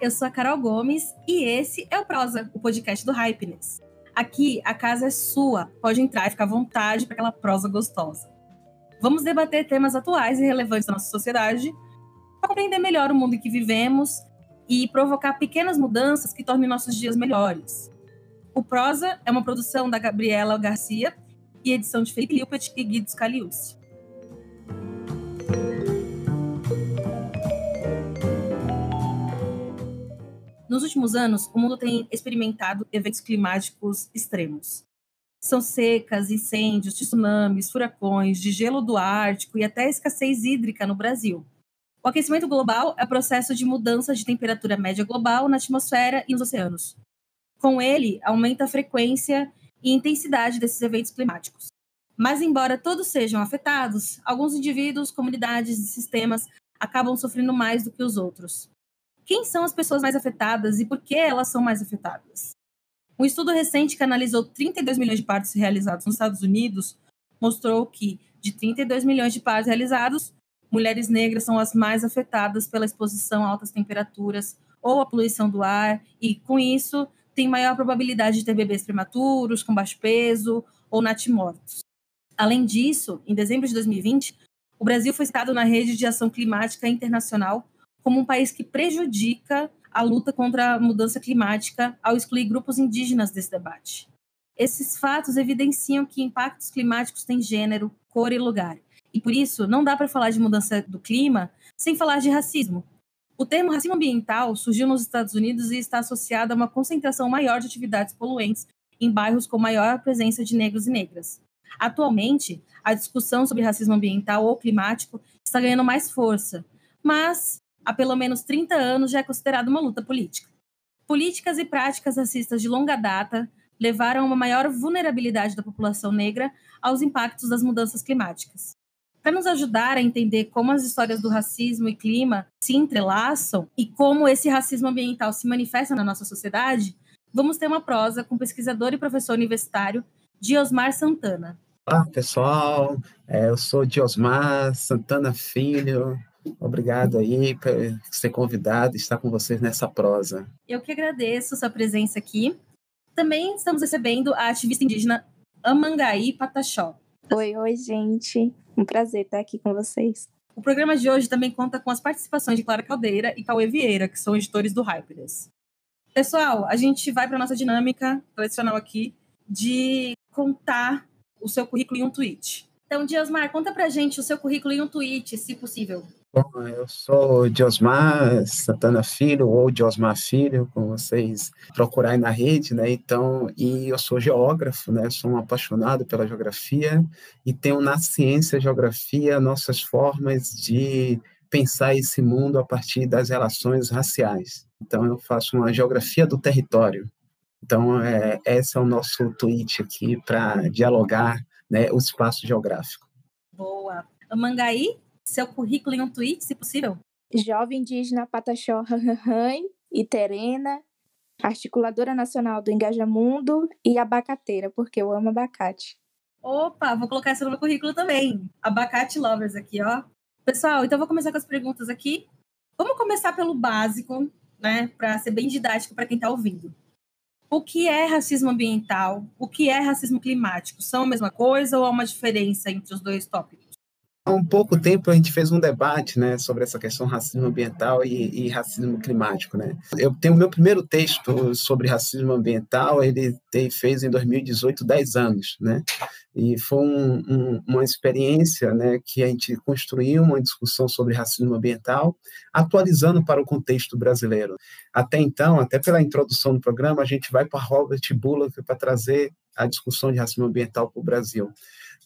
eu sou a Carol Gomes e esse é o Prosa, o podcast do Hypeness. Aqui a casa é sua, pode entrar e ficar à vontade para aquela prosa gostosa. Vamos debater temas atuais e relevantes da nossa sociedade compreender melhor o mundo em que vivemos e provocar pequenas mudanças que tornem nossos dias melhores. O Prosa é uma produção da Gabriela Garcia e edição de Felipe Lippert e Guido Scaliucci. Nos últimos anos, o mundo tem experimentado eventos climáticos extremos. São secas, incêndios, tsunamis, furacões, de gelo do Ártico e até escassez hídrica no Brasil. O aquecimento global é o processo de mudança de temperatura média global na atmosfera e nos oceanos. Com ele, aumenta a frequência e intensidade desses eventos climáticos. Mas, embora todos sejam afetados, alguns indivíduos, comunidades e sistemas acabam sofrendo mais do que os outros quem são as pessoas mais afetadas e por que elas são mais afetadas. Um estudo recente que analisou 32 milhões de partos realizados nos Estados Unidos mostrou que, de 32 milhões de partos realizados, mulheres negras são as mais afetadas pela exposição a altas temperaturas ou a poluição do ar, e, com isso, tem maior probabilidade de ter bebês prematuros, com baixo peso ou natimortos. Além disso, em dezembro de 2020, o Brasil foi citado na Rede de Ação Climática Internacional como um país que prejudica a luta contra a mudança climática ao excluir grupos indígenas desse debate. Esses fatos evidenciam que impactos climáticos têm gênero, cor e lugar. E por isso, não dá para falar de mudança do clima sem falar de racismo. O termo racismo ambiental surgiu nos Estados Unidos e está associado a uma concentração maior de atividades poluentes em bairros com maior presença de negros e negras. Atualmente, a discussão sobre racismo ambiental ou climático está ganhando mais força, mas há pelo menos 30 anos já é considerado uma luta política. Políticas e práticas racistas de longa data levaram a uma maior vulnerabilidade da população negra aos impactos das mudanças climáticas. Para nos ajudar a entender como as histórias do racismo e clima se entrelaçam e como esse racismo ambiental se manifesta na nossa sociedade, vamos ter uma prosa com pesquisador e professor universitário Diosmar Santana. Olá, pessoal. É, eu sou Diosmar Santana Filho, Obrigado aí por ser convidado e estar com vocês nessa prosa. Eu que agradeço sua presença aqui. Também estamos recebendo a ativista indígena Amangaí Pataxó. Oi, oi, gente. Um prazer estar aqui com vocês. O programa de hoje também conta com as participações de Clara Caldeira e Cauê Vieira, que são editores do Hyperes. Pessoal, a gente vai para a nossa dinâmica tradicional aqui de contar o seu currículo em um tweet. Então, Diasmar, conta pra gente o seu currículo em um tweet, se possível. Bom, eu sou Diosmar Santana Filho, ou Diosmar Filho, como vocês procurarem na rede, né? Então, e eu sou geógrafo, né? Sou um apaixonado pela geografia e tenho na ciência e geografia nossas formas de pensar esse mundo a partir das relações raciais. Então, eu faço uma geografia do território. Então, é, esse é o nosso tweet aqui para dialogar né, o espaço geográfico. Boa. Mangaí, seu currículo em um tweet, se possível? Jovem indígena Pataxó Ranhan e Terena, articuladora nacional do Engajamundo e abacateira, porque eu amo abacate. Opa, vou colocar isso no meu currículo também. Abacate lovers aqui, ó. Pessoal, então vou começar com as perguntas aqui. Vamos começar pelo básico, né, para ser bem didático para quem está ouvindo. O que é racismo ambiental? O que é racismo climático? São a mesma coisa ou há uma diferença entre os dois tópicos? Há um pouco tempo a gente fez um debate né, sobre essa questão racismo ambiental e, e racismo climático. Né? Eu tenho meu primeiro texto sobre racismo ambiental, ele fez em 2018, 10 anos. Né? E foi um, um, uma experiência né, que a gente construiu uma discussão sobre racismo ambiental, atualizando para o contexto brasileiro. Até então, até pela introdução do programa, a gente vai para Robert Bullock para trazer a discussão de racismo ambiental para o Brasil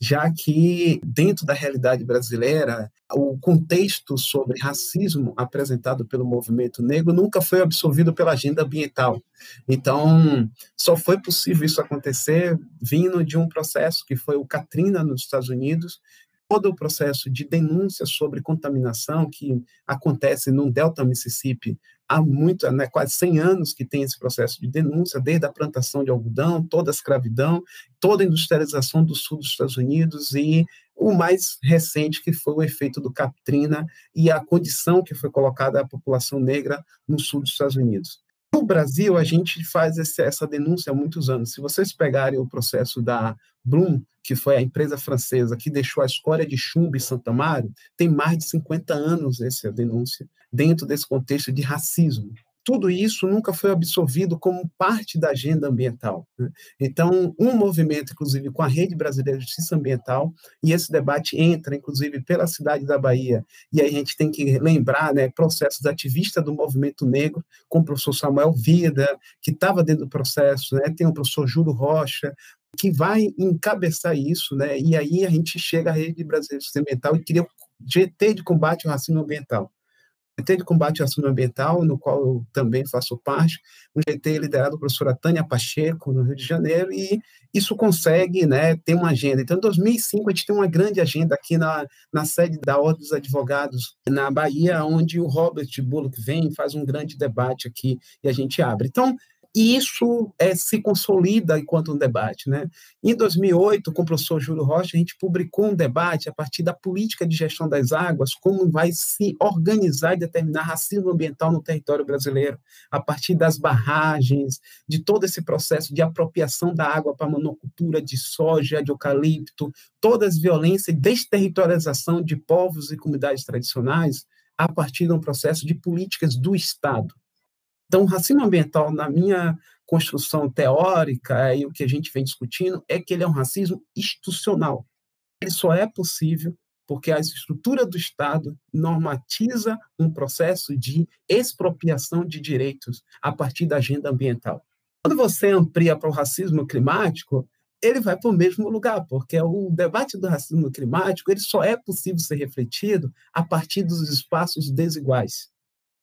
já que, dentro da realidade brasileira, o contexto sobre racismo apresentado pelo movimento negro nunca foi absorvido pela agenda ambiental. Então, só foi possível isso acontecer vindo de um processo que foi o Katrina nos Estados Unidos, todo o processo de denúncia sobre contaminação que acontece no Delta Mississippi há muito, né, quase 100 anos que tem esse processo de denúncia, desde a plantação de algodão, toda a escravidão, toda a industrialização do sul dos Estados Unidos e o mais recente que foi o efeito do Katrina e a condição que foi colocada à população negra no sul dos Estados Unidos. No Brasil, a gente faz esse, essa denúncia há muitos anos. Se vocês pegarem o processo da Bloom, que foi a empresa francesa que deixou a escória de chumbo em Santa Mário, tem mais de 50 anos essa denúncia, dentro desse contexto de racismo tudo isso nunca foi absorvido como parte da agenda ambiental. Né? Então, um movimento, inclusive, com a Rede Brasileira de Justiça Ambiental, e esse debate entra, inclusive, pela cidade da Bahia, e aí a gente tem que lembrar né, processos ativistas do movimento negro, com o professor Samuel Vida, que estava dentro do processo, né? tem o professor Júlio Rocha, que vai encabeçar isso, né? e aí a gente chega à Rede Brasileira de Justiça Ambiental e cria o GT de combate ao racismo ambiental. GT de Combate ao Assunto Ambiental, no qual eu também faço parte, um GT liderado pela professora Tânia Pacheco, no Rio de Janeiro, e isso consegue né, ter uma agenda. Então, em 2005, a gente tem uma grande agenda aqui na, na sede da Ordem dos Advogados, na Bahia, onde o Robert Bullock vem, faz um grande debate aqui e a gente abre. Então, e isso é, se consolida enquanto um debate. Né? Em 2008, com o professor Júlio Rocha, a gente publicou um debate a partir da política de gestão das águas, como vai se organizar e determinar racismo ambiental no território brasileiro, a partir das barragens, de todo esse processo de apropriação da água para monocultura de soja, de eucalipto, todas as violências e desterritorialização de povos e comunidades tradicionais, a partir de um processo de políticas do Estado. Então, o racismo ambiental, na minha construção teórica e o que a gente vem discutindo, é que ele é um racismo institucional. Ele só é possível porque a estrutura do Estado normatiza um processo de expropriação de direitos a partir da agenda ambiental. Quando você amplia para o racismo climático, ele vai para o mesmo lugar, porque o debate do racismo climático ele só é possível ser refletido a partir dos espaços desiguais.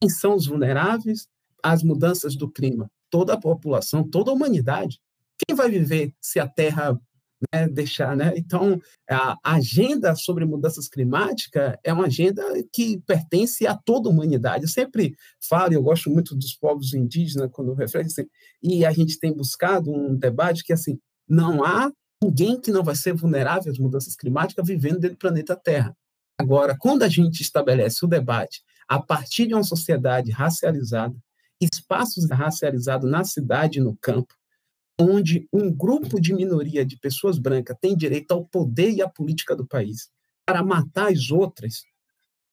Quem são os vulneráveis? As mudanças do clima? Toda a população, toda a humanidade. Quem vai viver se a Terra né, deixar, né? Então, a agenda sobre mudanças climáticas é uma agenda que pertence a toda a humanidade. Eu sempre falo, eu gosto muito dos povos indígenas quando eu reflexo, assim, e a gente tem buscado um debate que assim, não há ninguém que não vai ser vulnerável às mudanças climáticas vivendo dentro do planeta Terra. Agora, quando a gente estabelece o debate a partir de uma sociedade racializada, espaços racializados na cidade e no campo, onde um grupo de minoria de pessoas brancas tem direito ao poder e à política do país para matar as outras,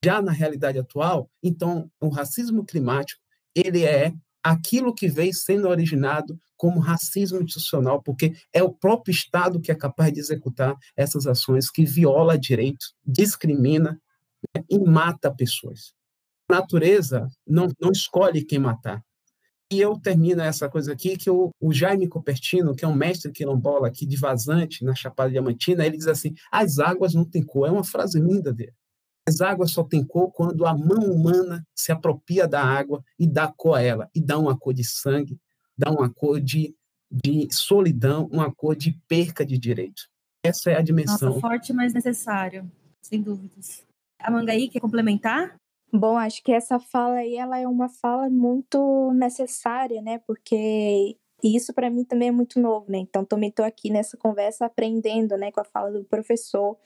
já na realidade atual, então o racismo climático ele é aquilo que vem sendo originado como racismo institucional, porque é o próprio Estado que é capaz de executar essas ações que viola direitos, discrimina né, e mata pessoas natureza não, não escolhe quem matar. E eu termino essa coisa aqui, que o, o, Jaime Cupertino, que é um mestre quilombola aqui de Vazante, na Chapada Diamantina, ele diz assim, as águas não têm cor. É uma frase linda dele. As águas só têm cor quando a mão humana se apropria da água e dá cor a ela. E dá uma cor de sangue, dá uma cor de, de solidão, uma cor de perca de direito. Essa é a dimensão. Nossa, forte, mas necessário, sem dúvidas. A Mangaí quer complementar? Bom, acho que essa fala aí ela é uma fala muito necessária, né? Porque isso para mim também é muito novo, né? Então também estou aqui nessa conversa aprendendo, né, com a fala do professor.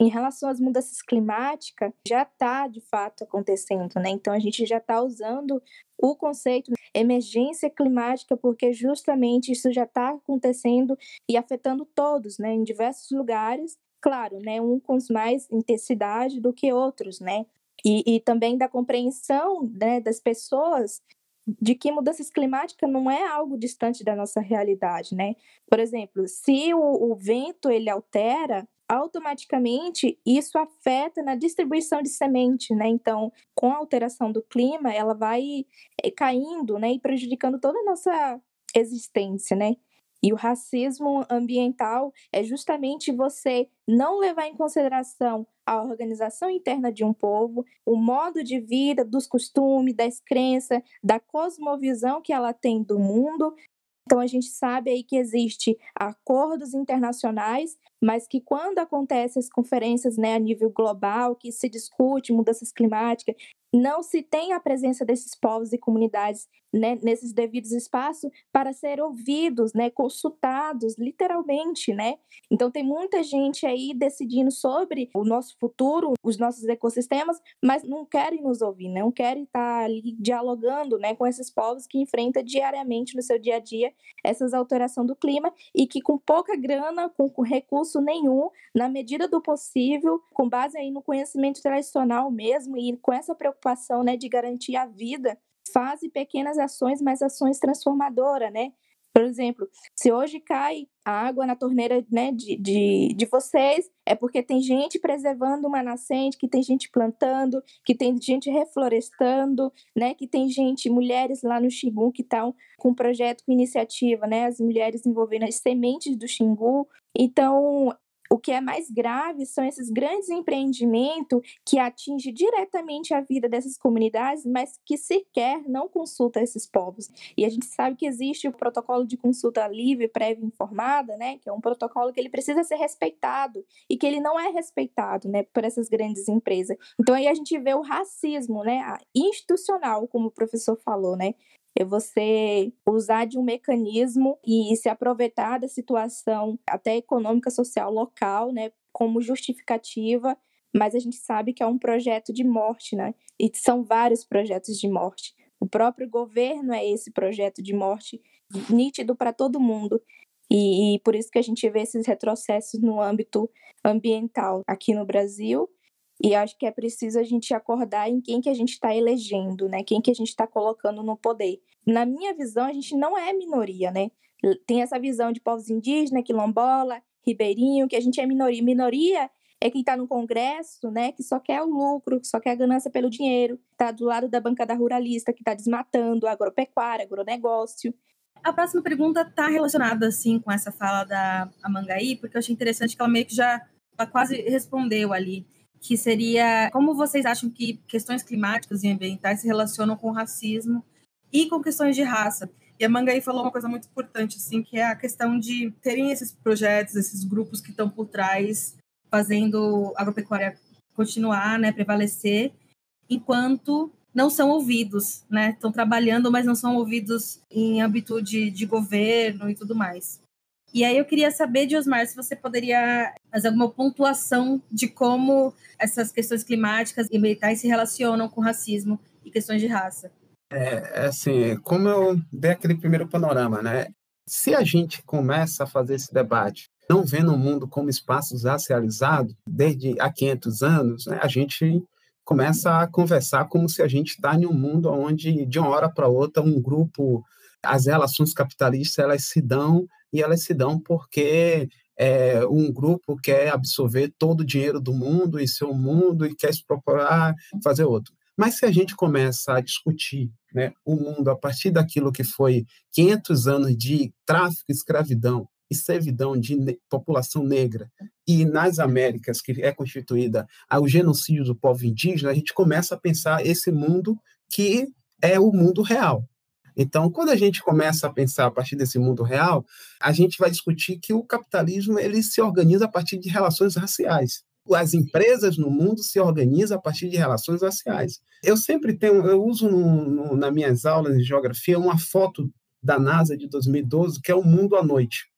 Em relação às mudanças climáticas, já está de fato acontecendo, né? Então a gente já está usando o conceito emergência climática porque justamente isso já está acontecendo e afetando todos, né? Em diversos lugares, claro, né? Um com mais intensidade do que outros, né? E, e também da compreensão né, das pessoas de que mudanças climáticas não é algo distante da nossa realidade, né? Por exemplo, se o, o, vento ele altera, automaticamente isso afeta na distribuição de semente, né? Então, com a alteração do clima, ela vai é, caindo, né, e prejudicando toda a nossa existência, né? E o racismo ambiental é justamente você não levar em consideração a organização interna de um povo, o modo de vida, dos costumes, das crenças, da cosmovisão que ela tem do mundo. Então a gente sabe aí que existe acordos internacionais, mas que quando acontecem as conferências né, a nível global, que se discute mudanças climáticas, não se tem a presença desses povos e comunidades né, nesses devidos espaços para ser ouvidos, né, consultados, literalmente, né? Então tem muita gente aí decidindo sobre o nosso futuro, os nossos ecossistemas, mas não querem nos ouvir, não querem estar ali dialogando, né, com esses povos que enfrentam diariamente no seu dia a dia essas alterações do clima e que com pouca grana, com, com recurso nenhum, na medida do possível, com base aí no conhecimento tradicional mesmo e com essa preocupação, né, de garantir a vida fazem pequenas ações, mas ações transformadoras, né? Por exemplo, se hoje cai a água na torneira né, de, de, de vocês, é porque tem gente preservando uma nascente, que tem gente plantando, que tem gente reflorestando, né, que tem gente, mulheres lá no Xingu que estão com projeto, com iniciativa, né, as mulheres envolvendo as sementes do Xingu. Então, o que é mais grave são esses grandes empreendimentos que atingem diretamente a vida dessas comunidades, mas que sequer não consulta esses povos. E a gente sabe que existe o protocolo de consulta livre, prévia informada, né, que é um protocolo que ele precisa ser respeitado e que ele não é respeitado, né, por essas grandes empresas. Então aí a gente vê o racismo, né, institucional, como o professor falou, né, é você usar de um mecanismo e se aproveitar da situação até econômica, social local, né, como justificativa, mas a gente sabe que é um projeto de morte, né? E são vários projetos de morte. O próprio governo é esse projeto de morte nítido para todo mundo. E, e, por isso que a gente vê esses retrocessos no âmbito ambiental aqui no Brasil e acho que é preciso a gente acordar em quem que a gente está elegendo, né? Quem que a gente está colocando no poder. Na minha visão, a gente não é minoria, né? Tem essa visão de povos indígenas, quilombola, ribeirinho, que a gente é minoria. Minoria é quem está no Congresso, né, que só quer o lucro, que só quer a ganância pelo dinheiro, está do lado da bancada ruralista, que está desmatando agropecuária, agronegócio. A próxima pergunta está relacionada, assim, com essa fala da Amangaí, porque eu achei interessante que ela meio que já ela quase respondeu ali que seria como vocês acham que questões climáticas e ambientais se relacionam com racismo e com questões de raça. E a Mangaí falou uma coisa muito importante, assim, que é a questão de terem esses projetos, esses grupos que estão por trás, fazendo a agropecuária continuar, né, prevalecer, enquanto não são ouvidos, né? Estão trabalhando, mas não são ouvidos em âmbito de, de governo e tudo mais. E aí eu queria saber de Osmar se você poderia fazer alguma pontuação de como essas questões climáticas e ambientais se relacionam com racismo e questões de raça. É, é, assim, como eu dei aquele primeiro panorama, né? Se a gente começa a fazer esse debate não vendo o mundo como espaço racializado desde há 500 anos, né, a gente começa a conversar como se a gente está em um mundo onde, de uma hora para outra, um grupo, as relações capitalistas, elas se dão e elas se dão porque é, um grupo quer absorver todo o dinheiro do mundo e seu mundo e quer expropriar, fazer outro. Mas se a gente começa a discutir né, o mundo a partir daquilo que foi 500 anos de tráfico, escravidão e servidão de ne população negra, e nas Américas, que é constituída o genocídio do povo indígena, a gente começa a pensar esse mundo que é o mundo real. Então, quando a gente começa a pensar a partir desse mundo real, a gente vai discutir que o capitalismo ele se organiza a partir de relações raciais. As empresas no mundo se organizam a partir de relações raciais. Eu sempre tenho, eu uso no, no, nas minhas aulas de geografia uma foto da NASA de 2012, que é o mundo à noite.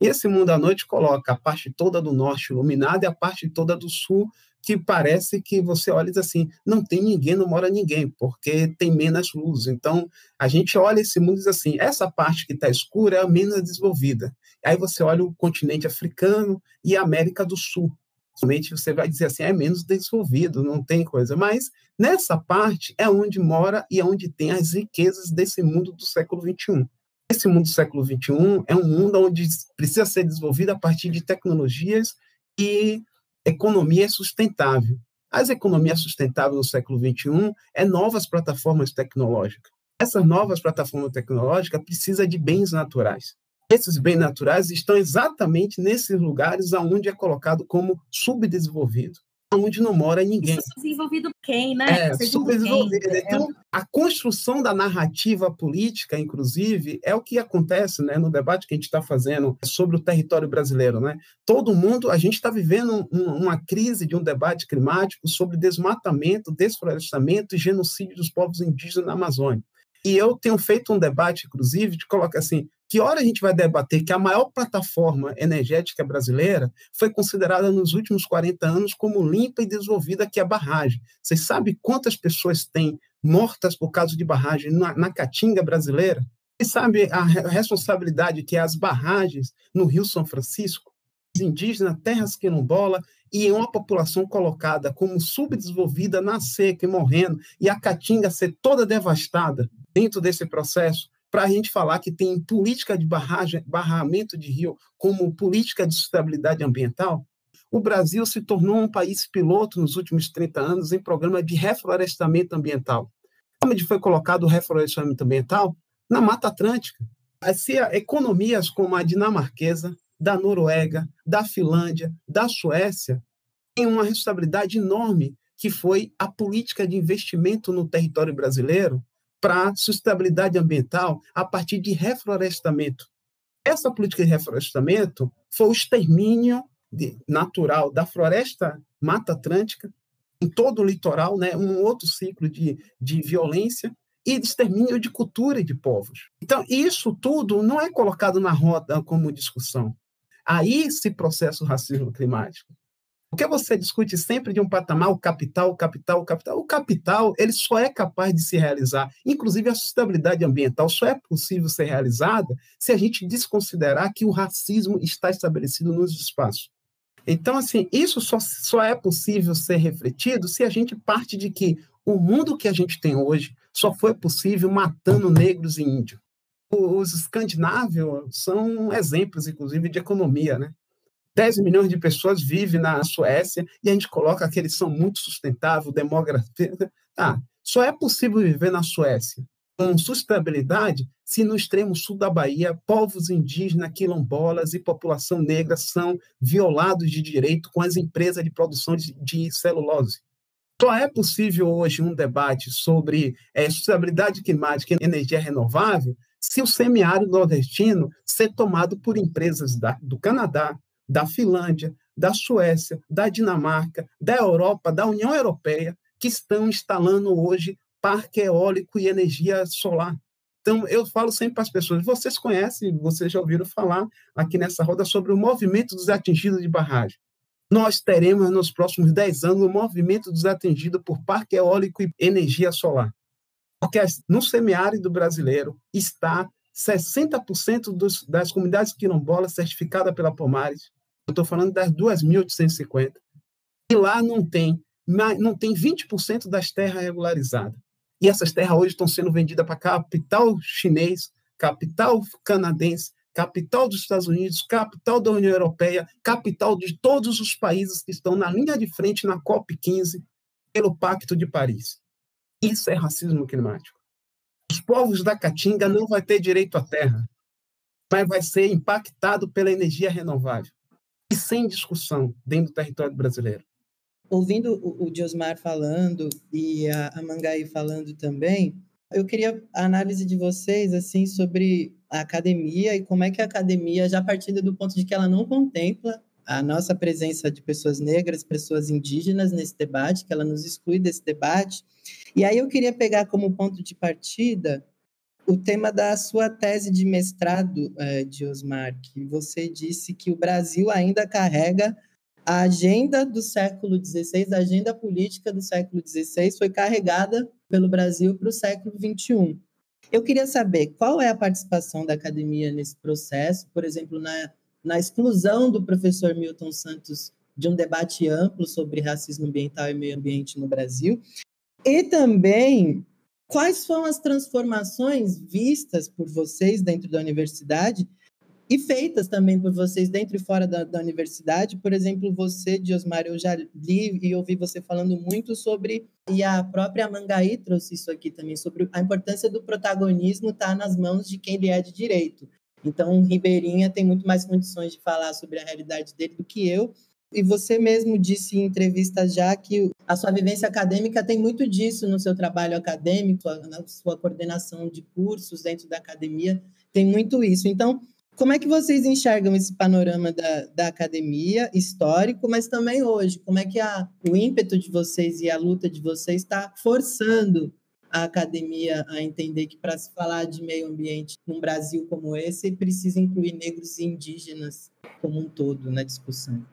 E esse mundo à noite coloca a parte toda do norte iluminada e a parte toda do sul que parece que você olha e diz assim, não tem ninguém, não mora ninguém, porque tem menos luz. Então, a gente olha esse mundo e diz assim, essa parte que está escura é a menos desenvolvida. Aí você olha o continente africano e a América do Sul. Somente você vai dizer assim, é menos desenvolvido, não tem coisa. Mas nessa parte é onde mora e é onde tem as riquezas desse mundo do século XXI. Esse mundo do século XXI é um mundo onde precisa ser desenvolvido a partir de tecnologias e economia sustentável. As economias sustentáveis no século XXI é novas plataformas tecnológicas. Essas novas plataformas tecnológicas precisam de bens naturais. Esses bens naturais estão exatamente nesses lugares onde é colocado como subdesenvolvido. Onde não mora ninguém. Desenvolvido quem, né? É, subdesenvolvido. É então, a construção da narrativa política, inclusive, é o que acontece né, no debate que a gente está fazendo sobre o território brasileiro. Né? Todo mundo, a gente está vivendo um, uma crise de um debate climático sobre desmatamento, desflorestamento e genocídio dos povos indígenas na Amazônia. E eu tenho feito um debate, inclusive, de colocar assim, que hora a gente vai debater que a maior plataforma energética brasileira foi considerada nos últimos 40 anos como limpa e desenvolvida, que é a barragem. Vocês sabem quantas pessoas têm mortas por causa de barragem na, na caatinga brasileira? Vocês sabem a responsabilidade que é as barragens no Rio São Francisco? indígenas, terras quilombola e uma população colocada como subdesenvolvida na seca e morrendo, e a caatinga ser toda devastada dentro desse processo, para a gente falar que tem política de barragem, barramento de rio como política de sustentabilidade ambiental, o Brasil se tornou um país piloto nos últimos 30 anos em programa de reflorestamento ambiental. Onde foi colocado o reflorestamento ambiental? Na Mata Atlântica. Assim, economias como a dinamarquesa, da Noruega, da Finlândia, da Suécia, têm uma responsabilidade enorme, que foi a política de investimento no território brasileiro, para sustentabilidade ambiental a partir de reflorestamento. Essa política de reflorestamento foi o extermínio natural da floresta Mata Atlântica em todo o litoral, né, um outro ciclo de, de violência e de extermínio de cultura e de povos. Então, isso tudo não é colocado na roda como discussão. Aí se processa o racismo climático. Porque você discute sempre de um patamar o capital, o capital, o capital. O capital ele só é capaz de se realizar, inclusive a sustentabilidade ambiental só é possível ser realizada se a gente desconsiderar que o racismo está estabelecido nos espaços. Então, assim, isso só, só é possível ser refletido se a gente parte de que o mundo que a gente tem hoje só foi possível matando negros e índios. Os escandinavos são exemplos, inclusive, de economia, né? 10 milhões de pessoas vivem na Suécia e a gente coloca que eles são muito sustentáveis, demografia. Ah, só é possível viver na Suécia com sustentabilidade se no extremo sul da Bahia povos indígenas, quilombolas e população negra são violados de direito com as empresas de produção de, de celulose. Só é possível hoje um debate sobre é, sustentabilidade climática e energia renovável se o semiárido nordestino ser tomado por empresas da, do Canadá, da Finlândia, da Suécia, da Dinamarca, da Europa, da União Europeia, que estão instalando hoje parque eólico e energia solar. Então, eu falo sempre para as pessoas: vocês conhecem, vocês já ouviram falar aqui nessa roda sobre o movimento dos atingidos de barragem. Nós teremos nos próximos 10 anos o movimento dos atingidos por parque eólico e energia solar. Porque no semiárido brasileiro está 60% dos, das comunidades quilombolas certificadas pela Pomares, eu estou falando das 2.850. E lá não tem, não tem 20% das terras regularizadas. E essas terras hoje estão sendo vendidas para capital chinês, capital canadense, capital dos Estados Unidos, capital da União Europeia, capital de todos os países que estão na linha de frente na COP15 pelo Pacto de Paris. Isso é racismo climático. Os povos da Caatinga não vão ter direito à terra, mas vai ser impactado pela energia renovável e sem discussão dentro do território brasileiro. Ouvindo o, o Diosmar falando e a, Mangai falando também, eu queria a análise de vocês assim sobre a academia e como é que a academia, já partindo do ponto de que ela não contempla a nossa presença de pessoas negras, pessoas indígenas nesse debate, que ela nos exclui desse debate. E aí eu queria pegar como ponto de partida o tema da sua tese de mestrado, é, de Osmar, que você disse que o Brasil ainda carrega a agenda do século XVI, a agenda política do século XVI foi carregada pelo Brasil para o século XXI. Eu queria saber qual é a participação da academia nesse processo, por exemplo, na, na exclusão do professor Milton Santos de um debate amplo sobre racismo ambiental e meio ambiente no Brasil, e também Quais foram as transformações vistas por vocês dentro da universidade e feitas também por vocês dentro e fora da, da universidade? Por exemplo, você, Diosmar, eu já li e ouvi você falando muito sobre, e a própria Mangaí trouxe isso aqui também, sobre a importância do protagonismo estar tá nas mãos de quem lhe é de direito. Então, Ribeirinha tem muito mais condições de falar sobre a realidade dele do que eu, E você mesmo disse em entrevista já que a sua vivência acadêmica tem muito disso no seu trabalho acadêmico, na sua coordenação de cursos dentro da academia, tem muito isso. Então, como é que vocês enxergam esse panorama da, da academia histórico, mas também hoje? Como é que a, o ímpeto de vocês e a luta de vocês está forçando a academia a entender que para se falar de meio ambiente num Brasil como esse, precisa incluir negros e indígenas como um todo na discussão?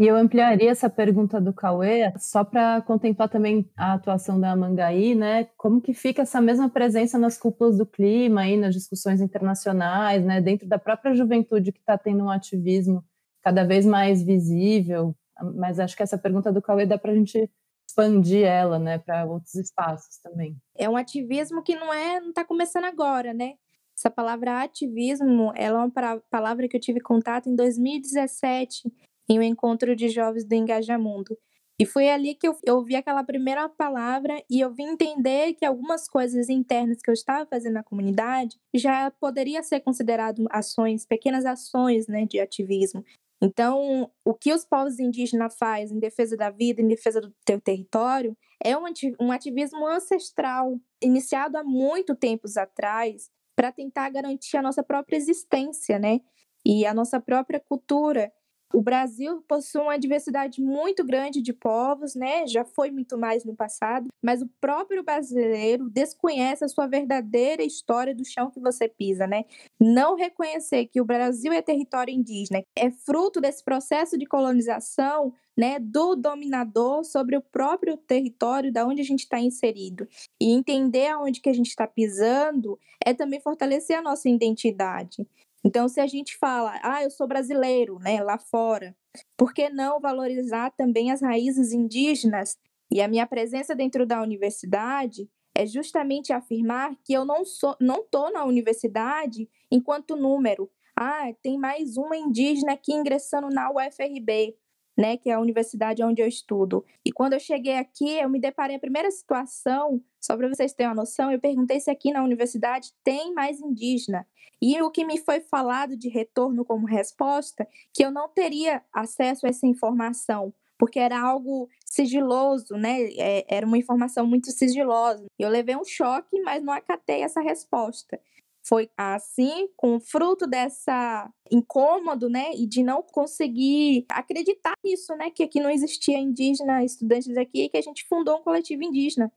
E eu ampliaria essa pergunta do Cauê só para contemplar também a atuação da Mangaí, né? Como que fica essa mesma presença nas cúpulas do clima e nas discussões internacionais, né? Dentro da própria juventude que está tendo um ativismo cada vez mais visível. Mas acho que essa pergunta do Cauê dá para a gente expandir ela, né, para outros espaços também. É um ativismo que não é, não está começando agora, né? Essa palavra ativismo, ela é uma palavra que eu tive contato em 2017 em um encontro de jovens do Engajamundo. E foi ali que eu, ouvi aquela primeira palavra e eu vim entender que algumas coisas internas que eu estava fazendo na comunidade já poderia ser considerado ações, pequenas ações né, de ativismo. Então, o que os povos indígenas fazem em defesa da vida, em defesa do teu território, é um ativismo ancestral, iniciado há muito tempos atrás, para tentar garantir a nossa própria existência, né? E a nossa própria cultura. O Brasil possui uma diversidade muito grande de povos, né? Já foi muito mais no passado, mas o próprio brasileiro desconhece a sua verdadeira história do chão que você pisa, né? Não reconhecer que o Brasil é território indígena é fruto desse processo de colonização, né, do dominador sobre o próprio território da onde a gente está inserido. E entender aonde que a gente está pisando é também fortalecer a nossa identidade. Então, se a gente fala, ah, eu sou brasileiro, né, lá fora, por que não valorizar também as raízes indígenas? E a minha presença dentro da universidade é justamente afirmar que eu não sou, não tô na universidade enquanto número. Ah, tem mais uma indígena aqui ingressando na UFRB né, que é a universidade onde eu estudo. E quando eu cheguei aqui, eu me deparei a primeira situação, só para vocês terem uma noção, eu perguntei se aqui na universidade tem mais indígena. E o que me foi falado de retorno como resposta, que eu não teria acesso a essa informação, porque era algo sigiloso, né? É, era uma informação muito sigilosa. Eu levei um choque, mas não acatei essa resposta. Foi assim, com fruto dessa incômodo, né, e de não conseguir acreditar nisso, né, que aqui não existia indígena, estudantes aqui, que a gente fundou um coletivo indígena.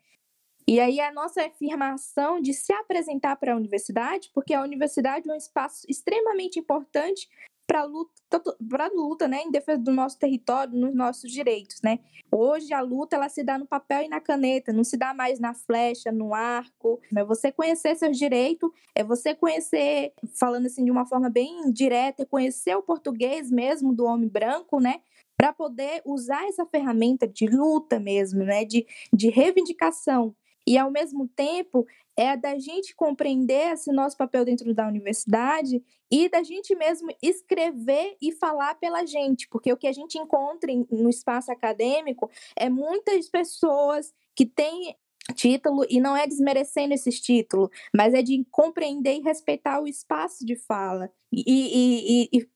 E aí a nossa afirmação de se apresentar para a universidade, porque a universidade é um espaço extremamente importante para luta, para luta, né, em defesa do nosso território, nos nossos direitos, né? Hoje a luta ela se dá no papel e na caneta, não se dá mais na flecha, no arco. É você conhecer seus direitos, é você conhecer, falando assim de uma forma bem direta, conhecer o português mesmo do homem branco, né? Para poder usar essa ferramenta de luta mesmo, né? De, de reivindicação e, ao mesmo tempo, é da gente compreender esse nosso papel dentro da universidade e da gente mesmo escrever e falar pela gente, porque o que a gente encontra no espaço acadêmico é muitas pessoas que têm título e não é desmerecendo esses títulos, mas é de compreender e respeitar o espaço de fala. E, e, e, e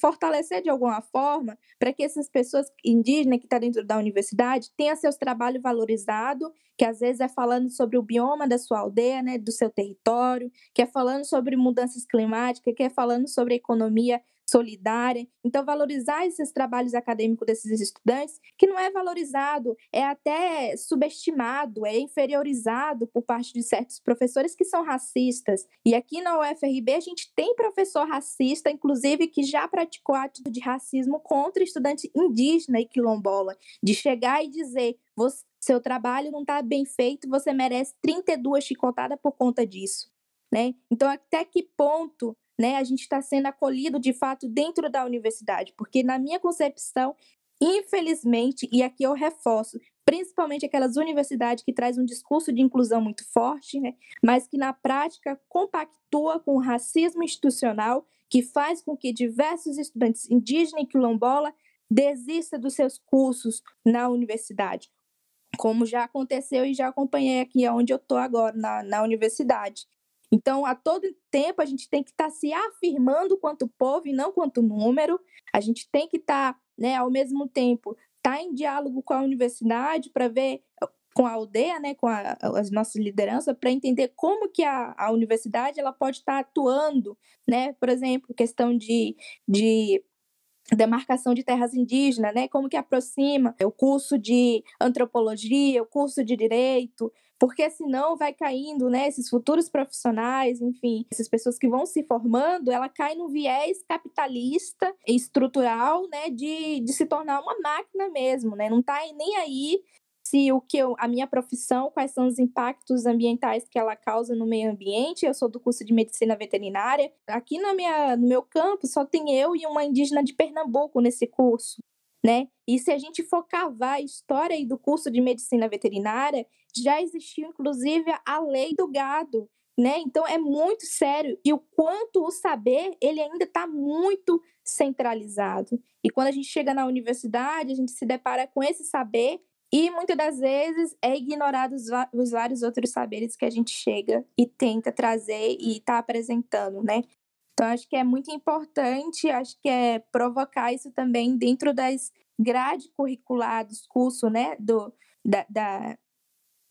fortalecer de alguma forma para que essas pessoas indígenas que estão tá dentro da universidade tenham seus trabalhos valorizados, que às vezes é falando sobre o bioma da sua aldeia, né, do seu território, que é falando sobre mudanças climáticas, que é falando sobre economia solidária. Então, valorizar esses trabalhos acadêmicos desses estudantes, que não é valorizado, é até subestimado, é inferiorizado por parte de certos professores que são racistas. E aqui na UFRB a gente tem professor racista, inclusive, que já praticou ato de racismo contra estudante indígena e quilombola, de chegar e dizer: seu trabalho não está bem feito, você merece 32 chicotadas por conta disso. Né? Então, até que ponto né, a gente está sendo acolhido de fato dentro da universidade, porque na minha concepção, infelizmente, e aqui eu reforço, principalmente aquelas universidades que trazem um discurso de inclusão muito forte, né, mas que na prática compactua com o racismo institucional, que faz com que diversos estudantes indígenas e quilombola desistam dos seus cursos na universidade, como já aconteceu e já acompanhei aqui onde eu estou agora, na, na universidade. Então, a todo tempo, a gente tem que estar tá se afirmando quanto povo e não quanto número. A gente tem que estar, tá, né, ao mesmo tempo, estar tá em diálogo com a universidade para ver com a aldeia, né, com a, as nossas lideranças, para entender como que a, a universidade ela pode estar tá atuando, né, por exemplo, questão de, de demarcação de terras indígenas, né, como que aproxima o curso de antropologia, o curso de direito, porque senão vai caindo, né, esses futuros profissionais, enfim, essas pessoas que vão se formando, ela cai no viés capitalista estrutural, né, de, de se tornar uma máquina mesmo, né, não está nem aí se o que eu, a minha profissão, quais são os impactos ambientais que ela causa no meio ambiente. Eu sou do curso de medicina veterinária. Aqui na minha, no meu campo só tem eu e uma indígena de Pernambuco nesse curso. Né? E se a gente for cavar a história aí do curso de medicina veterinária, já existiu inclusive a lei do gado, né? Então é muito sério e o quanto o saber ele ainda está muito centralizado. E quando a gente chega na universidade, a gente se depara com esse saber e muitas das vezes é ignorado os, os, vários outros saberes que a gente chega e tenta trazer e está apresentando, né? Então, acho que é muito importante, acho que é provocar isso também dentro das grade curricular dos né? Do, da, da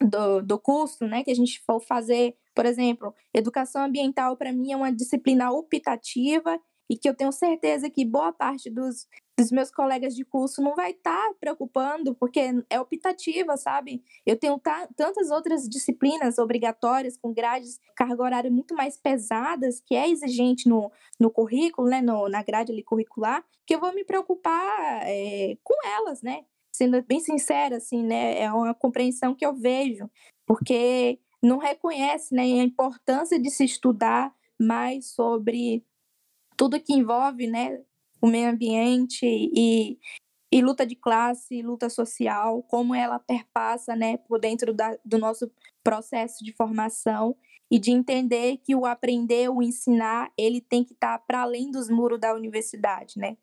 do, do curso, né? Que a gente for fazer, por exemplo, educação ambiental, para mim, é uma disciplina optativa e que eu tenho certeza que boa parte dos, dos meus colegas de curso não vai estar tá preocupando, porque é optativa, sabe? Eu tenho tantas outras disciplinas obrigatórias, com grades, carga horária muito mais pesadas, que é exigente no, no currículo, né? No, na grade ali curricular, que eu vou me preocupar é, com elas, né? Sendo bem sincera, assim, né? É uma compreensão que eu vejo, porque não reconhece né, a importância de se estudar mais sobre tudo que envolve né, o meio ambiente e, e luta de classe, luta social, como ela perpassa né, por dentro da, do nosso processo de formação e de entender que o aprender, o ensinar, ele tem que estar tá para além dos muros da universidade, né?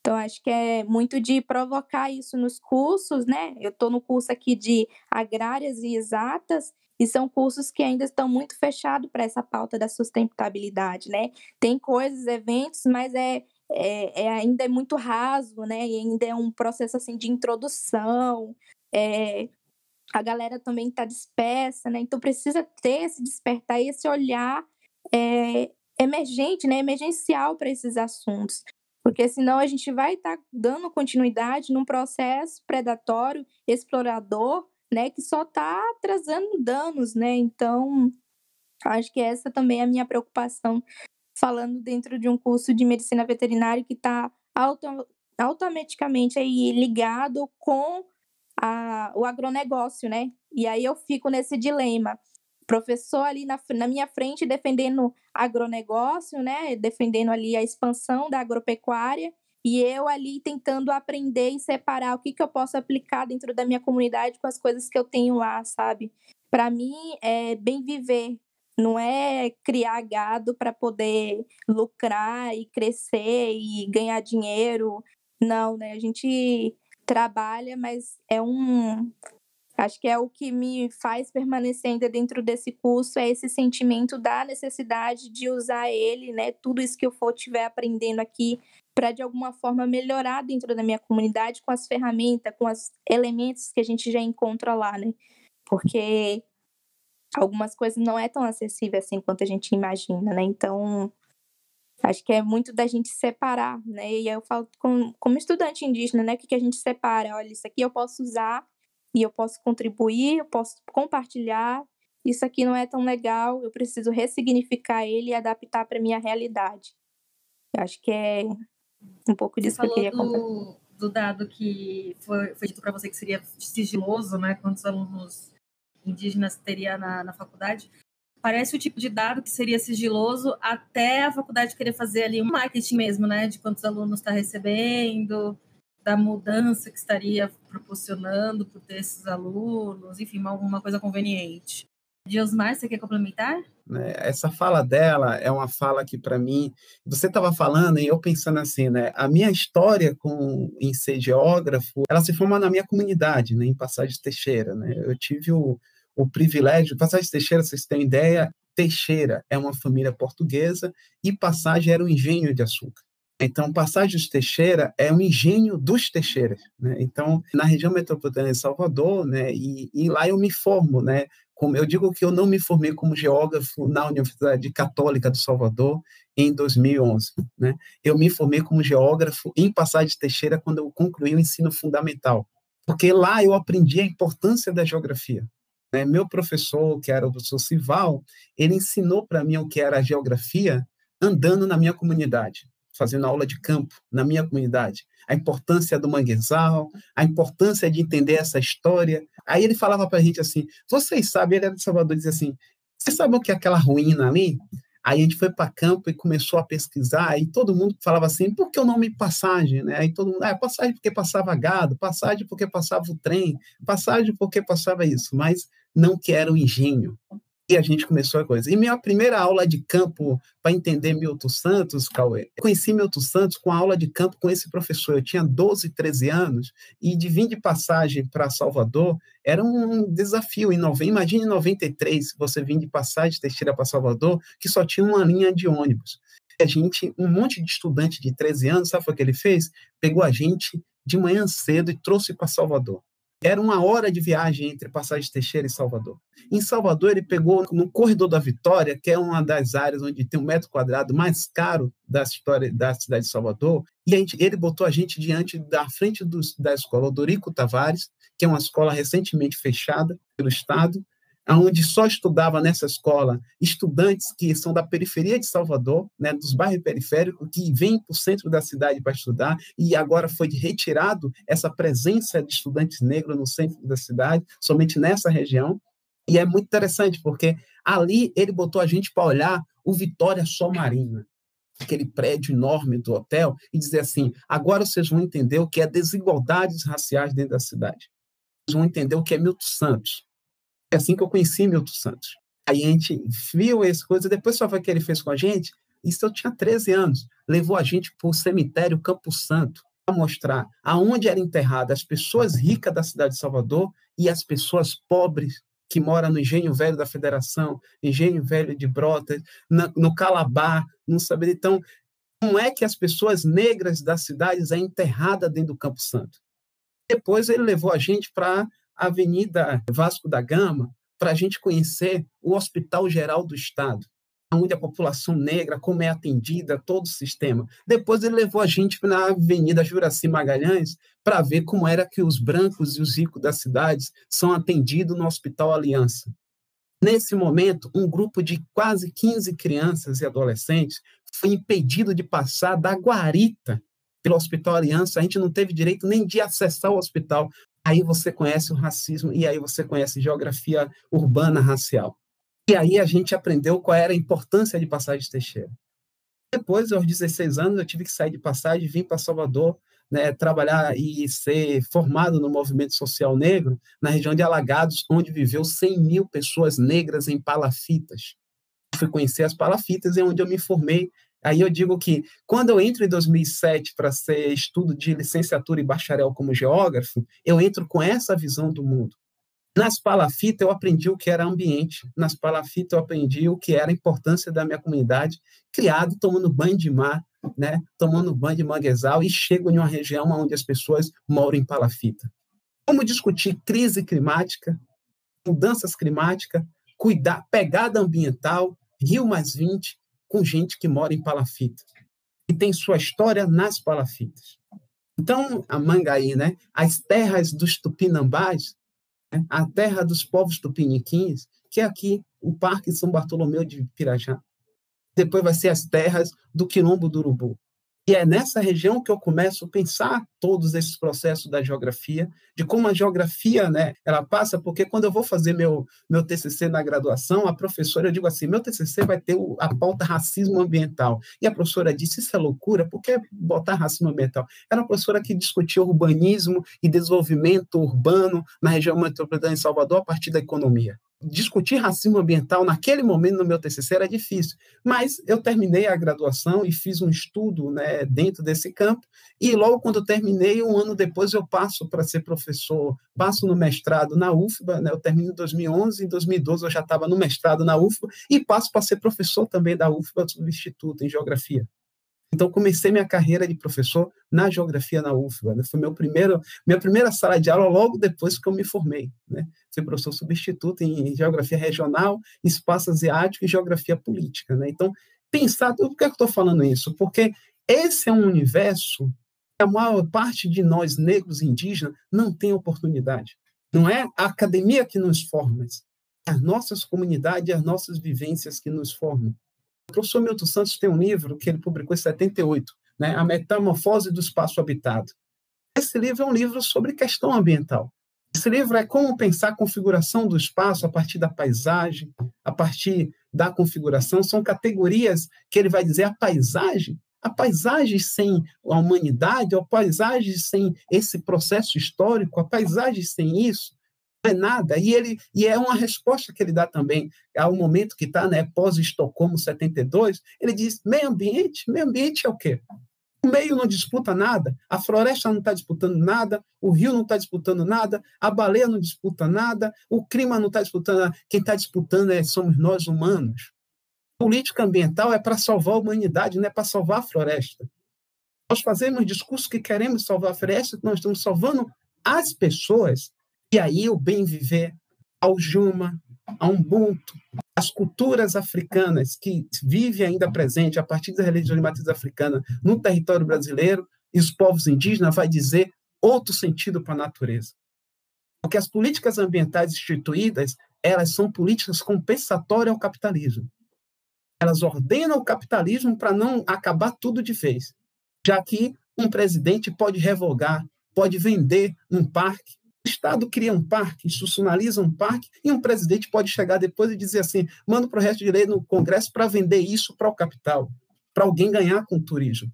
Então, acho que é muito de provocar isso nos cursos, né? Eu estou no curso aqui de agrárias e exatas, e são cursos que ainda estão muito fechados para essa pauta da sustentabilidade, né? Tem coisas, eventos, mas é, é, é, ainda é muito raso, né? E ainda é um processo assim de introdução. É, a galera também está dispersa, né? Então precisa ter esse despertar, esse olhar é, emergente, né? Emergencial para esses assuntos. Porque senão a gente vai estar tá dando continuidade num processo predatório, explorador, né, que só está trazendo danos, né? Então, acho que essa também é a minha preocupação, falando dentro de um curso de medicina veterinária que está auto, automaticamente aí ligado com a, o agronegócio, né? E aí eu fico nesse dilema. Professor ali na, na minha frente defendendo agronegócio, né? Defendendo ali a expansão da agropecuária, e eu ali tentando aprender e separar o que, que eu posso aplicar dentro da minha comunidade com as coisas que eu tenho lá, sabe? Para mim, é bem viver, não é criar gado para poder lucrar e crescer e ganhar dinheiro. Não, né? A gente trabalha, mas é um. Acho que é o que me faz permanecer ainda dentro desse curso, é esse sentimento da necessidade de usar ele, né? Tudo isso que eu for estiver aprendendo aqui para de alguma forma melhorar dentro da minha comunidade com as ferramentas, com os elementos que a gente já encontra lá, né? Porque algumas coisas não é tão acessível assim quanto a gente imagina, né? Então, acho que é muito da gente separar, né? E eu falo com, como estudante indígena, né? O que, que a gente separa? Olha, isso aqui eu posso usar e eu posso contribuir, eu posso compartilhar. Isso aqui não é tão legal, eu preciso ressignificar ele e adaptar para minha realidade. Eu acho que é um pouco disso que eu queria contar. Do, do dado que foi, foi dito para você que seria sigiloso, né? Quantos alunos indígenas teria na, na faculdade? Parece o tipo de dado que seria sigiloso até a faculdade querer fazer ali um marketing mesmo, né? De quantos alunos está recebendo, da mudança que estaria proporcionando por ter esses alunos, enfim, alguma coisa conveniente. Diosmar, você quer complementar? Né, essa fala dela é uma fala que, para mim, você estava falando e eu pensando assim, né? A minha história com, em ser geógrafo, ela se forma na minha comunidade, né? Em Passagem Teixeira, né? Eu tive o, o privilégio, Passagem Teixeira, vocês têm ideia, Teixeira é uma família portuguesa e Passagem era um engenho de açúcar. Então, Passagens Teixeira é um engenho dos Teixeiras. Né? Então, na região metropolitana de Salvador, né, e, e, lá eu me formo. Né? Eu digo que eu não me formei como geógrafo na Universidade Católica de Salvador em 2011. Né? Eu me formei como geógrafo em Passagens Teixeira quando eu concluí o ensino fundamental. Porque lá eu aprendi a importância da geografia. Né? Meu professor, que era o professor Sival, ele ensinou para mim o que era a geografia andando na minha comunidade fazendo aula de campo na minha comunidade, a importância do manguezal, a importância de entender essa história. Aí ele falava para a gente assim: vocês sabem, ele era de Salvador, dizia assim: vocês sabem o que é aquela ruína ali? Aí a gente foi para campo e começou a pesquisar, e todo mundo falava assim: por que o nome passagem? Né? Aí todo mundo, ah, passagem porque passava gado, passagem porque passava o trem, passagem porque passava isso, mas não que era o engenho, e a gente começou a coisa. E minha primeira aula de campo para entender Milton Santos, Cauê, eu conheci Milton Santos com a aula de campo com esse professor. Eu tinha 12, 13 anos e de vir de passagem para Salvador era um desafio. Em novembro, imagine em 93, você vir de passagem Teixeira para Salvador, que só tinha uma linha de ônibus. A gente, um monte de estudante de 13 anos, sabe o que ele fez? Pegou a gente de manhã cedo e trouxe para Salvador. Era uma hora de viagem entre Passagem Teixeira e Salvador. Em Salvador, ele pegou no Corredor da Vitória, que é uma das áreas onde tem um metro quadrado mais caro da história da cidade de Salvador, e gente, ele botou a gente diante da frente da escola Odorico Tavares, que é uma escola recentemente fechada pelo Estado, onde só estudava nessa escola estudantes que são da periferia de Salvador, né, dos bairros periféricos, que vêm para o centro da cidade para estudar, e agora foi retirado essa presença de estudantes negros no centro da cidade, somente nessa região. E é muito interessante, porque ali ele botou a gente para olhar o Vitória Sol Marina, aquele prédio enorme do hotel, e dizer assim: agora vocês vão entender o que é desigualdades raciais dentro da cidade. Vocês vão entender o que é Milton Santos é assim que eu conheci Milton Santos. Aí a gente viu essa coisa, depois só foi que ele fez com a gente, isso eu tinha 13 anos, levou a gente para o cemitério Campo Santo, para mostrar aonde eram enterradas as pessoas ricas da cidade de Salvador e as pessoas pobres que moram no Engenho Velho da Federação, Engenho Velho de Brotas, na, no Calabar, não saber. Então, como é que as pessoas negras das cidades é enterrada dentro do Campo Santo? Depois ele levou a gente para Avenida Vasco da Gama, para a gente conhecer o Hospital Geral do Estado, onde a população negra, como é atendida, todo o sistema. Depois ele levou a gente na Avenida Juraci Magalhães para ver como era que os brancos e os ricos das cidades são atendidos no Hospital Aliança. Nesse momento, um grupo de quase 15 crianças e adolescentes foi impedido de passar da guarita pelo Hospital Aliança. A gente não teve direito nem de acessar o hospital, aí você conhece o racismo e aí você conhece geografia urbana racial. E aí a gente aprendeu qual era a importância de Passagem Teixeira. Depois, aos 16 anos, eu tive que sair de Passagem, vim para Salvador, né, trabalhar e ser formado no movimento social negro na região de Alagados, onde viveu 100 mil pessoas negras em palafitas. Fui conhecer as palafitas, é onde eu me formei Aí eu digo que quando eu entro em 2007 para ser estudo de licenciatura e bacharel como geógrafo, eu entro com essa visão do mundo. Nas palafitas eu aprendi o que era ambiente, nas palafitas eu aprendi o que era a importância da minha comunidade, criado tomando banho de mar, né, tomando banho de manguezal e chego em uma região onde as pessoas moram em palafita. Como discutir crise climática, mudanças climáticas, cuidar, pegada ambiental, Rio mais 20, com gente que mora em palafita e tem sua história nas palafitas. Então, a Mangaí, né, as terras dos tupinambás, né, a terra dos povos tupiniquins, que é aqui o Parque São Bartolomeu de Pirajá. Depois vai ser as terras do Quilombo do Urubu. E é nessa região que eu começo a pensar todos esses processos da geografia, de como a geografia, né, ela passa, porque quando eu vou fazer meu, meu TCC na graduação, a professora, eu digo assim, meu TCC vai ter a pauta racismo ambiental. E a professora disse, isso é loucura, por que botar racismo ambiental? Era uma professora que discutia urbanismo e desenvolvimento urbano na região metropolitana de Salvador a partir da economia. Discutir racismo ambiental naquele momento no meu TCC era difícil, mas eu terminei a graduação e fiz um estudo né, dentro desse campo, e logo quando eu terminei, um ano depois eu passo para ser professor, passo no mestrado na UFBA, né, eu termino em 2011, em 2012 eu já estava no mestrado na UFBA, e passo para ser professor também da UFBA, substituto em Geografia. Então, comecei minha carreira de professor na geografia na UFBA. Né? Foi meu primeiro, minha primeira sala de aula logo depois que eu me formei. Né? Fui professor substituto em geografia regional, espaço asiático e geografia política. Né? Então, pensar, por que eu estou falando isso? Porque esse é um universo que a maior parte de nós, negros e indígenas, não tem oportunidade. Não é a academia que nos forma, as nossas comunidades, as nossas vivências que nos formam. O professor Milton Santos tem um livro que ele publicou em 78, né, A Metamorfose do Espaço Habitado. Esse livro é um livro sobre questão ambiental. Esse livro é como pensar a configuração do espaço a partir da paisagem, a partir da configuração. São categorias que ele vai dizer a paisagem. A paisagem sem a humanidade, a paisagem sem esse processo histórico, a paisagem sem isso, é nada. E, ele, e é uma resposta que ele dá também ao momento que está, né, pós-Estocolmo 72, ele diz, meio ambiente, meio ambiente é o quê? O meio não disputa nada, a floresta não está disputando nada, o rio não está disputando nada, a baleia não disputa nada, o clima não está disputando nada. Quem está disputando é, somos nós humanos. Política ambiental é para salvar a humanidade, não é para salvar a floresta. Nós fazemos discurso que queremos salvar a floresta, nós estamos salvando as pessoas e aí o bem viver, ao Juma, ao Ubuntu, as culturas africanas que vivem ainda presente a partir das religiões de matriz africana no território brasileiro e os povos indígenas vai dizer outro sentido para a natureza. Porque as políticas ambientais instituídas, elas são políticas compensatórias ao capitalismo. Elas ordenam o capitalismo para não acabar tudo de vez, já que um presidente pode revogar, pode vender um parque, Estado cria um parque, institucionaliza um parque, e um presidente pode chegar depois e dizer assim: manda o resto de lei no Congresso para vender isso para o capital, para alguém ganhar com o turismo.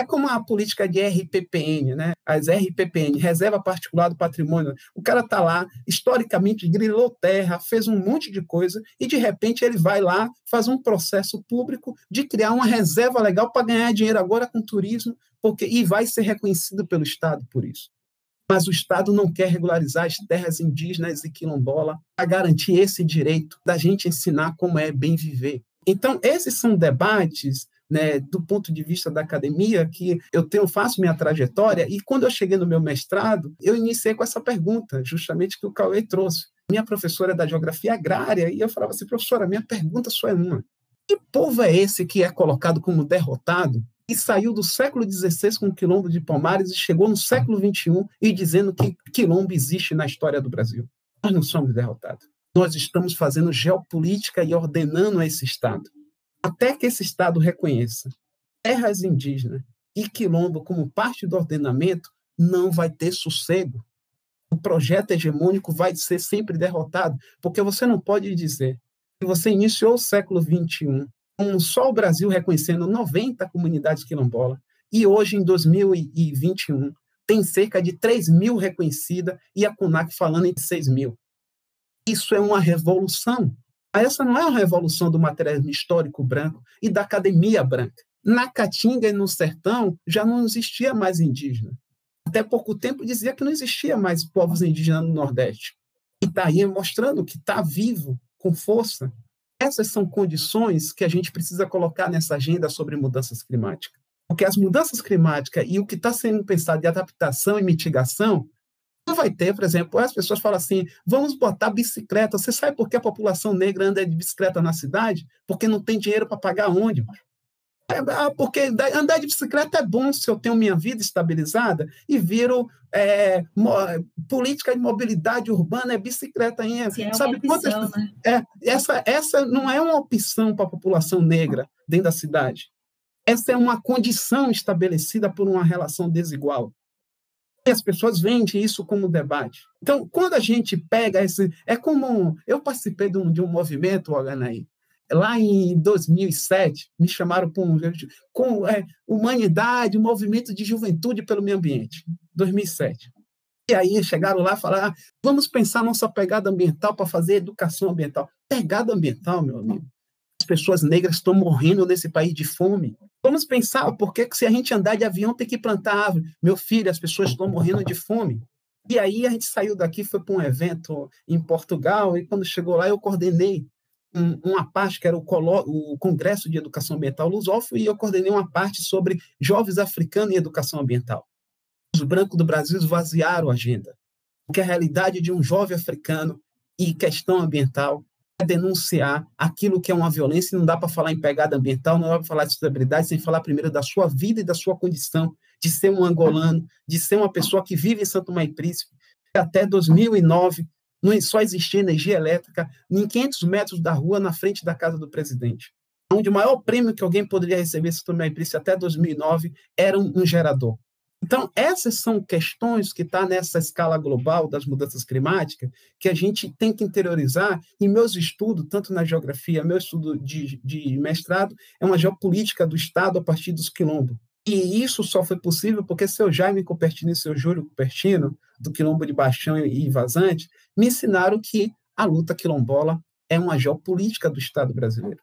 É como a política de RPPN, né? As RPPN, Reserva Particular do Patrimônio. O cara está lá, historicamente grilou terra, fez um monte de coisa, e de repente ele vai lá, faz um processo público de criar uma reserva legal para ganhar dinheiro agora com turismo, porque e vai ser reconhecido pelo Estado por isso mas o Estado não quer regularizar as terras indígenas e quilombola para garantir esse direito da gente ensinar como é bem viver. Então, esses são debates né, do ponto de vista da academia, que eu tenho, faço minha trajetória, e quando eu cheguei no meu mestrado, eu iniciei com essa pergunta, justamente que o Cauê trouxe. Minha professora é da geografia agrária, e eu falava assim, professora, minha pergunta só é uma. Que povo é esse que é colocado como derrotado e saiu do século XVI com o quilombo de Palmares e chegou no século XXI e dizendo que quilombo existe na história do Brasil. Nós não somos derrotados. Nós estamos fazendo geopolítica e ordenando esse Estado. Até que esse Estado reconheça terras indígenas e quilombo como parte do ordenamento, não vai ter sossego. O projeto hegemônico vai ser sempre derrotado, porque você não pode dizer que você iniciou o século XXI com só o Brasil reconhecendo 90 comunidades quilombolas, e hoje, em 2021, tem cerca de 3 mil reconhecidas e a CUNAC falando em 6 mil. Isso é uma revolução. Essa não é uma revolução do materialismo histórico branco e da academia branca. Na Caatinga e no sertão já não existia mais indígena. Até pouco tempo dizia que não existia mais povos indígenas no Nordeste. E está aí mostrando que está vivo, com força, essas são condições que a gente precisa colocar nessa agenda sobre mudanças climáticas. Porque as mudanças climáticas e o que está sendo pensado de adaptação e mitigação não vai ter, por exemplo, as pessoas falam assim: vamos botar bicicleta. Você sabe por que a população negra anda de bicicleta na cidade? Porque não tem dinheiro para pagar ônibus. É, ah, porque andar de bicicleta é bom se eu tenho minha vida estabilizada e viro é, política de mobilidade urbana é bicicleta. Sim, é Sabe opção, quantas, né? é, essa, essa não é uma opção para a população negra dentro da cidade. Essa é uma condição estabelecida por uma relação desigual. E as pessoas vendem isso como debate. Então, quando a gente pega esse. É como. Eu participei de um, de um movimento, Oganaí, lá em 2007, me chamaram para com é, humanidade, movimento de juventude pelo meio ambiente, 2007. E aí chegaram lá e falaram: ah, vamos pensar nossa pegada ambiental para fazer educação ambiental. Pegada ambiental, meu amigo. As pessoas negras estão morrendo nesse país de fome. Vamos pensar, por que se a gente andar de avião tem que plantar árvore? Meu filho, as pessoas estão morrendo de fome. E aí a gente saiu daqui, foi para um evento em Portugal, e quando chegou lá eu coordenei um, uma parte que era o, o, Congresso de Educação Ambiental Lusófilo, e eu coordenei uma parte sobre jovens africanos e educação ambiental. Os brancos do Brasil esvaziaram a agenda, porque a realidade de um jovem africano e questão ambiental é denunciar aquilo que é uma violência, não dá para falar em pegada ambiental, não dá para falar de sustentabilidade sem falar primeiro da sua vida e da sua condição de ser um angolano, de ser uma pessoa que vive em Santo e Príncipe. Até 2009, não só existia energia elétrica em 500 metros da rua na frente da casa do presidente. Onde o maior prêmio que alguém poderia receber em Santo Tomé e Príncipe até 2009 era um, um gerador. Então, essas são questões que estão tá nessa escala global das mudanças climáticas que a gente tem que interiorizar. E meus estudos, tanto na geografia, meu estudo de, de mestrado, é uma geopolítica do Estado a partir dos quilombos. E isso só foi possível porque seu Jaime Cupertino e seu Júlio Cupertino, do Quilombo de Baixão e Vazante, me ensinaram que a luta quilombola é uma geopolítica do Estado brasileiro,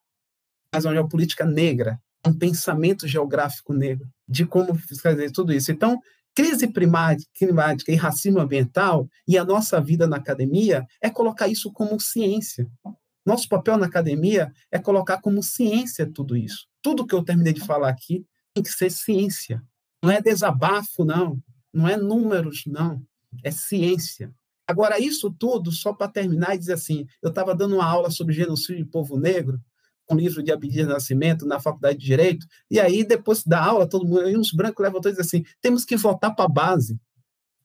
mas uma geopolítica negra, um pensamento geográfico negro, de como fazer tudo isso. Então, crise climática e racismo ambiental e a nossa vida na academia é colocar isso como ciência. Nosso papel na academia é colocar como ciência tudo isso. Tudo que eu terminei de falar aqui tem que ser ciência. Não é desabafo, não. Não é números, não. É ciência. Agora, isso tudo, só para terminar e dizer assim, eu estava dando uma aula sobre genocídio de povo negro, um livro de Abdias Nascimento, na Faculdade de Direito, e aí, depois da aula, todo mundo, aí uns brancos levantou e disse assim, temos que voltar para a base.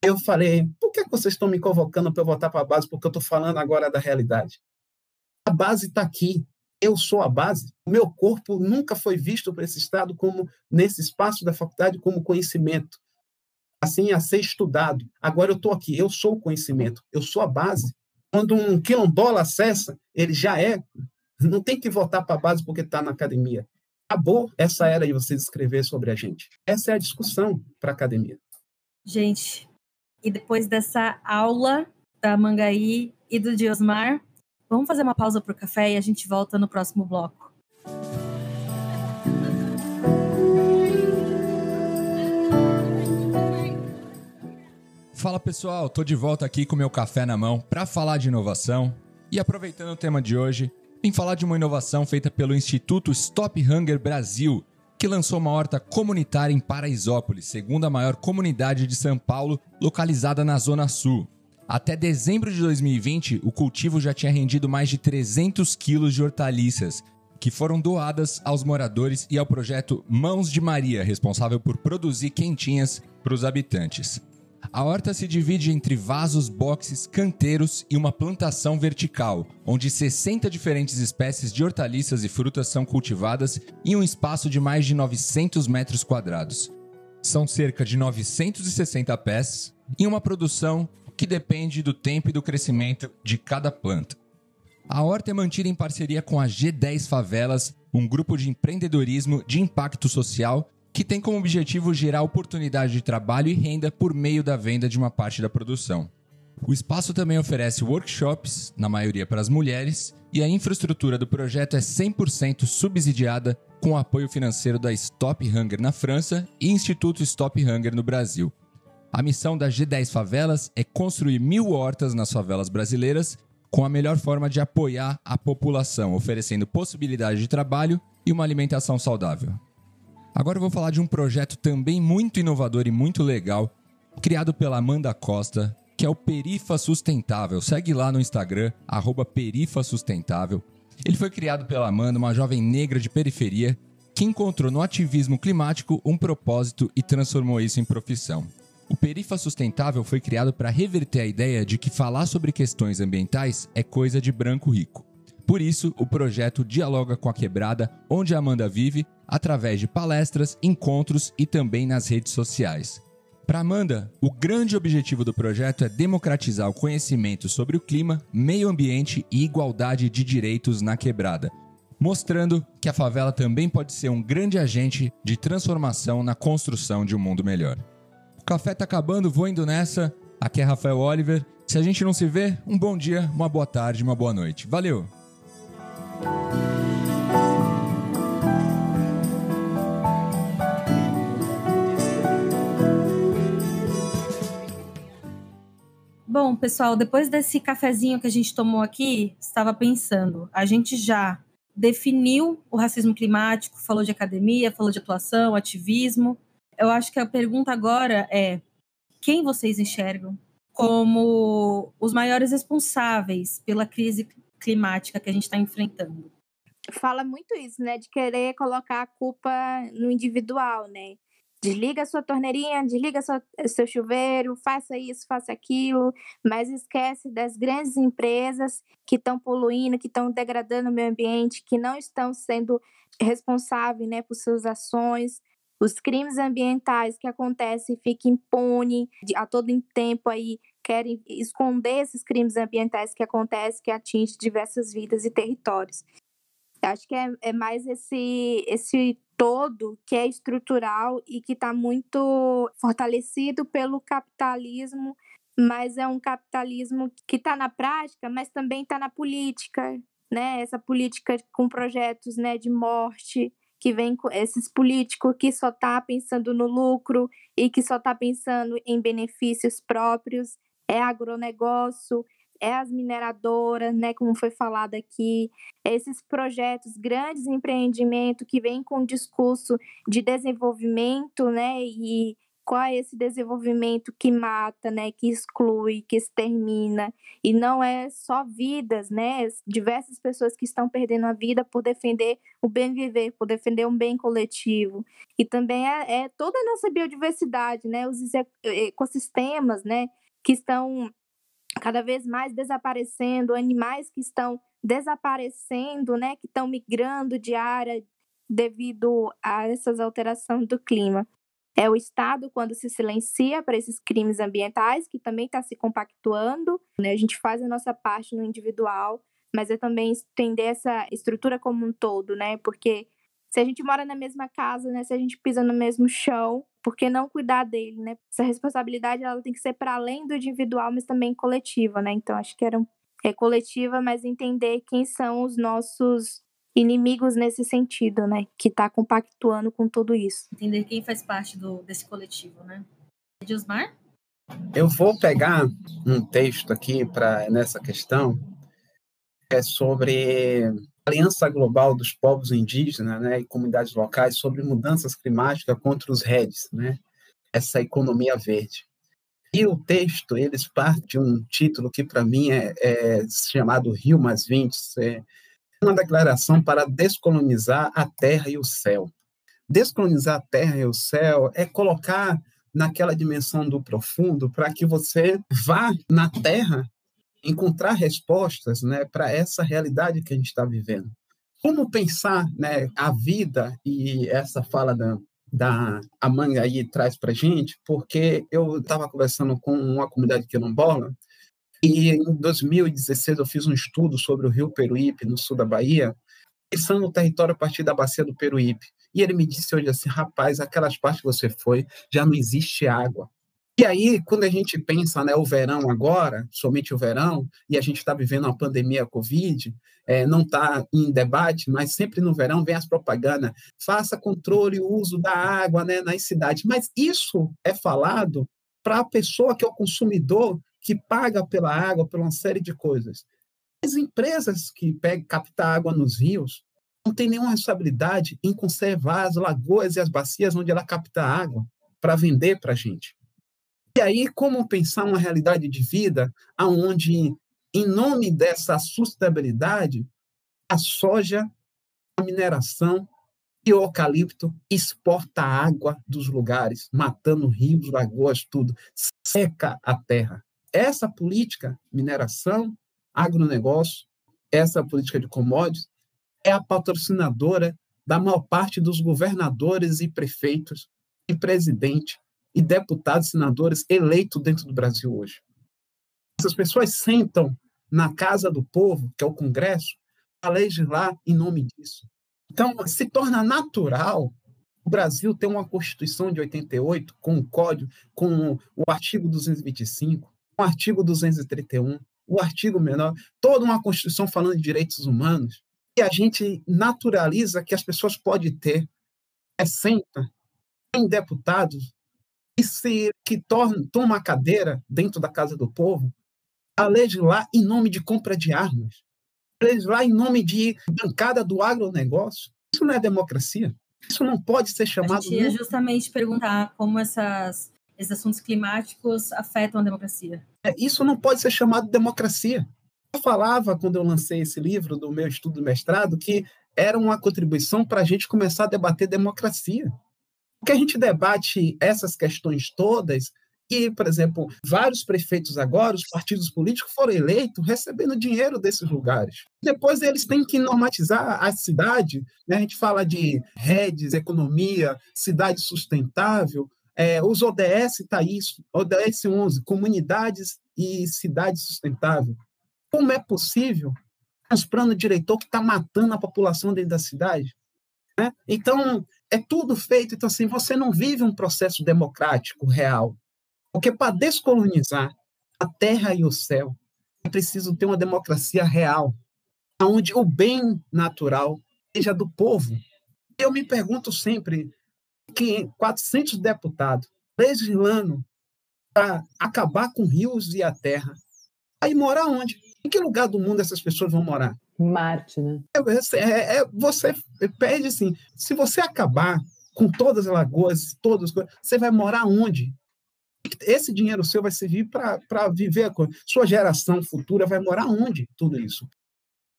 Eu falei, por que vocês estão me convocando para eu voltar para a base? Porque eu estou falando agora da realidade. A base está aqui eu sou a base. O meu corpo nunca foi visto por esse Estado como, nesse espaço da faculdade, como conhecimento, assim a ser estudado. Agora eu estou aqui, eu sou o conhecimento, eu sou a base. Quando um quilombola acessa, ele já é. Não tem que voltar para a base porque está na academia. Acabou essa era de você escrever sobre a gente. Essa é a discussão para a academia. Gente, e depois dessa aula da Mangaí e do Diosmar, Vamos fazer uma pausa para o café e a gente volta no próximo bloco. Fala pessoal, tô de volta aqui com meu café na mão para falar de inovação. E aproveitando o tema de hoje, vim falar de uma inovação feita pelo Instituto Stop Hunger Brasil, que lançou uma horta comunitária em Paraisópolis, segunda maior comunidade de São Paulo, localizada na Zona Sul. Até dezembro de 2020, o cultivo já tinha rendido mais de 300 quilos de hortaliças, que foram doadas aos moradores e ao projeto Mãos de Maria, responsável por produzir quentinhas para os habitantes. A horta se divide entre vasos, boxes, canteiros e uma plantação vertical, onde 60 diferentes espécies de hortaliças e frutas são cultivadas em um espaço de mais de 900 metros quadrados. São cerca de 960 pés, em uma produção que depende do tempo e do crescimento de cada planta. A horta é mantida em parceria com a G10 Favelas, um grupo de empreendedorismo de impacto social que tem como objetivo gerar oportunidade de trabalho e renda por meio da venda de uma parte da produção. O espaço também oferece workshops, na maioria para as mulheres, e a infraestrutura do projeto é 100% subsidiada com apoio financeiro da Stop Hunger na França e Instituto Stop Hunger no Brasil. A missão da G10 Favelas é construir mil hortas nas favelas brasileiras com a melhor forma de apoiar a população, oferecendo possibilidade de trabalho e uma alimentação saudável. Agora eu vou falar de um projeto também muito inovador e muito legal, criado pela Amanda Costa, que é o Perifa Sustentável. Segue lá no Instagram, Perifa Sustentável. Ele foi criado pela Amanda, uma jovem negra de periferia, que encontrou no ativismo climático um propósito e transformou isso em profissão. O Perifa Sustentável foi criado para reverter a ideia de que falar sobre questões ambientais é coisa de branco rico. Por isso, o projeto dialoga com a quebrada onde a Amanda vive, através de palestras, encontros e também nas redes sociais. Para Amanda, o grande objetivo do projeto é democratizar o conhecimento sobre o clima, meio ambiente e igualdade de direitos na quebrada, mostrando que a favela também pode ser um grande agente de transformação na construção de um mundo melhor café tá acabando, vou indo nessa. Aqui é Rafael Oliver. Se a gente não se vê, um bom dia, uma boa tarde, uma boa noite. Valeu! Bom, pessoal, depois desse cafezinho que a gente tomou aqui, estava pensando, a gente já definiu o racismo climático, falou de academia, falou de atuação, ativismo. Eu acho que a pergunta agora é: quem vocês enxergam como os maiores responsáveis pela crise climática que a gente está enfrentando? Fala muito isso, né? De querer colocar a culpa no individual, né? Desliga a sua torneirinha, desliga sua, seu chuveiro, faça isso, faça aquilo, mas esquece das grandes empresas que estão poluindo, que estão degradando o meio ambiente, que não estão sendo responsáveis né, por suas ações, os crimes ambientais que acontecem ficam impune a todo tempo aí querem esconder esses crimes ambientais que acontecem, que atingem diversas vidas e territórios. Acho que é, é mais esse, esse todo que é estrutural e que está muito fortalecido pelo capitalismo, mas é um capitalismo que está na prática, mas também está na política, né? Essa política com projetos né, de morte, que vem com esses políticos que só tá pensando no lucro e que só tá pensando em benefícios próprios, é agronegócio, é as mineradoras, né, como foi falado aqui, esses projetos, grandes empreendimentos que vêm com um discurso de desenvolvimento, né, e qual é esse desenvolvimento que mata, né, que exclui, que extermina, e não é só vidas, né, diversas pessoas que estão perdendo a vida por defender o bem viver, por defender um bem coletivo, e também é, é toda a nossa biodiversidade, né, os ecossistemas, né, que estão cada vez mais desaparecendo, animais que estão desaparecendo, né, que estão migrando de área devido a essas alterações do clima. É o Estado quando se silencia para esses crimes ambientais, que também está se compactuando, né? A gente faz a nossa parte no individual, mas é também entender essa estrutura como um todo, né? Porque se a gente mora na mesma casa, né? Se a gente pisa no mesmo chão, por que não cuidar dele, né? Essa responsabilidade ela tem que ser para além do individual, mas também coletiva, né? Então acho que era um, é coletiva, mas entender quem são os nossos inimigos nesse sentido, né? Que está compactuando com tudo isso. Entender quem faz parte do, desse coletivo, né? Edilmar? Eu vou pegar um texto aqui para nessa questão, é sobre Aliança Global dos Povos Indígenas né, e Comunidades Locais sobre mudanças climáticas contra os REDs, né, essa economia verde. E o texto, eles partem de um título que, para mim, é, é, chamado Rio Mais 20, é uma declaração para descolonizar a terra e o céu. Descolonizar a terra e o céu é colocar naquela dimensão do profundo para que você vá na terra encontrar respostas né, para essa realidade que a gente está vivendo. Como pensar né, a vida e essa fala da, da Amanga aí traz para gente, porque eu estava conversando com uma comunidade quilombola e em 2016 eu fiz um estudo sobre o rio Peruípe, no sul da Bahia, pensando no território a partir da bacia do Peruípe. E ele me disse hoje assim, rapaz, aquelas partes que você foi, já não existe água. E aí, quando a gente pensa né, o verão agora, somente o verão, e a gente está vivendo uma pandemia Covid, é, não está em debate, mas sempre no verão vem as propagandas, faça controle o uso da água né, nas cidades. Mas isso é falado para a pessoa que é o consumidor que paga pela água, por uma série de coisas. As empresas que pegam, captam água nos rios não têm nenhuma responsabilidade em conservar as lagoas e as bacias onde ela capta água para vender para a gente. E aí, como pensar uma realidade de vida onde, em nome dessa sustentabilidade, a soja, a mineração e o eucalipto exporta água dos lugares, matando rios, lagoas, tudo, seca a terra. Essa política, mineração, agronegócio, essa política de commodities, é a patrocinadora da maior parte dos governadores e prefeitos e presidente e deputados, senadores eleitos dentro do Brasil hoje. Essas pessoas sentam na casa do povo, que é o Congresso, a legislar em nome disso. Então, se torna natural O Brasil tem uma Constituição de 88 com o código, com o artigo 225, o artigo 231, o artigo menor, toda uma Constituição falando de direitos humanos, e a gente naturaliza que as pessoas podem ter 60, 100 deputados que, se, que tornam, tomam a cadeira dentro da Casa do Povo a legislar em nome de compra de armas, legislar em nome de bancada do agronegócio. Isso não é democracia. Isso não pode ser chamado. A gente ia justamente perguntar como essas, esses assuntos climáticos afetam a democracia. É, isso não pode ser chamado de democracia. Eu falava, quando eu lancei esse livro do meu estudo de mestrado, que era uma contribuição para a gente começar a debater democracia. Porque a gente debate essas questões todas e, por exemplo, vários prefeitos agora, os partidos políticos foram eleitos recebendo dinheiro desses lugares. Depois eles têm que normatizar a cidade. Né? A gente fala de redes, economia, cidade sustentável. É, os ODS está isso, ODS 11, comunidades e cidade sustentável. Como é possível os planos diretor que está matando a população dentro da cidade? Né? Então, é tudo feito. Então, assim, você não vive um processo democrático real. Porque para descolonizar a terra e o céu, é preciso ter uma democracia real, onde o bem natural seja do povo. Eu me pergunto sempre que 400 deputados legislando para acabar com rios e a terra, aí morar onde? Em que lugar do mundo essas pessoas vão morar? Marte, né? É, é, é, você pede assim, se você acabar com todas as lagoas, todas você vai morar onde? esse dinheiro seu vai servir para viver a coisa. Sua geração futura vai morar onde tudo isso?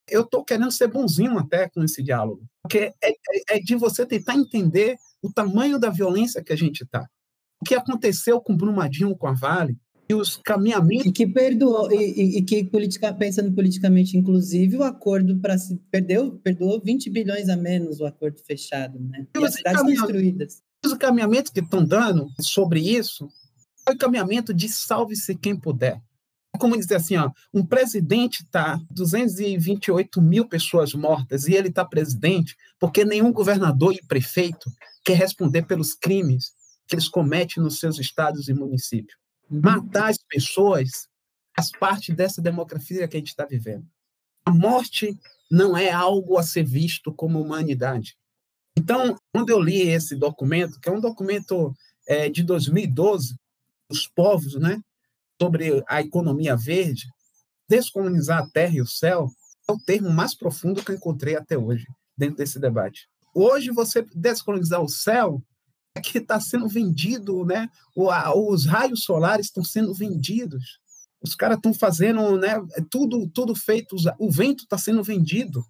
Eu estou querendo ser bonzinho até com esse diálogo, porque é, é, é de você tentar entender o tamanho da violência que a gente está. O que aconteceu com Brumadinho, com a Vale, e os caminhamentos. E que perdoou, e, e, que politica, pensando politicamente, inclusive, o acordo para se. Perdeu, perdoou 20 bilhões a menos o acordo fechado, né? E, e as cidades destruídas. Os caminhamentos que estão dando sobre isso o encaminhamento de salve-se quem puder. Como dizer assim, ó, um presidente está 228 mil pessoas mortas e ele está presidente porque nenhum governador e prefeito quer responder pelos crimes que eles cometem nos seus estados e municípios. Matar as pessoas faz parte dessa democracia que a gente está vivendo. A morte não é algo a ser visto como humanidade. Então, quando eu li esse documento, que é um documento é, de 2012, os povos, né, sobre a economia verde, descolonizar a terra e o céu é o termo mais profundo que eu encontrei até hoje dentro desse debate. Hoje você descolonizar o céu que está sendo vendido, né? Os raios solares estão sendo vendidos. Os caras estão fazendo, né? Tudo, tudo feito. O vento está sendo vendido.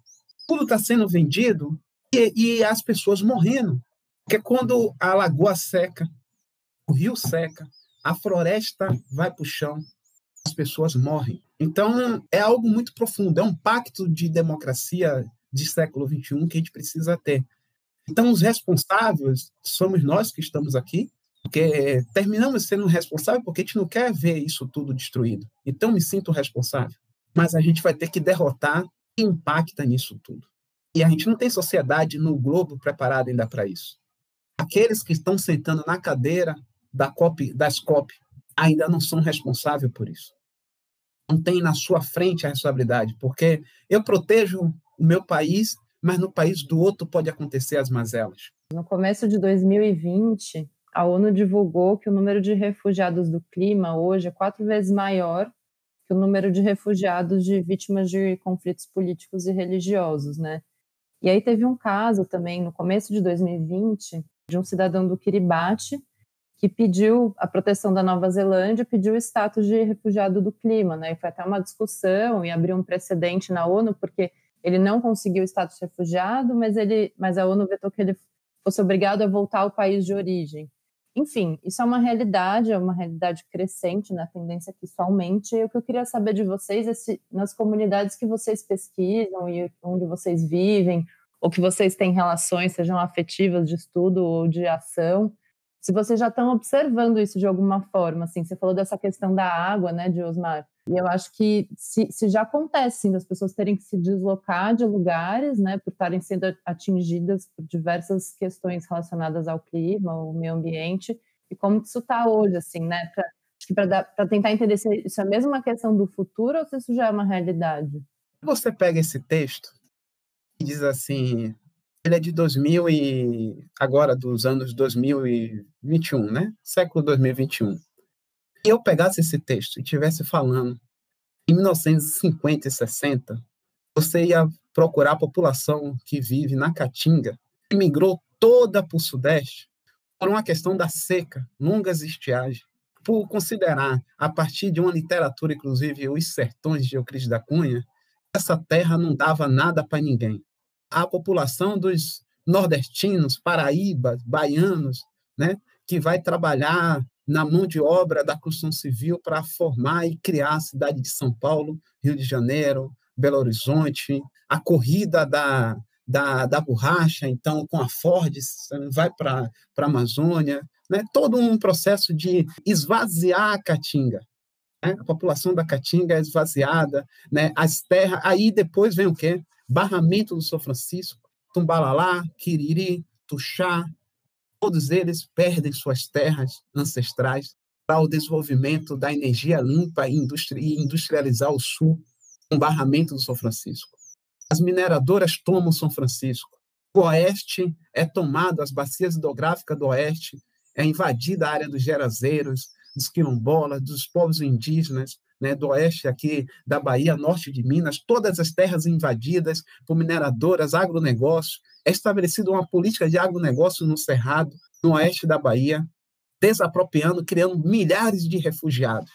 Tudo está sendo vendido e, e as pessoas morrendo. Porque quando a lagoa seca, o rio seca, a floresta vai para o chão, as pessoas morrem. Então, é algo muito profundo, é um pacto de democracia de século XXI que a gente precisa ter. Então, os responsáveis somos nós que estamos aqui, porque terminamos sendo responsáveis porque a gente não quer ver isso tudo destruído. Então, me sinto responsável. Mas a gente vai ter que derrotar quem impacta nisso tudo. E a gente não tem sociedade no globo preparada ainda para isso. Aqueles que estão sentando na cadeira da COP, das COP ainda não são responsáveis por isso. Não tem na sua frente a responsabilidade, porque eu protejo o meu país, mas no país do outro pode acontecer as mazelas. No começo de 2020, a ONU divulgou que o número de refugiados do clima hoje é quatro vezes maior que o número de refugiados de vítimas de conflitos políticos e religiosos, né? E aí teve um caso também no começo de 2020 de um cidadão do Kiribati que pediu a proteção da Nova Zelândia, pediu o status de refugiado do clima, né? E foi até uma discussão e abriu um precedente na ONU, porque ele não conseguiu o status de refugiado, mas, ele, mas a ONU vetou que ele fosse obrigado a voltar ao país de origem. Enfim, isso é uma realidade, é uma realidade crescente, na né? tendência que isso aumente. E o que eu queria saber de vocês é se nas comunidades que vocês pesquisam e onde vocês vivem, ou que vocês têm relações, sejam afetivas, de estudo ou de ação, se vocês já estão observando isso de alguma forma, assim, você falou dessa questão da água, né, de Osmar, e eu acho que se, se já acontece, sim, das pessoas terem que se deslocar de lugares, né, por estarem sendo atingidas por diversas questões relacionadas ao clima, ao meio ambiente, e como isso está hoje, assim, né, para tentar entender se isso é mesmo uma questão do futuro ou se isso já é uma realidade. Você pega esse texto e diz assim, ele é de 2000 e agora dos anos 2021, né? Século 2021. E eu pegasse esse texto e estivesse falando em 1950 e 60, você ia procurar a população que vive na Caatinga, que migrou toda para o Sudeste por uma questão da seca, longas estiagens, por considerar, a partir de uma literatura, inclusive, os sertões de Euclides da Cunha, essa terra não dava nada para ninguém a população dos nordestinos, paraíbas, baianos, né, que vai trabalhar na mão de obra da construção civil para formar e criar a cidade de São Paulo, Rio de Janeiro, Belo Horizonte, a corrida da, da, da borracha, então, com a Ford, vai para a Amazônia, né? todo um processo de esvaziar a Caatinga. Né? A população da Caatinga é esvaziada, né? as terras. Aí depois vem o quê? Barramento do São Francisco, Tumbalalá, Quiriri, Tuxá, todos eles perdem suas terras ancestrais para o desenvolvimento da energia limpa e industrializar o sul, com barramento do São Francisco. As mineradoras tomam São Francisco. O oeste é tomado, as bacias hidrográficas do oeste é invadida a área dos gerazeiros, dos quilombolas, dos povos indígenas, né, do oeste aqui da Bahia, norte de Minas, todas as terras invadidas por mineradoras, agronegócio. É estabelecida uma política de agronegócio no Cerrado, no oeste da Bahia, desapropriando, criando milhares de refugiados.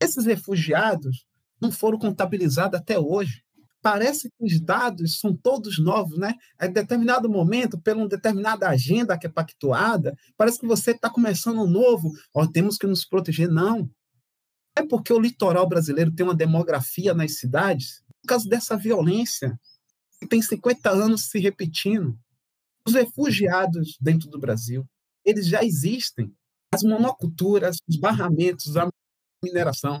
Esses refugiados não foram contabilizados até hoje. Parece que os dados são todos novos, né? Em determinado momento, por uma determinada agenda que é pactuada, parece que você está começando um novo. Ó, temos que nos proteger. Não. É porque o litoral brasileiro tem uma demografia nas cidades por causa dessa violência que tem 50 anos se repetindo. Os refugiados dentro do Brasil, eles já existem. As monoculturas, os barramentos, a mineração,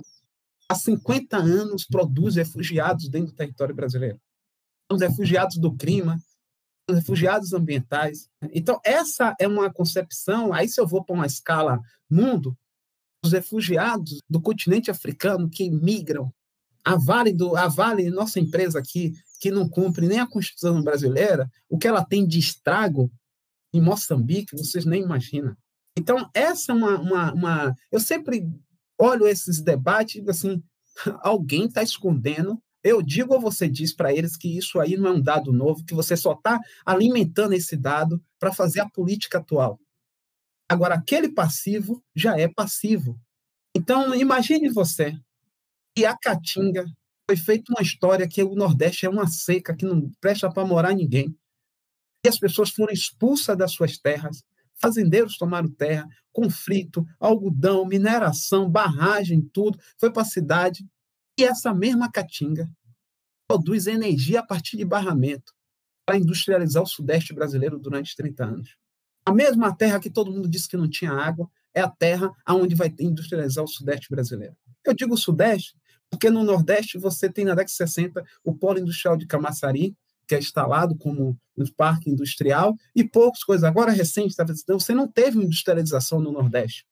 há 50 anos produz refugiados dentro do território brasileiro. Os refugiados do clima, os refugiados ambientais. Então, essa é uma concepção. Aí, se eu vou para uma escala mundo, os refugiados do continente africano que migram. A Vale, do, a Vale, nossa empresa aqui, que não cumpre nem a Constituição brasileira, o que ela tem de estrago em Moçambique, vocês nem imaginam. Então, essa é uma. uma, uma eu sempre olho esses debates assim: alguém está escondendo. Eu digo ou você diz para eles que isso aí não é um dado novo, que você só está alimentando esse dado para fazer a política atual. Agora, aquele passivo já é passivo. Então, imagine você que a Caatinga foi feita uma história que o Nordeste é uma seca que não presta para morar ninguém. E as pessoas foram expulsas das suas terras, fazendeiros tomaram terra, conflito, algodão, mineração, barragem, tudo, foi para a cidade. E essa mesma Caatinga produz energia a partir de barramento para industrializar o Sudeste brasileiro durante 30 anos. A mesma terra que todo mundo disse que não tinha água é a terra aonde vai industrializar o Sudeste brasileiro. Eu digo Sudeste porque no Nordeste você tem na década de 60 o polo industrial de Camaçari, que é instalado como um parque industrial, e poucas coisas. Agora, recente, tá você não teve industrialização no Nordeste,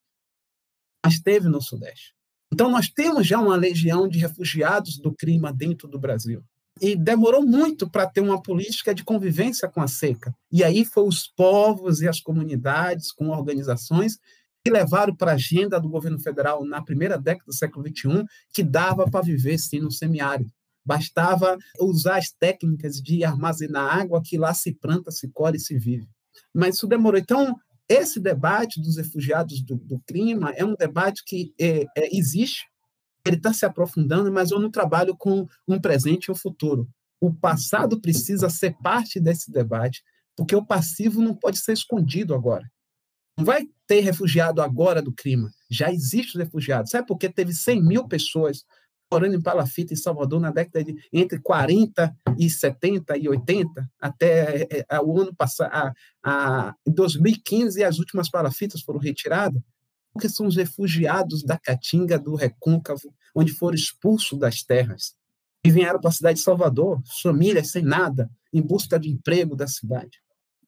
mas teve no Sudeste. Então, nós temos já uma legião de refugiados do clima dentro do Brasil e demorou muito para ter uma política de convivência com a seca. E aí foi os povos e as comunidades, com organizações, que levaram para a agenda do governo federal na primeira década do século XXI que dava para viver sim no semiárido. Bastava usar as técnicas de armazenar água que lá se planta, se colhe e se vive. Mas isso demorou. Então, esse debate dos refugiados do, do clima é um debate que é, é, existe, ele está se aprofundando, mas eu não trabalho com um presente e um futuro. O passado precisa ser parte desse debate, porque o passivo não pode ser escondido agora. Não vai ter refugiado agora do clima. Já existe refugiado. Sabe por que teve 100 mil pessoas morando em palafita em Salvador na década de entre 40 e 70 e 80, até é, é, o ano passado, a, a, em 2015, as últimas palafitas foram retiradas, porque são os refugiados da Caatinga, do Recôncavo, onde foram expulsos das terras e vieram para a cidade de Salvador, famílias sem nada, em busca de emprego da cidade.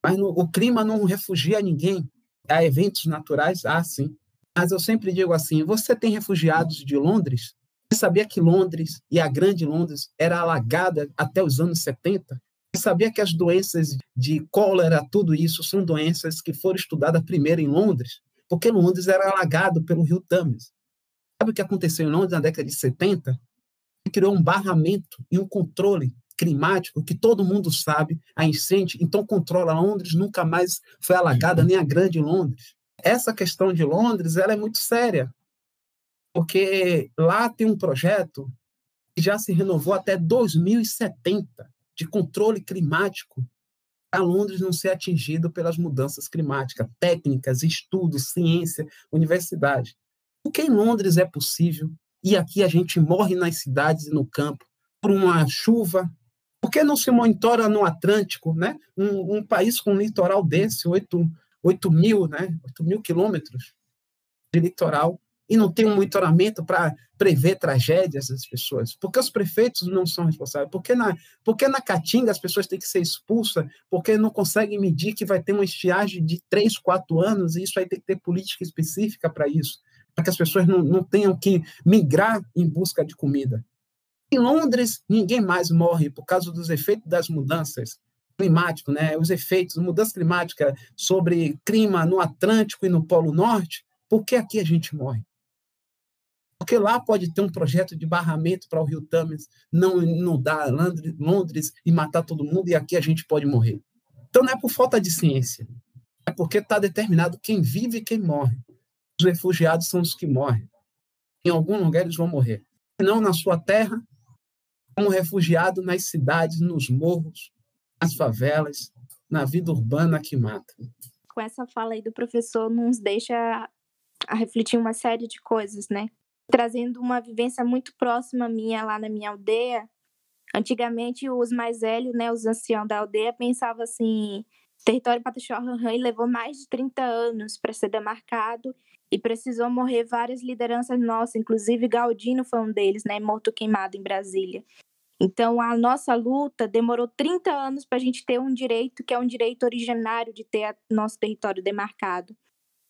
Mas no, o clima não refugia ninguém. Há eventos naturais, há sim. Mas eu sempre digo assim: você tem refugiados de Londres? Sabia que Londres e a Grande Londres era alagada até os anos 70? Você sabia que as doenças de cólera, tudo isso, são doenças que foram estudadas primeiro em Londres? Porque Londres era alagado pelo rio Thames. Sabe o que aconteceu em Londres na década de 70? Criou um barramento e um controle climático que todo mundo sabe, a enchente, então controla Londres, nunca mais foi alagada nem a grande Londres. Essa questão de Londres, ela é muito séria, porque lá tem um projeto que já se renovou até 2070 de controle climático a Londres não ser atingido pelas mudanças climáticas, técnicas, estudos, ciência, universidade. Porque em Londres é possível e aqui a gente morre nas cidades e no campo por uma chuva, por que não se monitora no Atlântico, né? Um, um país com um litoral desse, 8, 8 mil, né? 8 mil quilômetros de litoral, e não tem um monitoramento para prever tragédias das pessoas? Por que os prefeitos não são responsáveis? Por que na, por que na Caatinga as pessoas têm que ser expulsas? Porque não conseguem medir que vai ter uma estiagem de 3, 4 anos, e isso aí tem que ter política específica para isso, para que as pessoas não, não tenham que migrar em busca de comida. Em Londres, ninguém mais morre por causa dos efeitos das mudanças climáticas, né? os efeitos, mudança climática sobre clima no Atlântico e no Polo Norte, por que aqui a gente morre? Porque lá pode ter um projeto de barramento para o Rio Thames não inundar Londres e matar todo mundo, e aqui a gente pode morrer. Então não é por falta de ciência, é porque está determinado quem vive e quem morre. Os refugiados são os que morrem. Em algum lugar eles vão morrer. Não na sua terra, como refugiado nas cidades, nos morros, nas favelas, na vida urbana que mata. Com essa fala aí do professor, nos deixa a refletir uma série de coisas, né? Trazendo uma vivência muito próxima minha lá na minha aldeia. Antigamente, os mais velhos, né, os anciãos da aldeia, pensavam assim: território Pataxó-Ranhan levou mais de 30 anos para ser demarcado e precisou morrer várias lideranças nossas, inclusive Galdino foi um deles, né, morto queimado em Brasília. Então, a nossa luta demorou 30 anos para a gente ter um direito que é um direito originário de ter nosso território demarcado.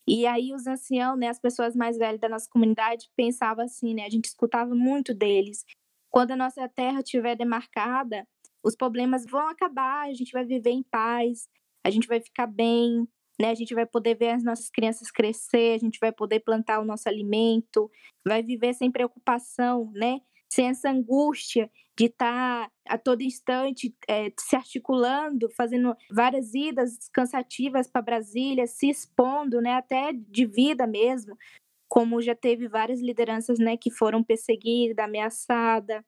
E aí os anciãos, né, as pessoas mais velhas da nossa comunidade pensavam assim, né, a gente escutava muito deles. Quando a nossa terra estiver demarcada, os problemas vão acabar, a gente vai viver em paz, a gente vai ficar bem, né? A gente vai poder ver as nossas crianças crescer, a gente vai poder plantar o nosso alimento, vai viver sem preocupação, né? Sem essa angústia de estar tá a todo instante é, se articulando, fazendo várias idas cansativas para Brasília, se expondo, né? Até de vida mesmo, como já teve várias lideranças, né? Que foram perseguidas, ameaçadas,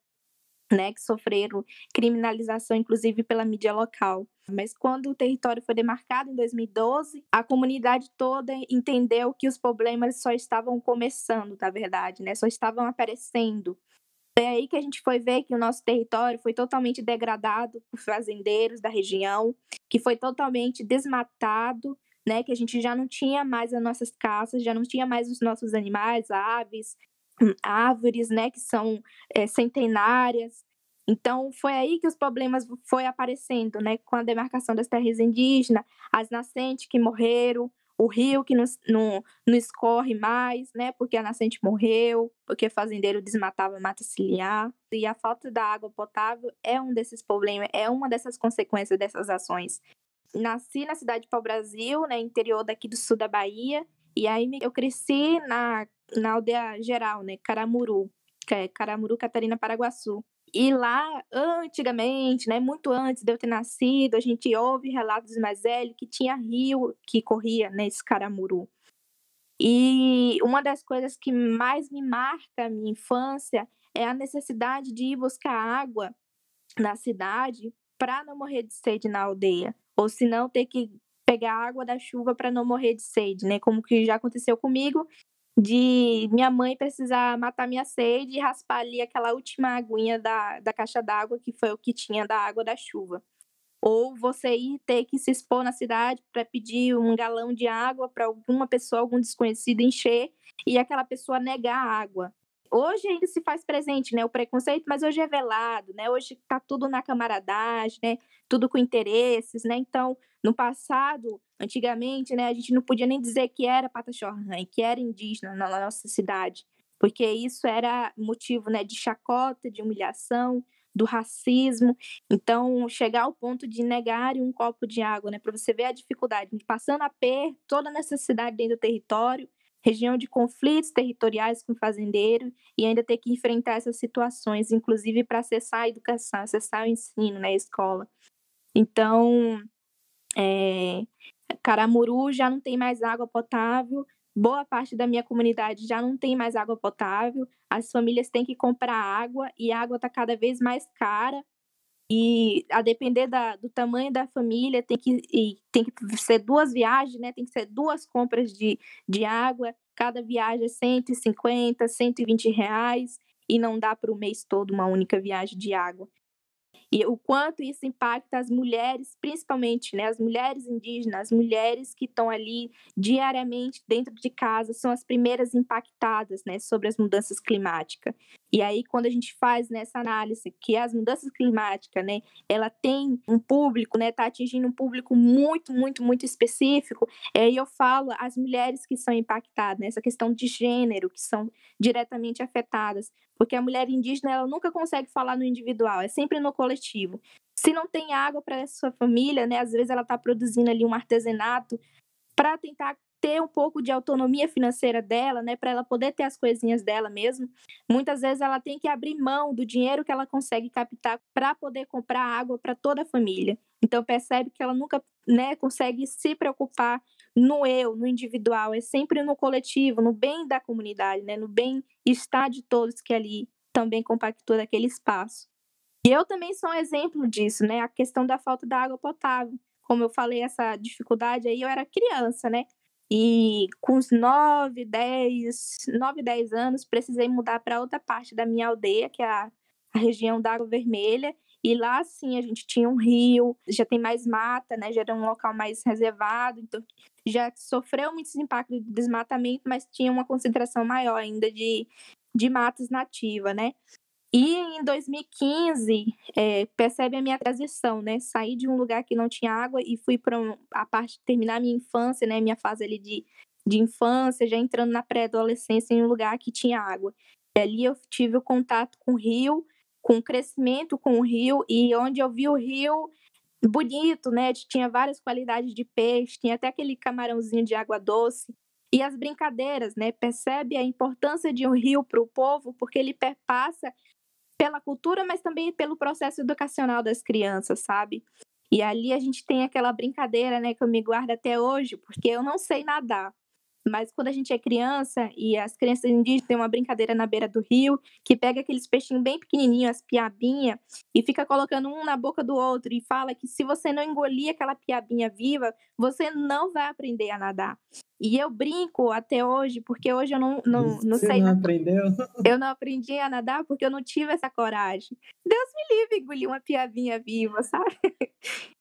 né, que sofreram criminalização, inclusive pela mídia local. Mas quando o território foi demarcado em 2012, a comunidade toda entendeu que os problemas só estavam começando, na verdade, né? Só estavam aparecendo. É aí que a gente foi ver que o nosso território foi totalmente degradado por fazendeiros da região, que foi totalmente desmatado, né? Que a gente já não tinha mais as nossas caças, já não tinha mais os nossos animais, aves, árvores, né, que são é, centenárias. Então, foi aí que os problemas foi aparecendo, né, com a demarcação das terras indígenas, as nascentes que morreram, o rio que não, não, não escorre mais, né, porque a nascente morreu, porque fazendeiro desmatava mata ciliar, e a falta da água potável é um desses problemas, é uma dessas consequências dessas ações. Nasci na cidade de Pau-Brasil, né, interior daqui do sul da Bahia, e aí eu cresci na na aldeia geral, né? Caramuru, que é Caramuru, Catarina, Paraguaçu. E lá, antigamente, né, muito antes de eu ter nascido, a gente ouve relatos mais velhos que tinha rio que corria nesse Caramuru. E uma das coisas que mais me marca a minha infância é a necessidade de ir buscar água na cidade para não morrer de sede na aldeia, ou se não ter que pegar água da chuva para não morrer de sede, né? Como que já aconteceu comigo de minha mãe precisar matar minha sede e raspar ali aquela última aguinha da, da caixa d'água, que foi o que tinha da água da chuva. Ou você ir ter que se expor na cidade para pedir um galão de água para alguma pessoa, algum desconhecido encher, e aquela pessoa negar a água. Hoje ainda se faz presente, né, o preconceito, mas hoje é velado, né? Hoje está tudo na camaradagem, né? Tudo com interesses, né? Então, no passado, antigamente, né, a gente não podia nem dizer que era Pataxorran, que era indígena na nossa cidade, porque isso era motivo, né, de chacota, de humilhação, do racismo. Então, chegar ao ponto de negar um copo de água, né, para você ver a dificuldade, passando a per toda a necessidade dentro do território, região de conflitos territoriais com fazendeiro e ainda ter que enfrentar essas situações, inclusive para acessar a educação, acessar o ensino na né, escola. Então, é, Caramuru já não tem mais água potável, boa parte da minha comunidade já não tem mais água potável, as famílias têm que comprar água e a água está cada vez mais cara. E a depender da, do tamanho da família, tem que, tem que ser duas viagens, né? Tem que ser duas compras de, de água. Cada viagem é 150, 120 reais. E não dá para o mês todo uma única viagem de água e o quanto isso impacta as mulheres, principalmente, né, as mulheres indígenas, as mulheres que estão ali diariamente dentro de casa, são as primeiras impactadas, né, sobre as mudanças climáticas. E aí, quando a gente faz nessa análise que as mudanças climáticas, né, ela tem um público, né, tá atingindo um público muito, muito, muito específico, aí eu falo as mulheres que são impactadas, né, essa questão de gênero, que são diretamente afetadas, porque a mulher indígena, ela nunca consegue falar no individual, é sempre no coletivo. Se não tem água para sua família, né, às vezes ela está produzindo ali um artesanato para tentar ter um pouco de autonomia financeira dela, né, para ela poder ter as coisinhas dela mesmo. Muitas vezes ela tem que abrir mão do dinheiro que ela consegue captar para poder comprar água para toda a família. Então percebe que ela nunca, né, consegue se preocupar no eu, no individual, é sempre no coletivo, no bem da comunidade, né, no bem-estar de todos que ali também compactou daquele espaço. E eu também sou um exemplo disso, né, a questão da falta da água potável. Como eu falei, essa dificuldade aí, eu era criança, né? E com uns 9, 10, 9, 10 anos, precisei mudar para outra parte da minha aldeia, que é a, a região da Água Vermelha. E lá, sim, a gente tinha um rio, já tem mais mata, né? Já era um local mais reservado, então já sofreu muitos impactos de desmatamento, mas tinha uma concentração maior ainda de, de matas nativas, né? E em 2015, é, percebe a minha transição, né? Saí de um lugar que não tinha água e fui para a parte terminar minha infância, né? Minha fase ali de, de infância, já entrando na pré-adolescência em um lugar que tinha água. E ali eu tive o contato com o rio, com o crescimento com o rio, e onde eu vi o rio bonito, né? Tinha várias qualidades de peixe, tinha até aquele camarãozinho de água doce. E as brincadeiras, né? Percebe a importância de um rio para o povo, porque ele perpassa pela cultura, mas também pelo processo educacional das crianças, sabe? E ali a gente tem aquela brincadeira, né, que eu me guardo até hoje, porque eu não sei nadar. Mas quando a gente é criança e as crianças indígenas têm uma brincadeira na beira do rio, que pega aqueles peixinhos bem pequenininhos, as piabinhas, e fica colocando um na boca do outro e fala que se você não engolir aquela piabinha viva, você não vai aprender a nadar. E eu brinco até hoje, porque hoje eu não, não, não você sei. não aprendeu? Eu não aprendi a nadar porque eu não tive essa coragem. Deus me livre engolir uma piabinha viva, sabe?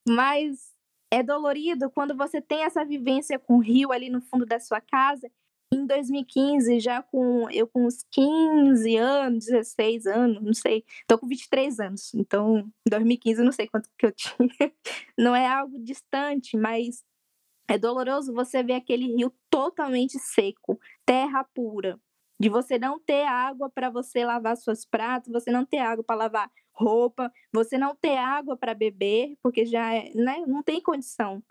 Mas é dolorido quando você tem essa vivência com o rio ali no fundo da sua casa. Em 2015, já com eu com uns 15 anos, 16 anos, não sei, tô com 23 anos. Então, em 2015 eu não sei quanto que eu tinha. Não é algo distante, mas é doloroso você ver aquele rio totalmente seco, terra pura, de você não ter água para você lavar suas pratos, você não ter água para lavar roupa, você não ter água para beber, porque já é, né, não tem condição.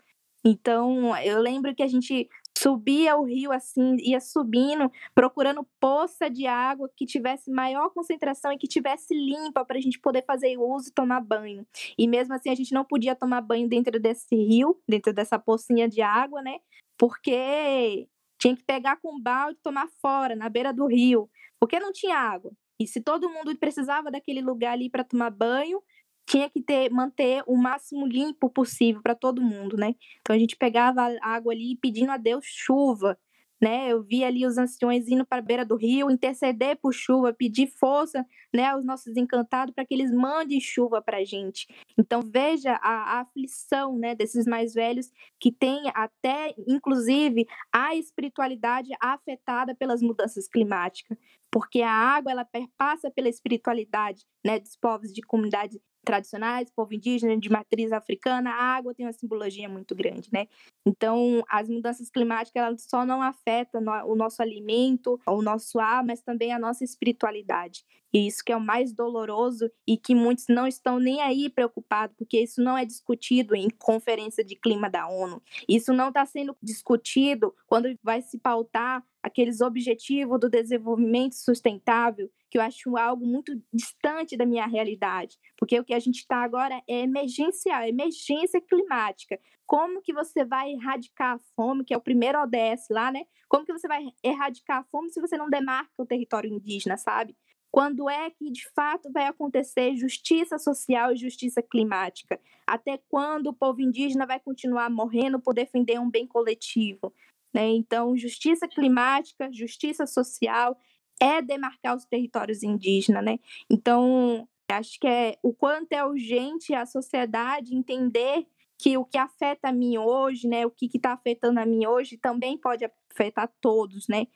Então, eu lembro que a gente subia o rio assim, ia subindo, procurando poça de água que tivesse maior concentração e que tivesse limpa para a gente poder fazer uso e tomar banho. E mesmo assim, a gente não podia tomar banho dentro desse rio, dentro dessa pocinha de água, né? Porque tinha que pegar com balde e tomar fora, na beira do rio, porque não tinha água. E se todo mundo precisava daquele lugar ali para tomar banho, tinha que ter manter o máximo limpo possível para todo mundo, né? Então a gente pegava água ali pedindo a Deus chuva, né? Eu vi ali os anciões indo para a beira do rio, interceder por chuva, pedir força, né, aos nossos encantados para que eles mandem chuva para a gente. Então veja a, a, aflição, né, desses mais velhos que tem até, inclusive, a espiritualidade afetada pelas mudanças climáticas, porque a água ela perpassa pela espiritualidade, né, dos povos de comunidades tradicionais, povo indígena de matriz africana, a água tem uma simbologia muito grande, né? Então, as mudanças climáticas elas só não afetam o nosso alimento, o nosso ar, mas também a nossa espiritualidade. E isso que é o mais doloroso e que muitos não estão nem aí preocupados, porque isso não é discutido em conferência de clima da ONU. Isso não está sendo discutido quando vai se pautar aqueles objetivos do desenvolvimento sustentável, que eu acho algo muito distante da minha realidade, porque o que a gente está agora é emergencial, emergência climática. Como que você vai erradicar a fome, que é o primeiro ODS lá, né? Como que você vai erradicar a fome se você não demarca o território indígena, sabe? Quando é que de fato vai acontecer justiça social e justiça climática? Até quando o povo indígena vai continuar morrendo por defender um bem coletivo? Né? Então, justiça climática, justiça social é demarcar os territórios indígenas. Né? Então, acho que é o quanto é urgente a sociedade entender que o que afeta a mim hoje, né, o que está afetando a mim hoje, também pode afetar todos, né?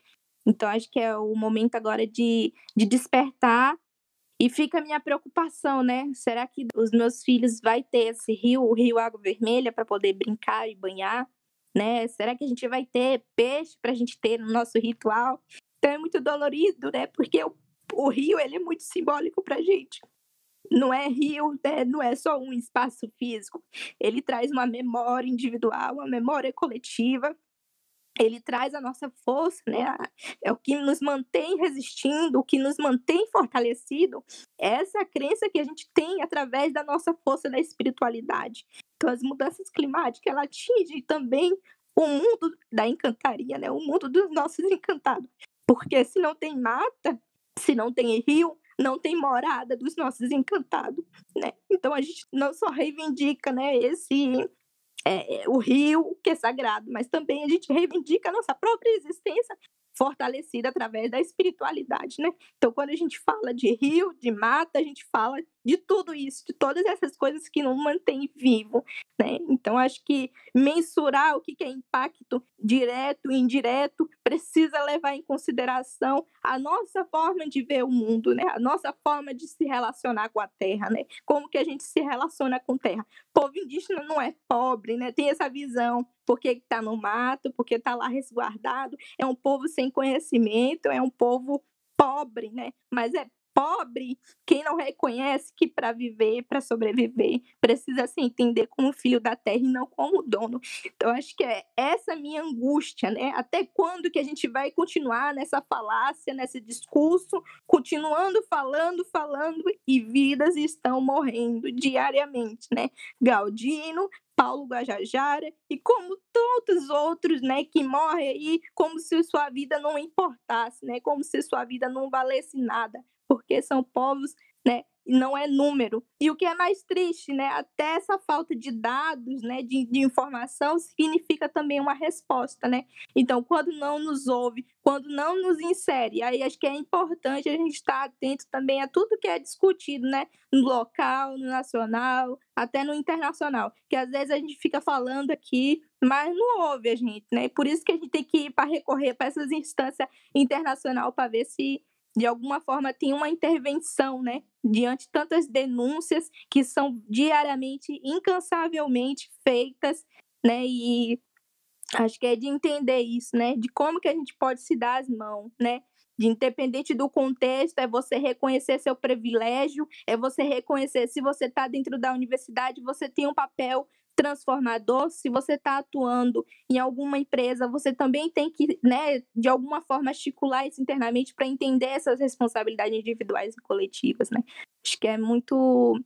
Então, acho que é o momento agora de, de despertar. E fica a minha preocupação, né? Será que os meus filhos vai ter esse rio, o rio Água Vermelha, para poder brincar e banhar? Né? Será que a gente vai ter peixe para a gente ter no nosso ritual? Então é muito dolorido, né? Porque o, o rio ele é muito simbólico para a gente. Não é rio, né? não é só um espaço físico. Ele traz uma memória individual, uma memória coletiva ele traz a nossa força, né? É o que nos mantém resistindo, o que nos mantém fortalecido. Essa é a crença que a gente tem através da nossa força da espiritualidade. Então, as mudanças climáticas, ela atinge também o mundo da encantaria, né? O mundo dos nossos encantados. Porque se não tem mata, se não tem rio, não tem morada dos nossos encantados, né? Então a gente não só reivindica, né, esse é, é, o rio, que é sagrado, mas também a gente reivindica a nossa própria existência fortalecida através da espiritualidade, né? Então, quando a gente fala de rio, de mata, a gente fala de tudo isso, de todas essas coisas que nos mantém vivo, né? Então, acho que mensurar o que é impacto direto e indireto precisa levar em consideração a nossa forma de ver o mundo, né? A nossa forma de se relacionar com a terra, né? Como que a gente se relaciona com terra. O povo indígena não é pobre, né? Tem essa visão porque está no mato, porque está lá resguardado. É um povo sem conhecimento, é um povo pobre, né? Mas é pobre quem não reconhece que para viver, para sobreviver, precisa se entender como filho da terra e não como dono. Então, acho que é essa minha angústia, né? Até quando que a gente vai continuar nessa falácia, nesse discurso, continuando falando, falando, e vidas estão morrendo diariamente, né? Galdino, Paulo Guajajara e como tantos outros, né, que morrem aí como se sua vida não importasse, né, como se sua vida não valesse nada porque são povos, né, não é número. E o que é mais triste, né, até essa falta de dados, né, de, de informação significa também uma resposta, né? Então, quando não nos ouve, quando não nos insere, aí acho que é importante a gente estar atento também a tudo que é discutido, né, no local, no nacional, até no internacional, que às vezes a gente fica falando aqui, mas não ouve a gente, né? Por isso que a gente tem que ir para recorrer para essas instâncias internacional para ver se de alguma forma tem uma intervenção, né, diante tantas denúncias que são diariamente, incansavelmente feitas, né, e acho que é de entender isso, né, de como que a gente pode se dar as mãos, né, de independente do contexto, é você reconhecer seu privilégio, é você reconhecer se você está dentro da universidade, você tem um papel transformador, se você está atuando em alguma empresa, você também tem que, né, de alguma forma, articular isso internamente para entender essas responsabilidades individuais e coletivas, né? Acho que é muito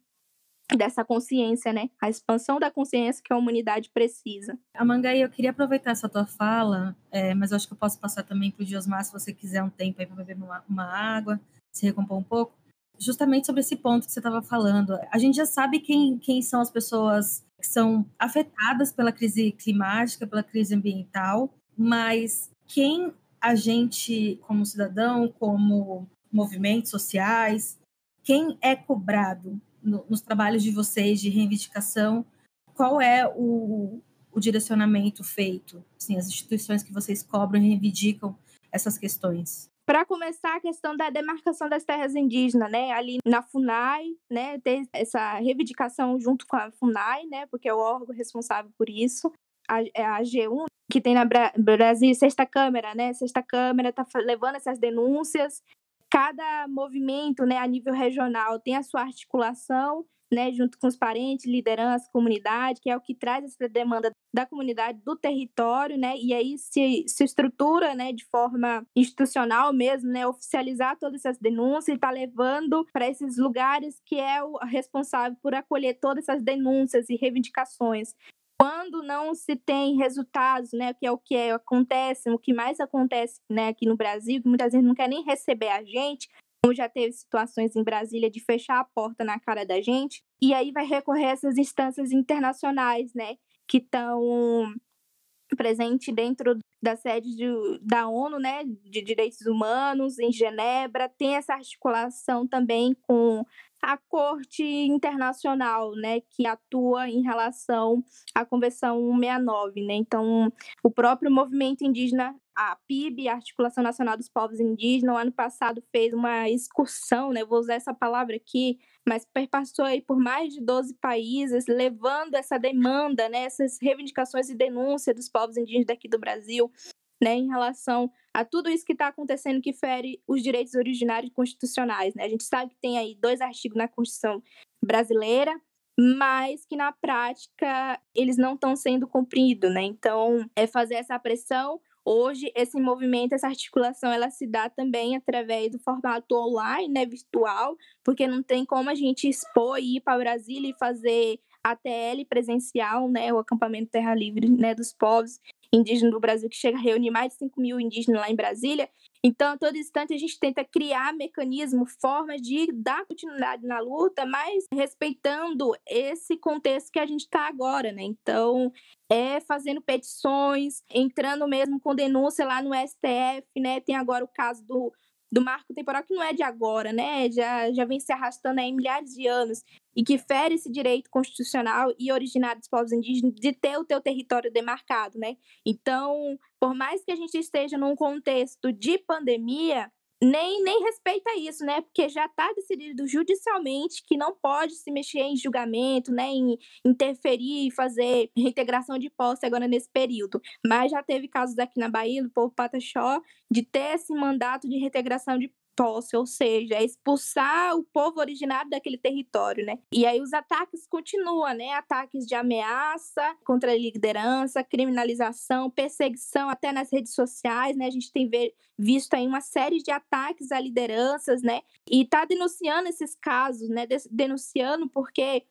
dessa consciência, né? A expansão da consciência que a humanidade precisa. Amangai, eu queria aproveitar essa tua fala, é, mas eu acho que eu posso passar também para o Diosmar, se você quiser um tempo aí para beber uma, uma água, se recompor um pouco justamente sobre esse ponto que você estava falando. A gente já sabe quem, quem são as pessoas que são afetadas pela crise climática, pela crise ambiental, mas quem a gente, como cidadão, como movimentos sociais, quem é cobrado no, nos trabalhos de vocês de reivindicação? Qual é o, o direcionamento feito? Assim, as instituições que vocês cobram e reivindicam essas questões? Para começar, a questão da demarcação das terras indígenas, né? Ali na FUNAI, né? Ter essa reivindicação junto com a FUNAI, né? Porque é o órgão responsável por isso. A, é a G1, que tem na Bra Brasil, Sexta Câmara, né? Sexta Câmara está levando essas denúncias. Cada movimento, né, a nível regional, tem a sua articulação né, junto com os parentes, liderança, comunidade, que é o que traz essa demanda da comunidade do território, né, e aí se, se estrutura, né, de forma institucional mesmo, né, oficializar todas essas denúncias e está levando para esses lugares que é o responsável por acolher todas essas denúncias e reivindicações. Quando não se tem resultados, né, que é o que é, acontece, o que mais acontece, né, aqui no Brasil, que muitas vezes não quer nem receber a gente, como já teve situações em Brasília de fechar a porta na cara da gente, e aí vai recorrer a essas instâncias internacionais, né, que estão presentes dentro da sede de, da ONU, né, de direitos humanos em Genebra, tem essa articulação também com a Corte Internacional, né, que atua em relação à Convenção 169, né? Então, o próprio movimento indígena, a PIB, a Articulação Nacional dos Povos Indígenas, no ano passado fez uma excursão, né, vou usar essa palavra aqui, mas perpassou aí por mais de 12 países, levando essa demanda, né, essas reivindicações e denúncias dos povos indígenas daqui do Brasil né, em relação a tudo isso que está acontecendo que fere os direitos originários constitucionais. Né? A gente sabe que tem aí dois artigos na Constituição brasileira, mas que na prática eles não estão sendo cumpridos, né? Então, é fazer essa pressão. Hoje, esse movimento, essa articulação, ela se dá também através do formato online, né, virtual, porque não tem como a gente expor e ir para Brasília e fazer ATL presencial, né, o acampamento Terra Livre, né, dos povos indígena do Brasil, que chega a reunir mais de 5 mil indígenas lá em Brasília. Então, a todo instante, a gente tenta criar mecanismos, formas de dar continuidade na luta, mas respeitando esse contexto que a gente está agora, né? Então, é fazendo petições, entrando mesmo com denúncia lá no STF, né? Tem agora o caso do do marco temporal que não é de agora, né? Já, já vem se arrastando aí milhares de anos e que fere esse direito constitucional e originário dos povos indígenas de ter o teu território demarcado, né? Então, por mais que a gente esteja num contexto de pandemia, nem, nem respeita isso, né? Porque já está decidido judicialmente que não pode se mexer em julgamento, né? Em interferir e fazer reintegração de posse agora nesse período. Mas já teve casos aqui na Bahia, do povo Pataxó, de ter esse mandato de reintegração de posse, ou seja, é expulsar o povo originário daquele território, né? E aí os ataques continuam, né? Ataques de ameaça contra a liderança, criminalização, perseguição até nas redes sociais, né? A gente tem visto aí uma série de ataques a lideranças, né? E tá denunciando esses casos, né? Denunciando porque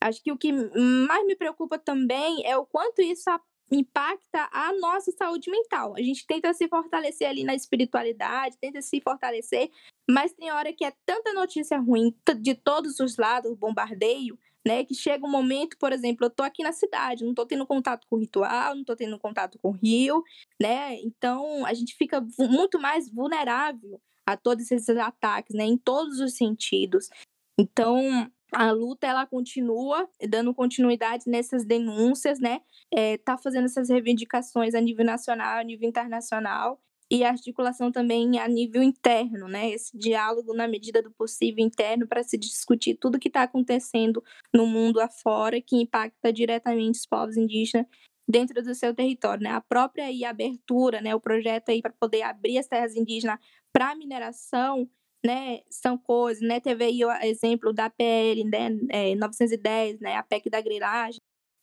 acho que o que mais me preocupa também é o quanto isso impacta a nossa saúde mental. A gente tenta se fortalecer ali na espiritualidade, tenta se fortalecer, mas tem hora que é tanta notícia ruim de todos os lados, bombardeio, né, que chega um momento, por exemplo, eu tô aqui na cidade, não tô tendo contato com o ritual, não tô tendo contato com o rio, né? Então, a gente fica muito mais vulnerável a todos esses ataques, né, em todos os sentidos. Então, a luta ela continua dando continuidade nessas denúncias, né? É, tá fazendo essas reivindicações a nível nacional, a nível internacional e articulação também a nível interno, né? Esse diálogo na medida do possível interno para se discutir tudo que está acontecendo no mundo afora que impacta diretamente os povos indígenas dentro do seu território, né? A própria aí, abertura, né? O projeto aí para poder abrir as terras indígenas para mineração né, são coisas, né, teve aí o exemplo da PL, né, é, 910, né, a PEC da grilagem,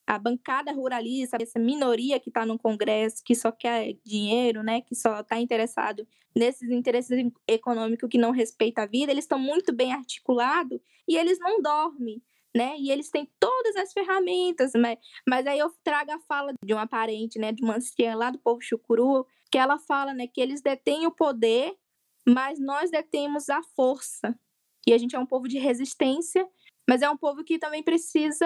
a bancada ruralista, essa minoria que está no Congresso, que só quer dinheiro, né, que só está interessado nesses interesses econômicos que não respeitam a vida, eles estão muito bem articulados e eles não dormem, né? E eles têm todas as ferramentas, mas, mas aí eu trago a fala de uma parente, né, de uma anciã lá do povo chucuru, que ela fala, né, que eles detêm o poder mas nós detemos a força. E a gente é um povo de resistência, mas é um povo que também precisa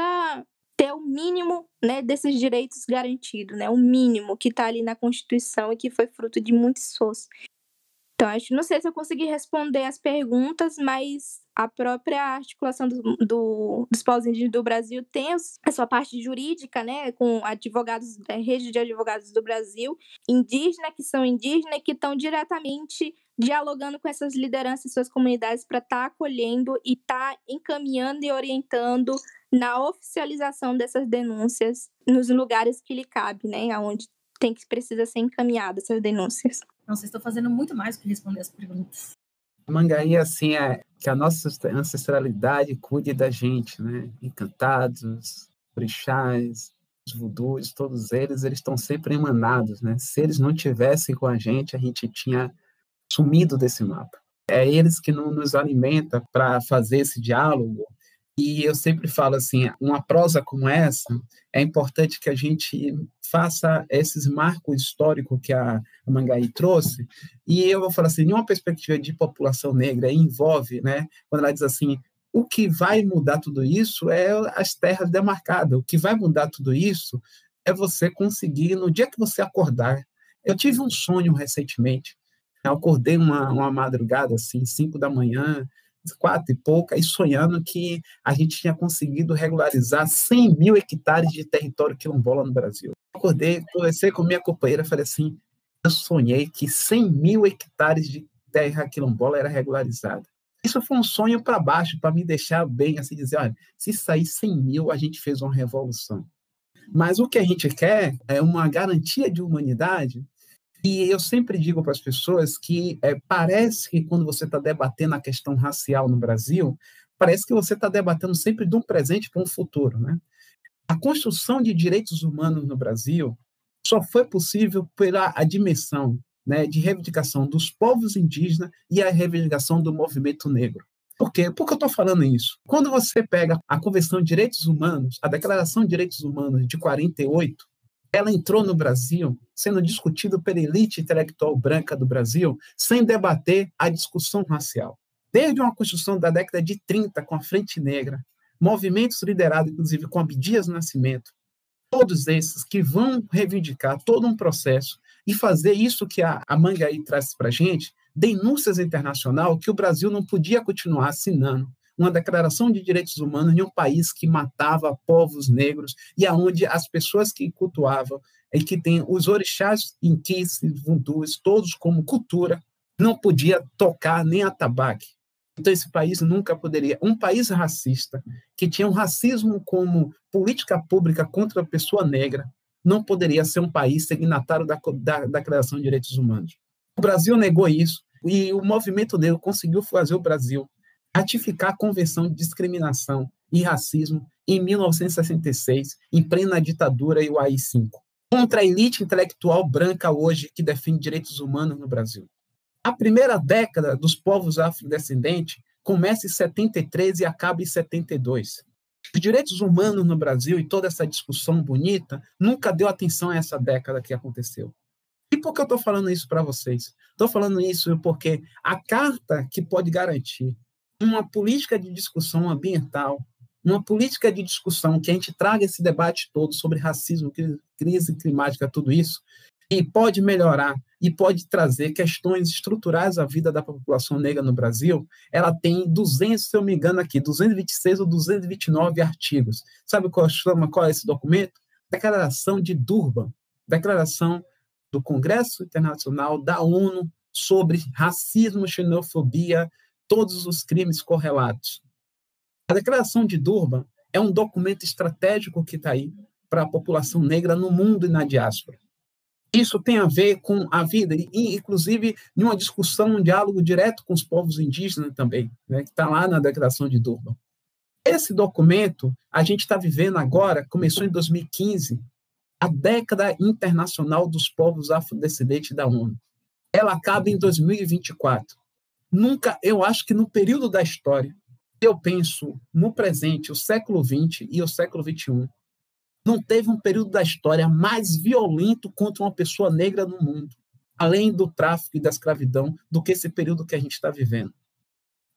ter o mínimo né, desses direitos garantidos, né, o mínimo que está ali na Constituição e que foi fruto de muito esforço. Então, acho, não sei se eu consegui responder as perguntas, mas a própria articulação do, do, dos povos indígenas do Brasil tem a sua parte jurídica, né, com advogados, a rede de advogados do Brasil, indígena, que são indígenas, que estão diretamente dialogando com essas lideranças e suas comunidades para estar tá acolhendo e estar tá encaminhando e orientando na oficialização dessas denúncias nos lugares que lhe cabe, né, aonde tem que precisa ser encaminhada essas denúncias. Não, vocês estão fazendo muito mais do que responder as perguntas. Mangaí, assim, é que a nossa ancestralidade cuide da gente, né? Encantados, orixás, os vudus, todos eles, eles estão sempre emanados, né? Se eles não tivessem com a gente, a gente tinha sumido desse mapa. É eles que não nos alimenta para fazer esse diálogo, e eu sempre falo assim, uma prosa como essa, é importante que a gente faça esses marcos históricos que a Mangaí trouxe, e eu vou falar assim, em uma perspectiva de população negra, envolve, né, quando ela diz assim, o que vai mudar tudo isso é as terras demarcadas, o que vai mudar tudo isso é você conseguir, no dia que você acordar, eu tive um sonho recentemente, eu acordei uma, uma madrugada, assim, cinco da manhã, quatro e pouca, e sonhando que a gente tinha conseguido regularizar 100 mil hectares de território quilombola no Brasil. Acordei, conversei com minha companheira, falei assim, eu sonhei que 100 mil hectares de terra quilombola era regularizada. Isso foi um sonho para baixo, para me deixar bem, assim, dizer, olha, se sair 100 mil, a gente fez uma revolução. Mas o que a gente quer é uma garantia de humanidade e eu sempre digo para as pessoas que é, parece que quando você está debatendo a questão racial no Brasil, parece que você está debatendo sempre de um presente para um futuro. Né? A construção de direitos humanos no Brasil só foi possível pela a dimensão né, de reivindicação dos povos indígenas e a reivindicação do movimento negro. Por quê? Por que eu estou falando isso? Quando você pega a Convenção de Direitos Humanos, a Declaração de Direitos Humanos de 48, ela entrou no Brasil sendo discutida pela elite intelectual branca do Brasil, sem debater a discussão racial. Desde uma construção da década de 30 com a Frente Negra, movimentos liderados, inclusive, com Abdias Nascimento, todos esses que vão reivindicar todo um processo e fazer isso que a, a Mangaí traz para gente, denúncias internacional que o Brasil não podia continuar assinando, uma declaração de direitos humanos em um país que matava povos negros e aonde as pessoas que cultuavam e que tem os orixás inquices, vundus, todos como cultura, não podia tocar nem atabaque. Então esse país nunca poderia, um país racista que tinha um racismo como política pública contra a pessoa negra, não poderia ser um país signatário da, da, da Declaração de Direitos Humanos. O Brasil negou isso e o movimento negro conseguiu fazer o Brasil ratificar a Convenção de Discriminação e Racismo em 1966, em plena ditadura e o AI-5, contra a elite intelectual branca hoje que defende direitos humanos no Brasil. A primeira década dos povos afrodescendentes começa em 73 e acaba em 72. Os direitos humanos no Brasil e toda essa discussão bonita nunca deu atenção a essa década que aconteceu. E por que eu estou falando isso para vocês? Estou falando isso porque a carta que pode garantir uma política de discussão ambiental, uma política de discussão que a gente traga esse debate todo sobre racismo, crise climática, tudo isso, e pode melhorar e pode trazer questões estruturais à vida da população negra no Brasil, ela tem 200, se eu me engano aqui, 226 ou 229 artigos. Sabe qual chama qual é esse documento? Declaração de Durban, declaração do Congresso Internacional da ONU sobre racismo, xenofobia, todos os crimes correlatos. A Declaração de Durban é um documento estratégico que está aí para a população negra no mundo e na diáspora. Isso tem a ver com a vida, e inclusive em uma discussão, um diálogo direto com os povos indígenas também, né, que está lá na Declaração de Durban. Esse documento, a gente está vivendo agora, começou em 2015, a década internacional dos povos afrodescendentes da ONU. Ela acaba em 2024 nunca, eu acho que no período da história, eu penso no presente, o século XX e o século XXI, não teve um período da história mais violento contra uma pessoa negra no mundo, além do tráfico e da escravidão, do que esse período que a gente está vivendo.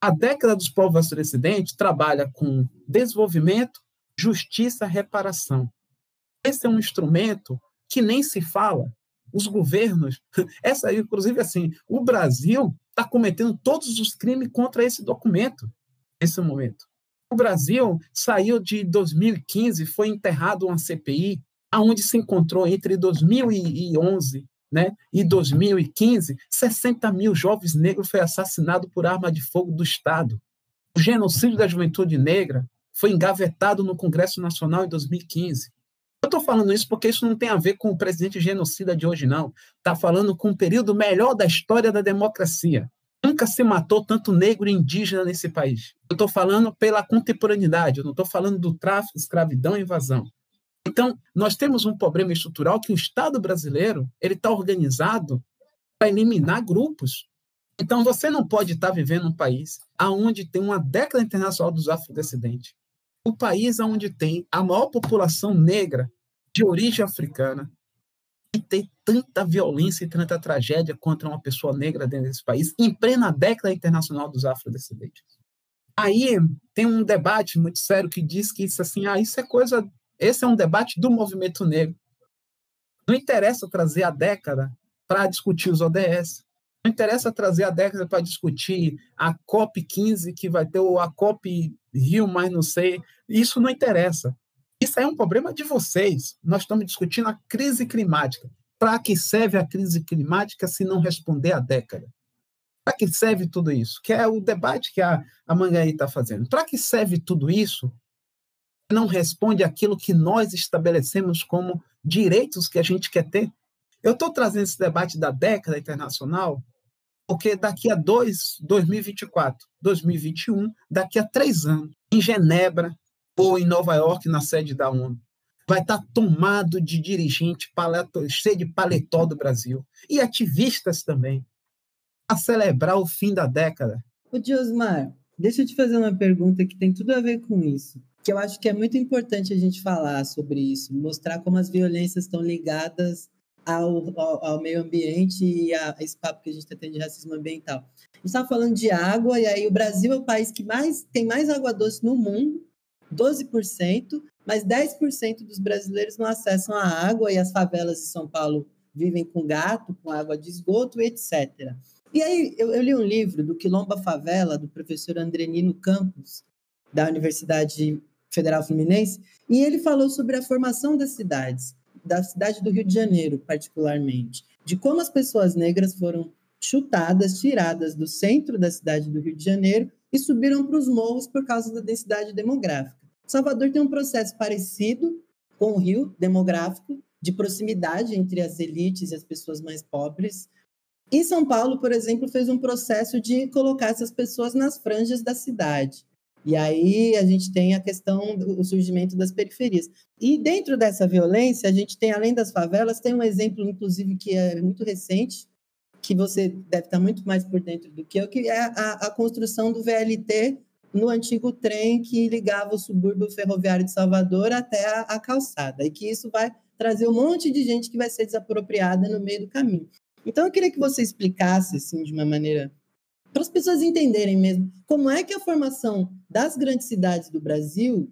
A década dos povos afrodescendentes trabalha com desenvolvimento, justiça, reparação. Esse é um instrumento que nem se fala. Os governos, essa inclusive assim, o Brasil está cometendo todos os crimes contra esse documento nesse momento. O Brasil saiu de 2015, foi enterrado uma CPI, aonde se encontrou entre 2011 né, e 2015, 60 mil jovens negros foi assassinado por arma de fogo do Estado. O genocídio da juventude negra foi engavetado no Congresso Nacional em 2015. Estou falando isso porque isso não tem a ver com o presidente genocida de hoje, não. Está falando com o período melhor da história da democracia. Nunca se matou tanto negro e indígena nesse país. Eu estou falando pela contemporaneidade, eu não estou falando do tráfico, escravidão e invasão. Então, nós temos um problema estrutural que o Estado brasileiro ele está organizado para eliminar grupos. Então, você não pode estar tá vivendo um país onde tem uma década internacional dos afrodescendentes, o país onde tem a maior população negra de origem africana e tem tanta violência e tanta tragédia contra uma pessoa negra dentro desse país, em plena década internacional dos afrodescendentes. Aí tem um debate muito sério que diz que isso assim, ah, isso é coisa, esse é um debate do movimento negro. Não interessa trazer a década para discutir os ODS. Não interessa trazer a década para discutir a COP 15 que vai ter ou a COP Rio, mas não sei. Isso não interessa. Isso é um problema de vocês. Nós estamos discutindo a crise climática. Para que serve a crise climática se não responder à década? Para que serve tudo isso? Que é o debate que a, a Mangaí está fazendo. Para que serve tudo isso? Não responde aquilo que nós estabelecemos como direitos que a gente quer ter. Eu estou trazendo esse debate da década internacional porque daqui a dois, 2024, 2021, daqui a três anos, em Genebra ou em Nova York, na sede da ONU, vai estar tomado de dirigente paletó, cheio de paletó do Brasil e ativistas também, a celebrar o fim da década. O Diosmar, deixa eu te fazer uma pergunta que tem tudo a ver com isso, que eu acho que é muito importante a gente falar sobre isso, mostrar como as violências estão ligadas ao, ao, ao, meio ambiente e a, esse papo que a gente está tendo de racismo ambiental. A gente estava falando de água, e aí o Brasil é o país que mais tem mais água doce no mundo, 12%, mas 10% dos brasileiros não acessam a água, e as favelas de São Paulo vivem com gato, com água de esgoto, etc. E aí eu, eu li um livro do Quilomba Favela, do professor Andrenino Campos, da Universidade Federal Fluminense, e ele falou sobre a formação das cidades da cidade do Rio de Janeiro, particularmente, de como as pessoas negras foram chutadas, tiradas do centro da cidade do Rio de Janeiro e subiram para os morros por causa da densidade demográfica. Salvador tem um processo parecido com o Rio, demográfico, de proximidade entre as elites e as pessoas mais pobres. E São Paulo, por exemplo, fez um processo de colocar essas pessoas nas franjas da cidade. E aí a gente tem a questão do surgimento das periferias. E dentro dessa violência, a gente tem, além das favelas, tem um exemplo, inclusive, que é muito recente, que você deve estar muito mais por dentro do que eu, que é a, a construção do VLT no antigo trem que ligava o subúrbio ferroviário de Salvador até a, a calçada, e que isso vai trazer um monte de gente que vai ser desapropriada no meio do caminho. Então, eu queria que você explicasse, assim, de uma maneira para as pessoas entenderem mesmo como é que a formação das grandes cidades do Brasil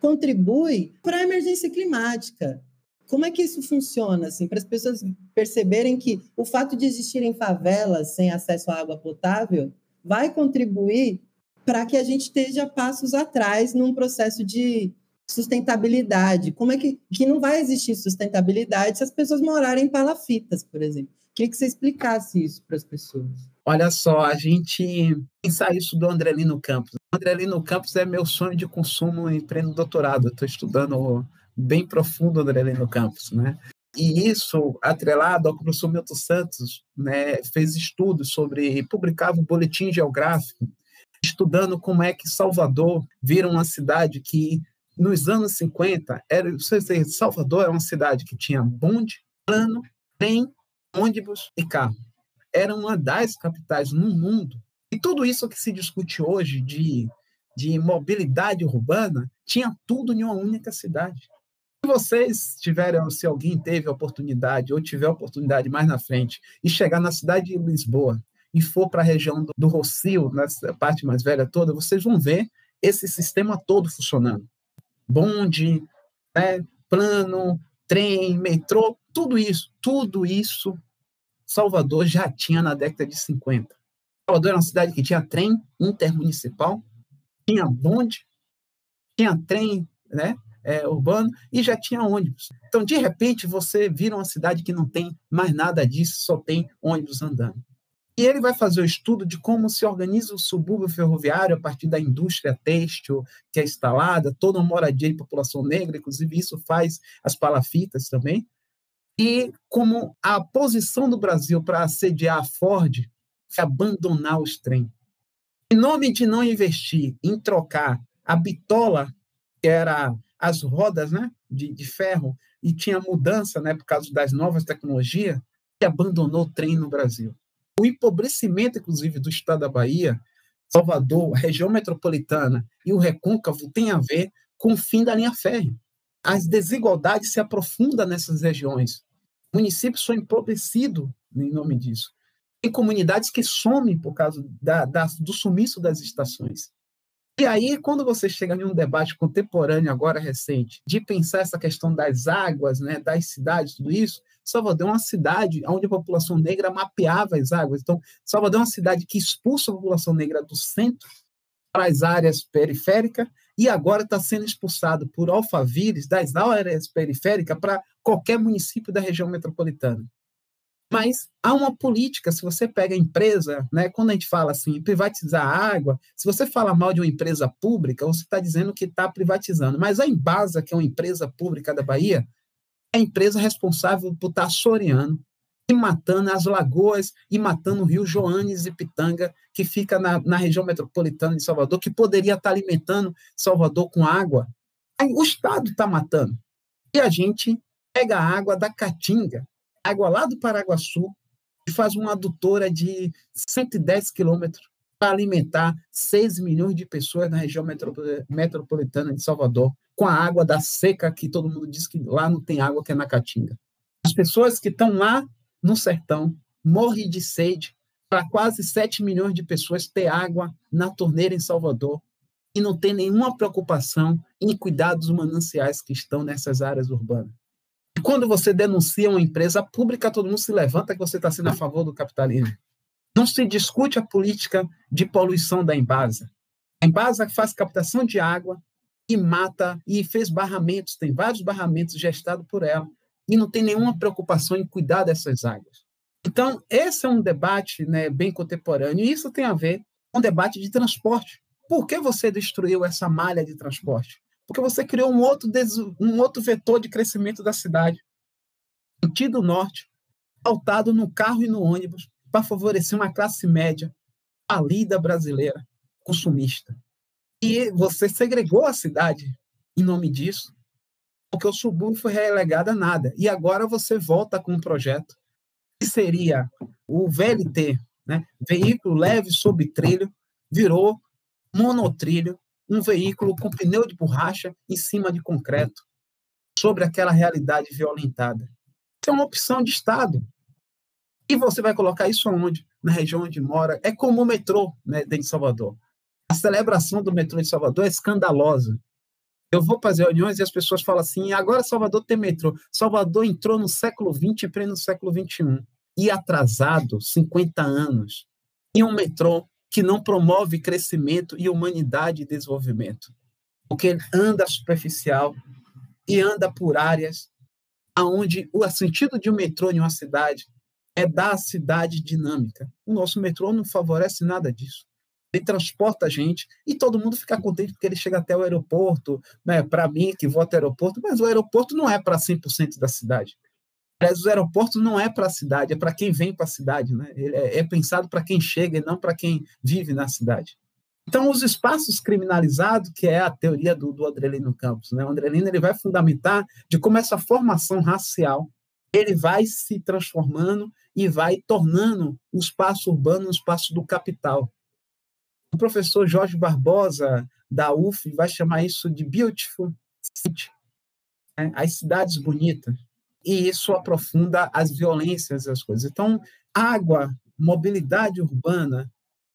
contribui para a emergência climática. Como é que isso funciona, assim, para as pessoas perceberem que o fato de existirem favelas sem acesso à água potável vai contribuir para que a gente esteja passos atrás num processo de sustentabilidade. Como é que, que não vai existir sustentabilidade se as pessoas morarem em palafitas, por exemplo? Queria que você explicasse isso para as pessoas. Olha só, a gente pensar isso do Andrelino Campos. O Andrelino Campos é meu sonho de consumo em pleno doutorado. Estou estudando bem profundo o Andrelino Campos, né? E isso, atrelado ao professor Milton Santos, né, fez estudos sobre, publicava um boletim geográfico, estudando como é que Salvador vira uma cidade que, nos anos 50, era, Salvador era uma cidade que tinha bonde, plano, trem, ônibus e carro era uma das capitais no mundo. E tudo isso que se discute hoje de, de mobilidade urbana tinha tudo em uma única cidade. Vocês tiverem, se alguém teve a oportunidade ou tiver a oportunidade mais na frente e chegar na cidade de Lisboa e for para a região do, do Rocio, nessa parte mais velha toda, vocês vão ver esse sistema todo funcionando. bonde, né, plano, trem, metrô, tudo isso, tudo isso Salvador já tinha na década de 50. Salvador era uma cidade que tinha trem intermunicipal, tinha bonde, tinha trem né, é, urbano e já tinha ônibus. Então, de repente, você vira uma cidade que não tem mais nada disso, só tem ônibus andando. E ele vai fazer o estudo de como se organiza o subúrbio ferroviário a partir da indústria têxtil que é instalada, toda uma moradia de população negra, inclusive isso faz as palafitas também, e como a posição do Brasil para assediar a Ford é abandonar os trens. Em nome de não investir em trocar a bitola, que era as rodas né, de, de ferro, e tinha mudança né, por causa das novas tecnologias, e abandonou o trem no Brasil. O empobrecimento, inclusive, do estado da Bahia, Salvador, região metropolitana e o recôncavo tem a ver com o fim da linha férrea. As desigualdades se aprofundam nessas regiões municípios são empobrecidos em nome disso. Tem comunidades que somem por causa da, da, do sumiço das estações. E aí, quando você chega em um debate contemporâneo, agora recente, de pensar essa questão das águas, né, das cidades, tudo isso, Salvador é uma cidade onde a população negra mapeava as águas. Então, Salvador é uma cidade que expulsa a população negra do centro para as áreas periféricas e agora está sendo expulsado por Alphaville das áreas periféricas para qualquer município da região metropolitana. Mas há uma política, se você pega a empresa, né, quando a gente fala assim, privatizar a água, se você fala mal de uma empresa pública, você está dizendo que está privatizando. Mas a Embasa, que é uma empresa pública da Bahia, é a empresa responsável por estar tá assoreando e matando as lagoas e matando o rio Joanes e Pitanga, que fica na, na região metropolitana de Salvador, que poderia estar tá alimentando Salvador com água. O Estado está matando. E a gente pega a água da Caatinga, água lá do Paraguaçu, e faz uma adutora de 110 quilômetros para alimentar 6 milhões de pessoas na região metropolitana de Salvador, com a água da seca, que todo mundo diz que lá não tem água, que é na Caatinga. As pessoas que estão lá no sertão morrem de sede para quase 7 milhões de pessoas ter água na torneira em Salvador e não tem nenhuma preocupação em cuidar dos mananciais que estão nessas áreas urbanas. Quando você denuncia uma empresa pública, todo mundo se levanta que você está sendo a favor do capitalismo. Não se discute a política de poluição da Embasa. A Embasa faz captação de água e mata e fez barramentos, tem vários barramentos gestados por ela, e não tem nenhuma preocupação em cuidar dessas águas. Então, esse é um debate né, bem contemporâneo, e isso tem a ver com o debate de transporte. Por que você destruiu essa malha de transporte? Porque você criou um outro, um outro vetor de crescimento da cidade, sentido norte, pautado no carro e no ônibus, para favorecer uma classe média falida brasileira, consumista. E você segregou a cidade em nome disso, porque o subúrbio foi relegado a nada. E agora você volta com um projeto que seria o VLT, né? veículo leve sob trilho, virou monotrilho, um veículo com pneu de borracha em cima de concreto, sobre aquela realidade violentada. Isso é uma opção de Estado. E você vai colocar isso onde? Na região onde mora. É como o metrô né, dentro de Salvador. A celebração do metrô de Salvador é escandalosa. Eu vou fazer reuniões e as pessoas falam assim: agora Salvador tem metrô. Salvador entrou no século XX e pleno século XXI. E atrasado 50 anos. E um metrô que não promove crescimento e humanidade e desenvolvimento. Porque anda superficial e anda por áreas aonde o sentido de um metrô em uma cidade é dar a cidade dinâmica. O nosso metrô não favorece nada disso. Ele transporta a gente e todo mundo fica contente porque ele chega até o aeroporto, né? Para mim que vou até o aeroporto, mas o aeroporto não é para 100% da cidade. Aliás, os aeroportos não é para a cidade, é para quem vem para a cidade. Né? É, é pensado para quem chega e não para quem vive na cidade. Então, os espaços criminalizados, que é a teoria do, do Adrelino Campos, né? o Adrelino ele vai fundamentar de como essa formação racial ele vai se transformando e vai tornando o espaço urbano um espaço do capital. O professor Jorge Barbosa, da UF, vai chamar isso de beautiful city, né? as cidades bonitas e isso aprofunda as violências e as coisas. Então, água, mobilidade urbana,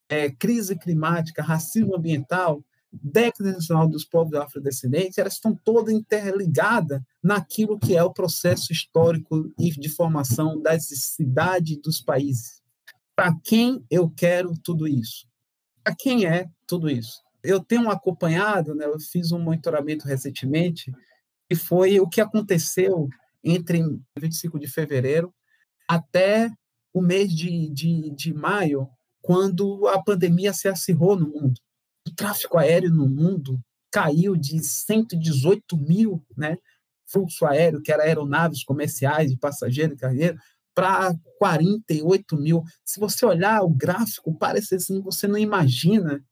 é, crise climática, racismo ambiental década nacional dos povos afrodescendentes, elas estão todas interligadas naquilo que é o processo histórico e de formação das cidades dos países. Para quem eu quero tudo isso? Para quem é tudo isso? Eu tenho acompanhado, né, eu fiz um monitoramento recentemente, e foi o que aconteceu entre 25 de fevereiro até o mês de, de, de maio, quando a pandemia se acirrou no mundo. O tráfego aéreo no mundo caiu de 118 mil né, fluxo aéreo, que era aeronaves comerciais de passageiro e cargueiro, para 48 mil. Se você olhar o gráfico, parece assim, você não imagina.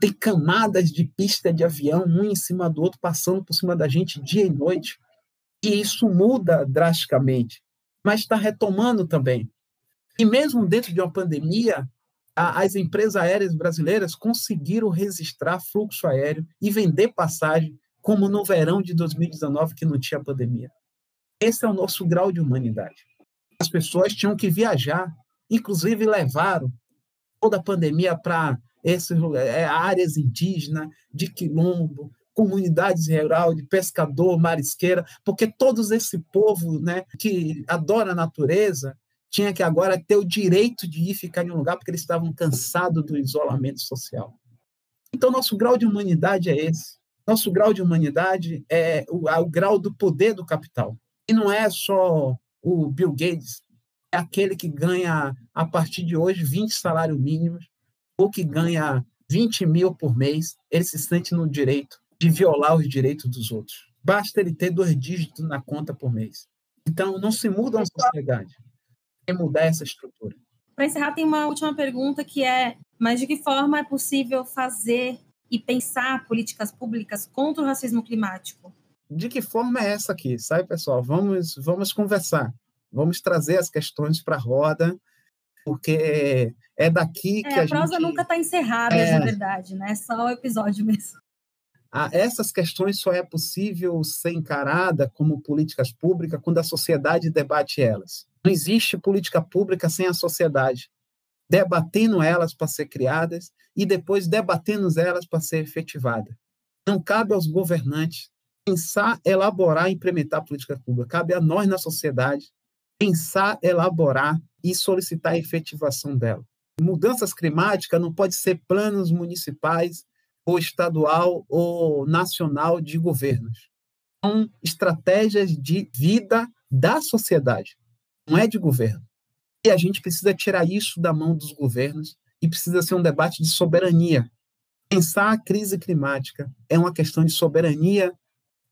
Tem camadas de pista de avião, um em cima do outro, passando por cima da gente dia e noite. E isso muda drasticamente, mas está retomando também. E mesmo dentro de uma pandemia, as empresas aéreas brasileiras conseguiram registrar fluxo aéreo e vender passagem, como no verão de 2019, que não tinha pandemia. Esse é o nosso grau de humanidade. As pessoas tinham que viajar, inclusive levaram toda a pandemia para essas é, áreas indígenas, de quilombo, comunidades rurais, de pescador, marisqueira, porque todos esse povo né, que adora a natureza tinha que agora ter o direito de ir ficar em um lugar porque eles estavam cansados do isolamento social. Então, nosso grau de humanidade é esse. Nosso grau de humanidade é o, é o grau do poder do capital. E não é só o Bill Gates, é aquele que ganha, a partir de hoje, 20 salários mínimos, ou que ganha 20 mil por mês, ele se sente no direito de violar os direitos dos outros. Basta ele ter dois dígitos na conta por mês. Então, não se muda a sociedade, é mudar essa estrutura. Para encerrar, tem uma última pergunta que é: mas de que forma é possível fazer e pensar políticas públicas contra o racismo climático? De que forma é essa aqui? Sabe, pessoal? Vamos, vamos conversar. Vamos trazer as questões para a roda, porque é daqui é, que a, a prosa gente... nunca está encerrada, é... na verdade, né? É só o episódio mesmo. Ah, essas questões só é possível ser encarada como políticas públicas quando a sociedade debate elas. Não existe política pública sem a sociedade, debatendo elas para ser criadas e depois debatendo elas para ser efetivada. Não cabe aos governantes pensar, elaborar e implementar política pública. Cabe a nós na sociedade pensar, elaborar e solicitar a efetivação dela. Mudanças climáticas não pode ser planos municipais ou estadual ou nacional de governos. São estratégias de vida da sociedade, não é de governo. E a gente precisa tirar isso da mão dos governos e precisa ser um debate de soberania. Pensar a crise climática é uma questão de soberania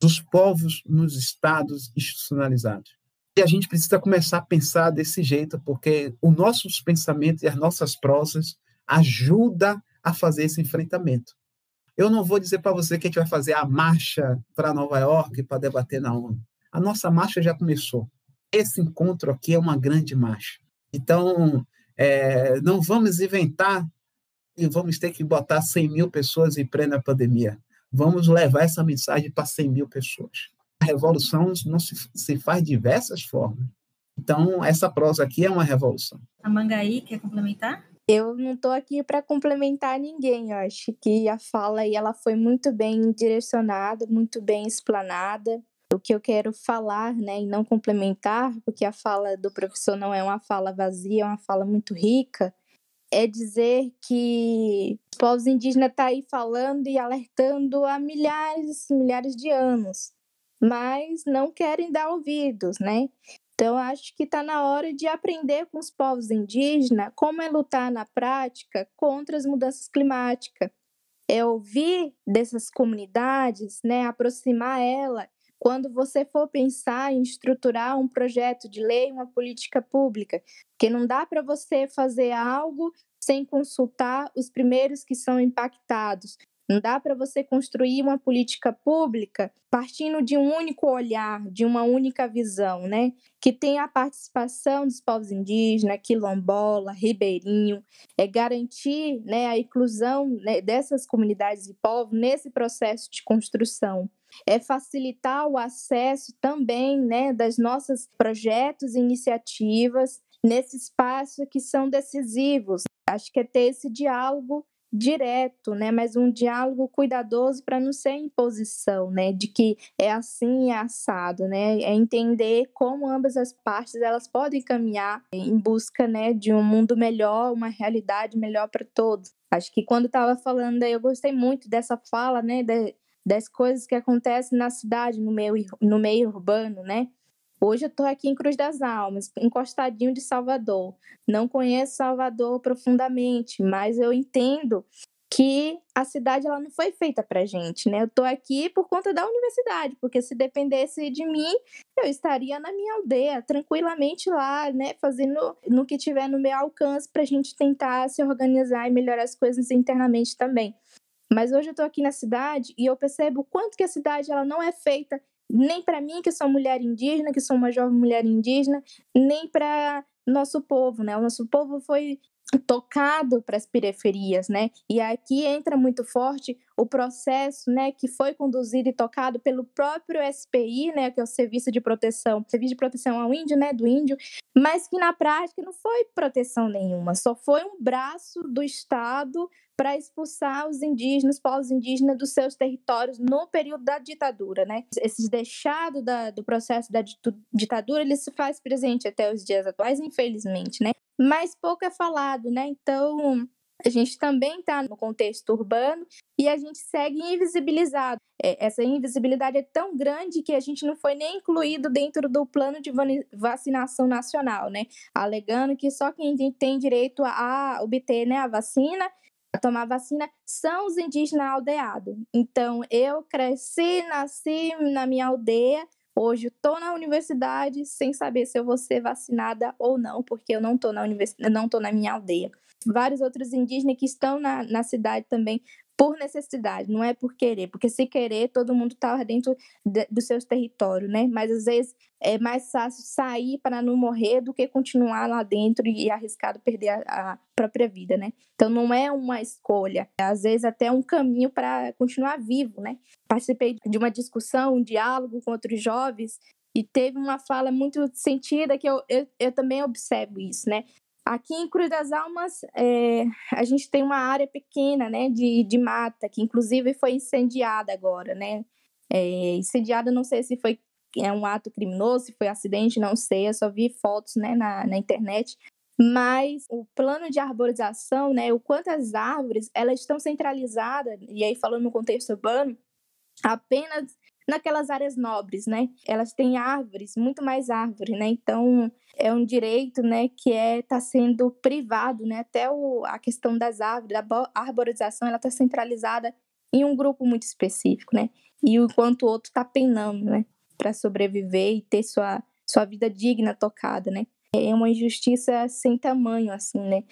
dos povos nos estados institucionalizados. E a gente precisa começar a pensar desse jeito, porque os nossos pensamentos e as nossas prosas ajudam a fazer esse enfrentamento. Eu não vou dizer para você que a gente vai fazer a marcha para Nova York para debater na ONU. A nossa marcha já começou. Esse encontro aqui é uma grande marcha. Então, é, não vamos inventar e vamos ter que botar 100 mil pessoas em plena pandemia. Vamos levar essa mensagem para 100 mil pessoas. A revolução não se, se faz de diversas formas. Então, essa prosa aqui é uma revolução. A Mangaí quer complementar? Eu não estou aqui para complementar ninguém. Eu acho que a fala aí ela foi muito bem direcionada, muito bem explanada. O que eu quero falar, né, e não complementar, porque a fala do professor não é uma fala vazia, é uma fala muito rica, é dizer que os povos indígenas estão tá aí falando e alertando há milhares milhares de anos, mas não querem dar ouvidos, né? Então, acho que está na hora de aprender com os povos indígenas como é lutar na prática contra as mudanças climáticas. É ouvir dessas comunidades, né, aproximar ela quando você for pensar em estruturar um projeto de lei, uma política pública, porque não dá para você fazer algo sem consultar os primeiros que são impactados, não dá para você construir uma política pública partindo de um único olhar, de uma única visão, né? Que tem a participação dos povos indígenas, quilombola, ribeirinho, é garantir né, a inclusão né, dessas comunidades e povos nesse processo de construção. É facilitar o acesso também né, das nossas projetos e iniciativas nesse espaço que são decisivos. Acho que é ter esse diálogo direto, né, mas um diálogo cuidadoso para não ser imposição, né, de que é assim é assado, né, é entender como ambas as partes elas podem caminhar em busca, né, de um mundo melhor, uma realidade melhor para todos. Acho que quando estava falando aí, eu gostei muito dessa fala, né, de, das coisas que acontecem na cidade, no meio, no meio urbano, né, Hoje eu estou aqui em Cruz das Almas, encostadinho de Salvador. Não conheço Salvador profundamente, mas eu entendo que a cidade ela não foi feita para gente, né? Eu estou aqui por conta da universidade, porque se dependesse de mim, eu estaria na minha aldeia, tranquilamente lá, né? Fazendo no que tiver no meu alcance para a gente tentar se organizar e melhorar as coisas internamente também. Mas hoje eu estou aqui na cidade e eu percebo o quanto que a cidade ela não é feita nem para mim, que sou mulher indígena, que sou uma jovem mulher indígena, nem para nosso povo, né? O nosso povo foi tocado para as periferias, né? E aqui entra muito forte o processo, né, que foi conduzido e tocado pelo próprio SPI, né, que é o Serviço de Proteção, Serviço de Proteção ao Índio, né, do índio, mas que na prática não foi proteção nenhuma, só foi um braço do Estado para expulsar os indígenas, povos indígenas dos seus territórios no período da ditadura, né? Esse deixado da, do processo da ditadura, ele se faz presente até os dias atuais, infelizmente, né? Mas pouco é falado, né? Então, a gente também está no contexto urbano e a gente segue invisibilizado. É, essa invisibilidade é tão grande que a gente não foi nem incluído dentro do plano de vacinação nacional, né? Alegando que só quem tem direito a obter né, a vacina tomar vacina são os indígenas aldeados. Então, eu cresci, nasci na minha aldeia, hoje estou na universidade sem saber se eu vou ser vacinada ou não, porque eu não estou na, univers... não na minha aldeia. Vários outros indígenas que estão na, na cidade também por necessidade, não é por querer, porque se querer, todo mundo está dentro de, dos seus territórios, né? Mas às vezes é mais fácil sair para não morrer do que continuar lá dentro e arriscado perder a, a própria vida, né? Então não é uma escolha, às vezes até um caminho para continuar vivo, né? Participei de uma discussão, um diálogo com outros jovens e teve uma fala muito sentida que eu, eu, eu também observo isso, né? Aqui em Cruz das Almas, é, a gente tem uma área pequena, né, de, de mata, que inclusive foi incendiada agora, né? É, incendiada, não sei se foi é um ato criminoso, se foi acidente, não sei, eu só vi fotos, né, na, na internet. Mas o plano de arborização, né, o quanto as árvores, elas estão centralizadas, e aí falando no contexto urbano, apenas naquelas áreas nobres, né? Elas têm árvores, muito mais árvores, né? Então, é um direito, né, que é tá sendo privado, né? Até o, a questão das árvores, a arborização, ela está centralizada em um grupo muito específico, né? E enquanto o outro está penando, né, para sobreviver e ter sua sua vida digna tocada, né? É uma injustiça sem tamanho, assim, né?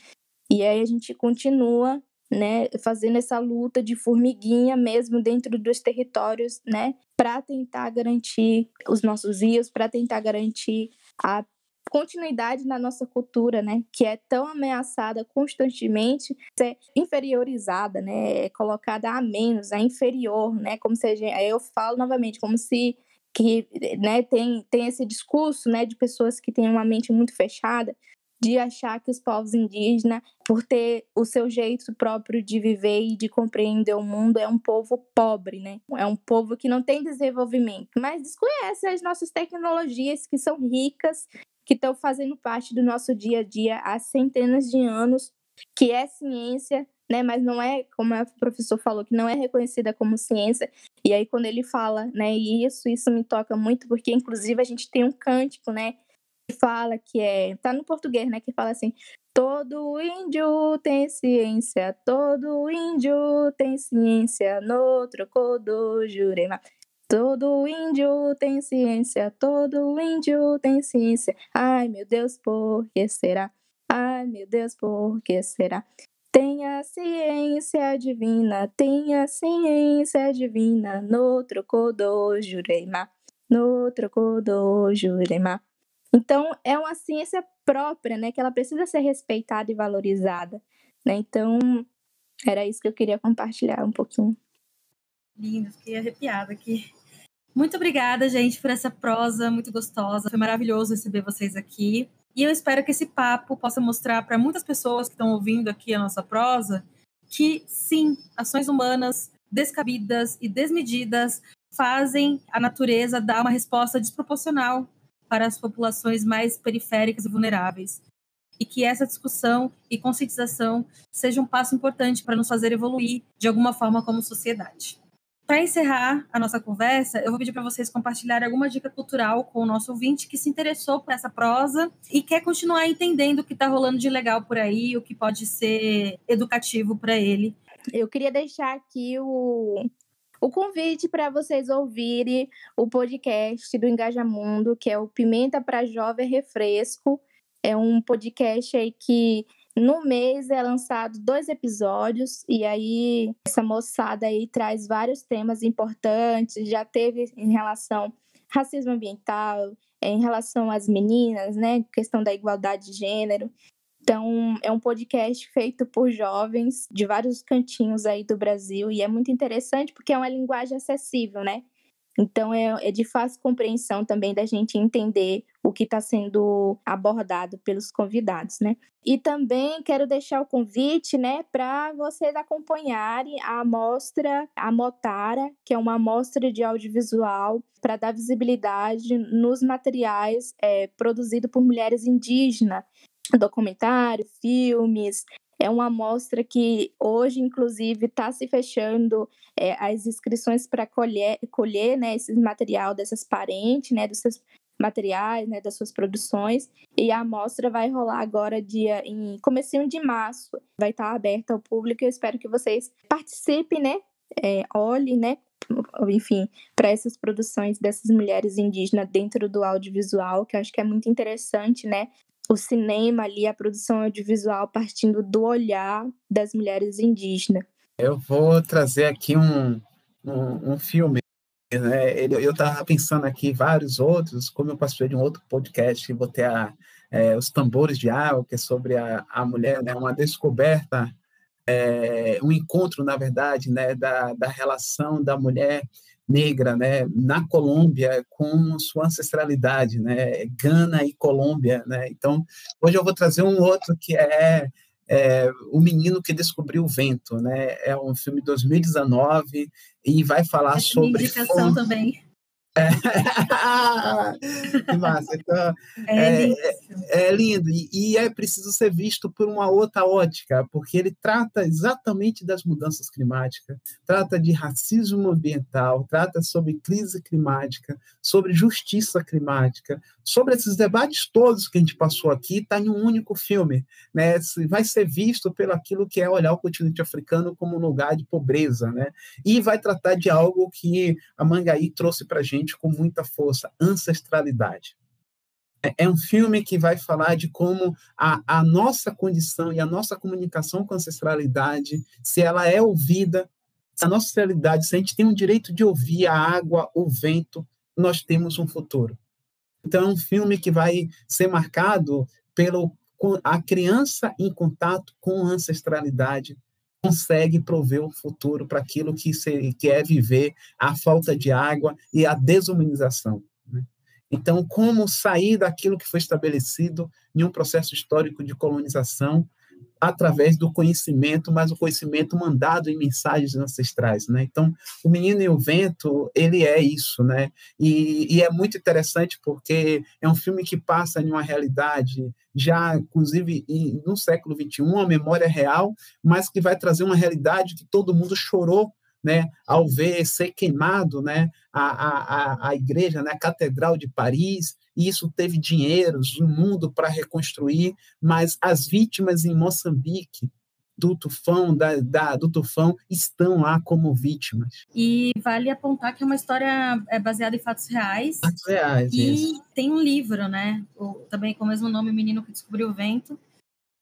E aí a gente continua né, fazendo essa luta de formiguinha mesmo dentro dos territórios, né, para tentar garantir os nossos rios, para tentar garantir a continuidade na nossa cultura, né, que é tão ameaçada constantemente, ser inferiorizada, né, é colocada a menos, a inferior, né, como se aí eu falo novamente, como se que, né, tem tem esse discurso, né, de pessoas que têm uma mente muito fechada, de achar que os povos indígenas, por ter o seu jeito próprio de viver e de compreender o mundo, é um povo pobre, né? É um povo que não tem desenvolvimento, mas desconhece as nossas tecnologias que são ricas, que estão fazendo parte do nosso dia a dia há centenas de anos, que é ciência, né? Mas não é, como o professor falou, que não é reconhecida como ciência. E aí quando ele fala, né? Isso, isso me toca muito, porque inclusive a gente tem um cântico, né? Fala que é. Tá no português, né? Que fala assim: todo índio tem ciência, todo índio tem ciência, no trocou jurema. Todo índio tem ciência, todo índio tem ciência. Ai, meu Deus, por que será? Ai, meu Deus, por que será? Tenha ciência divina, tenha ciência divina, no trocou jurema, no trocou jurema. Então, é uma ciência própria, né, que ela precisa ser respeitada e valorizada, né? Então, era isso que eu queria compartilhar um pouquinho. Lindo, fiquei arrepiada aqui. Muito obrigada, gente, por essa prosa muito gostosa. Foi maravilhoso receber vocês aqui. E eu espero que esse papo possa mostrar para muitas pessoas que estão ouvindo aqui a nossa prosa que, sim, ações humanas descabidas e desmedidas fazem a natureza dar uma resposta desproporcional para as populações mais periféricas e vulneráveis. E que essa discussão e conscientização seja um passo importante para nos fazer evoluir de alguma forma como sociedade. Para encerrar a nossa conversa, eu vou pedir para vocês compartilharem alguma dica cultural com o nosso ouvinte que se interessou por essa prosa e quer continuar entendendo o que está rolando de legal por aí, o que pode ser educativo para ele. Eu queria deixar aqui o, o convite para vocês ouvirem o podcast do Engajamundo, que é o Pimenta para Jovem Refresco. É um podcast aí que no mês é lançado dois episódios e aí essa moçada aí traz vários temas importantes. Já teve em relação racismo ambiental, em relação às meninas, né, questão da igualdade de gênero. Então, é um podcast feito por jovens de vários cantinhos aí do Brasil e é muito interessante porque é uma linguagem acessível, né? Então, é, é de fácil compreensão também da gente entender o que está sendo abordado pelos convidados, né? E também quero deixar o convite, né, para vocês acompanharem a amostra a Motara, que é uma amostra de audiovisual para dar visibilidade nos materiais é, produzidos por mulheres indígenas documentário, filmes. É uma amostra que hoje, inclusive, está se fechando é, as inscrições para colher, colher né, esse material dessas parentes, né, dos seus materiais, né, das suas produções. E a amostra vai rolar agora dia em comecinho de março. Vai estar tá aberta ao público. Eu espero que vocês participem, né? É, olhem, né? Enfim, para essas produções dessas mulheres indígenas dentro do audiovisual, que eu acho que é muito interessante, né? O cinema ali, a produção audiovisual partindo do olhar das mulheres indígenas. Eu vou trazer aqui um, um, um filme. Né? Eu estava pensando aqui vários outros, como eu participei de um outro podcast, botei a, é, os tambores de água, que é sobre a, a mulher, né? uma descoberta, é, um encontro, na verdade, né? da, da relação da mulher negra, né, na Colômbia com sua ancestralidade, né, Gana e Colômbia, né. Então, hoje eu vou trazer um outro que é, é o menino que descobriu o vento, né. É um filme de 2019 e vai falar Essa sobre indicação também. É. que massa. Então, é, é, é, lindo. E, e, é preciso ser visto por uma outra ótica, porque ele trata exatamente das mudanças climáticas, trata de racismo ambiental, trata sobre crise climática, sobre justiça climática, sobre esses debates todos que a gente passou aqui, está em um único filme. Né? Vai ser visto pelo aquilo que é olhar o continente africano como um lugar de pobreza. Né? E vai tratar de algo que a Mangaí trouxe para a gente com muita força, ancestralidade. É, é um filme que vai falar de como a, a nossa condição e a nossa comunicação com a ancestralidade, se ela é ouvida, se a nossa ancestralidade, se a gente tem o direito de ouvir a água, o vento, nós temos um futuro. Então, é um filme que vai ser marcado pelo a criança em contato com a ancestralidade consegue prover o futuro para aquilo que, se, é viver a falta de água e a desumanização. Né? Então, como sair daquilo que foi estabelecido em um processo histórico de colonização através do conhecimento, mas o conhecimento mandado em mensagens ancestrais, né? Então, o Menino e o Vento, ele é isso, né? E, e é muito interessante porque é um filme que passa em uma realidade já, inclusive, no século XXI, uma memória real, mas que vai trazer uma realidade que todo mundo chorou né, ao ver ser queimado né, a, a, a igreja, né, a Catedral de Paris, e isso teve dinheiros no mundo para reconstruir, mas as vítimas em Moçambique do tufão, da, da, do tufão, estão lá como vítimas. E vale apontar que é uma história é, baseada em fatos reais. Fatos reais, E isso. tem um livro, né? O, também com o mesmo nome, O Menino que Descobriu o Vento,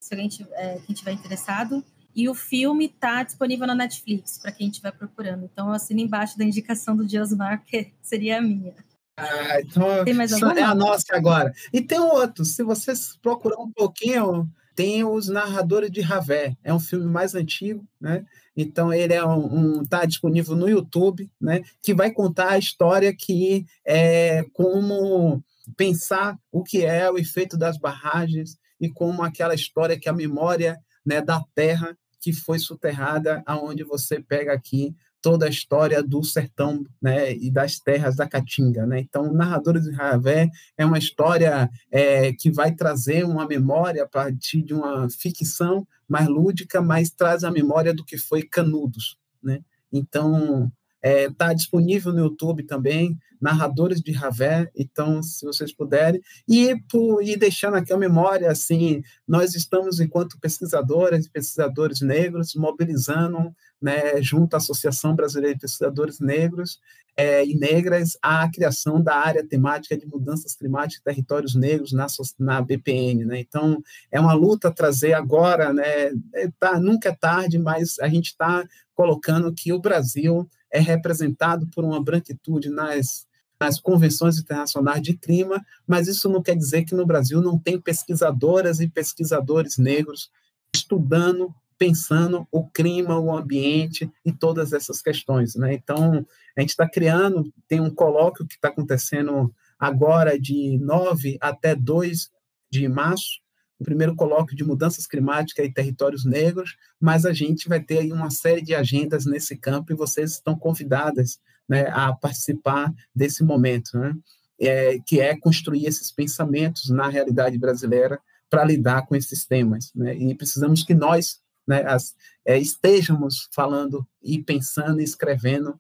se alguém é, quem tiver interessado. E o filme está disponível na Netflix, para quem estiver procurando. Então, eu assino embaixo da indicação do Diosmar, que seria a minha. Ah, então, tem mais alguma? É a nossa agora. E tem outro, se vocês procurar um pouquinho, tem os Narradores de Ravé. É um filme mais antigo, né? Então, ele é um, um tá disponível no YouTube, né? Que vai contar a história que é como pensar o que é o efeito das barragens e como aquela história que a memória né, da terra que foi soterrada, aonde você pega aqui toda a história do sertão né, e das terras da Caatinga. Né? Então, Narradores de Ravé é uma história é, que vai trazer uma memória a partir de uma ficção mais lúdica, mas traz a memória do que foi Canudos. Né? Então, Está é, tá disponível no YouTube também, narradores de Ravé, então, se vocês puderem. E, por, e deixando aqui a memória, assim, nós estamos, enquanto pesquisadoras e pesquisadores negros, mobilizando, né, junto à Associação Brasileira de Pesquisadores Negros é, e Negras, a criação da área temática de mudanças climáticas e territórios negros na, na BPN. Né? Então, é uma luta trazer agora, né, é, tá, nunca é tarde, mas a gente está colocando que o Brasil é representado por uma branquitude nas, nas convenções internacionais de clima, mas isso não quer dizer que no Brasil não tem pesquisadoras e pesquisadores negros estudando, pensando o clima, o ambiente e todas essas questões. Né? Então, a gente está criando, tem um colóquio que está acontecendo agora de 9 até 2 de março, o primeiro colóquio de mudanças climáticas e territórios negros, mas a gente vai ter aí uma série de agendas nesse campo e vocês estão convidadas né, a participar desse momento, né, é, que é construir esses pensamentos na realidade brasileira para lidar com esses temas. Né, e precisamos que nós né, as, é, estejamos falando e pensando e escrevendo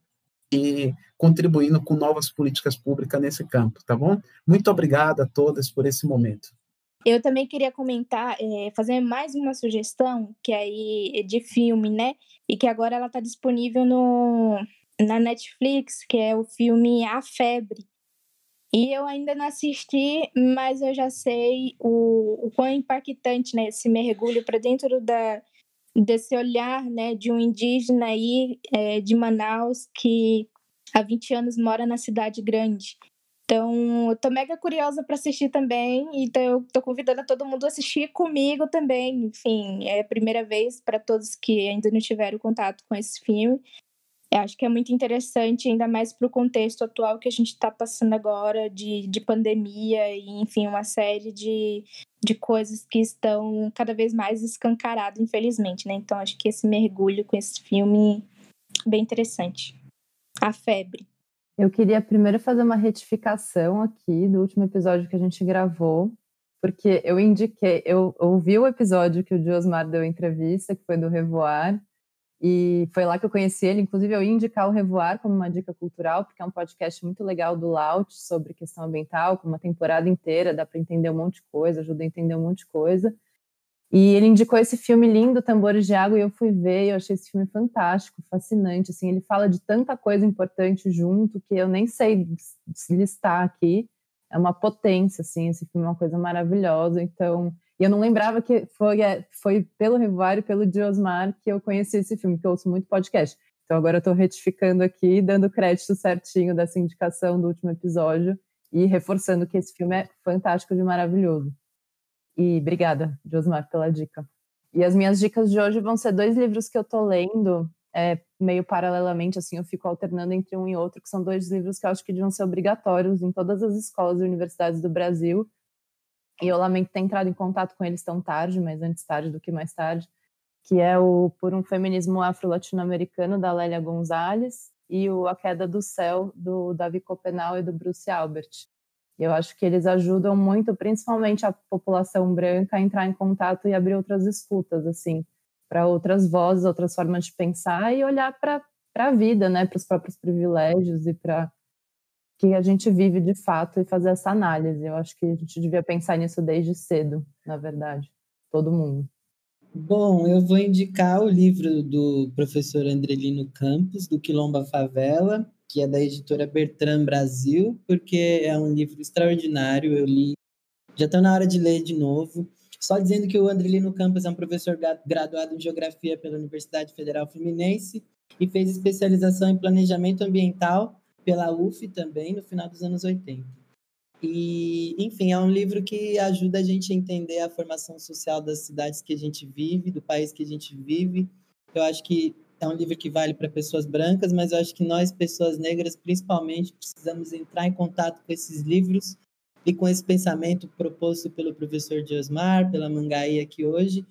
e contribuindo com novas políticas públicas nesse campo, tá bom? Muito obrigado a todas por esse momento. Eu também queria comentar, é, fazer mais uma sugestão, que aí de filme, né? E que agora ela está disponível no, na Netflix, que é o filme A Febre. E eu ainda não assisti, mas eu já sei o, o quão impactante né, esse mergulho para dentro da, desse olhar né, de um indígena aí é, de Manaus que há 20 anos mora na cidade grande. Então, eu tô mega curiosa para assistir também, então eu tô convidando todo mundo a assistir comigo também. Enfim, é a primeira vez para todos que ainda não tiveram contato com esse filme. Eu acho que é muito interessante, ainda mais para o contexto atual que a gente está passando agora, de, de pandemia e, enfim, uma série de, de coisas que estão cada vez mais escancaradas, infelizmente, né? Então, acho que esse mergulho com esse filme bem interessante. A Febre. Eu queria primeiro fazer uma retificação aqui do último episódio que a gente gravou, porque eu indiquei, eu ouvi o episódio que o Diosmar deu entrevista, que foi do Revoar, e foi lá que eu conheci ele. Inclusive, eu ia indicar o Revoar como uma dica cultural, porque é um podcast muito legal do Laut sobre questão ambiental, com uma temporada inteira, dá para entender um monte de coisa, ajuda a entender um monte de coisa. E ele indicou esse filme lindo, Tambores de Água, e eu fui ver, eu achei esse filme fantástico, fascinante, assim, ele fala de tanta coisa importante junto que eu nem sei listar aqui. É uma potência, assim, esse filme é uma coisa maravilhosa, então... E eu não lembrava que foi, é, foi pelo Revoar e pelo Diosmar que eu conheci esse filme, que eu ouço muito podcast. Então agora eu estou retificando aqui, dando crédito certinho dessa indicação do último episódio e reforçando que esse filme é fantástico de maravilhoso. E obrigada, Josmar, pela dica. E as minhas dicas de hoje vão ser dois livros que eu tô lendo, é, meio paralelamente, assim, eu fico alternando entre um e outro, que são dois livros que eu acho que deviam ser obrigatórios em todas as escolas e universidades do Brasil. E eu lamento ter entrado em contato com eles tão tarde, mas antes tarde do que mais tarde, que é o Por um Feminismo Afro-Latino-Americano, da Lélia Gonzalez, e o A Queda do Céu, do Davi Copenau e do Bruce Albert. Eu acho que eles ajudam muito, principalmente a população branca, a entrar em contato e abrir outras escutas, assim, para outras vozes, outras formas de pensar e olhar para a vida, né, para os próprios privilégios e para que a gente vive de fato e fazer essa análise. Eu acho que a gente devia pensar nisso desde cedo, na verdade, todo mundo. Bom, eu vou indicar o livro do professor Andrelino Campos, do Quilomba Favela, que é da editora Bertrand Brasil, porque é um livro extraordinário. Eu li, já estou na hora de ler de novo. Só dizendo que o Andrelino Campos é um professor graduado em Geografia pela Universidade Federal Fluminense e fez especialização em Planejamento Ambiental pela UF também, no final dos anos 80. E, enfim, é um livro que ajuda a gente a entender a formação social das cidades que a gente vive, do país que a gente vive. Eu acho que é um livro que vale para pessoas brancas, mas eu acho que nós, pessoas negras, principalmente, precisamos entrar em contato com esses livros e com esse pensamento proposto pelo professor Diosmar, pela Mangaí aqui hoje,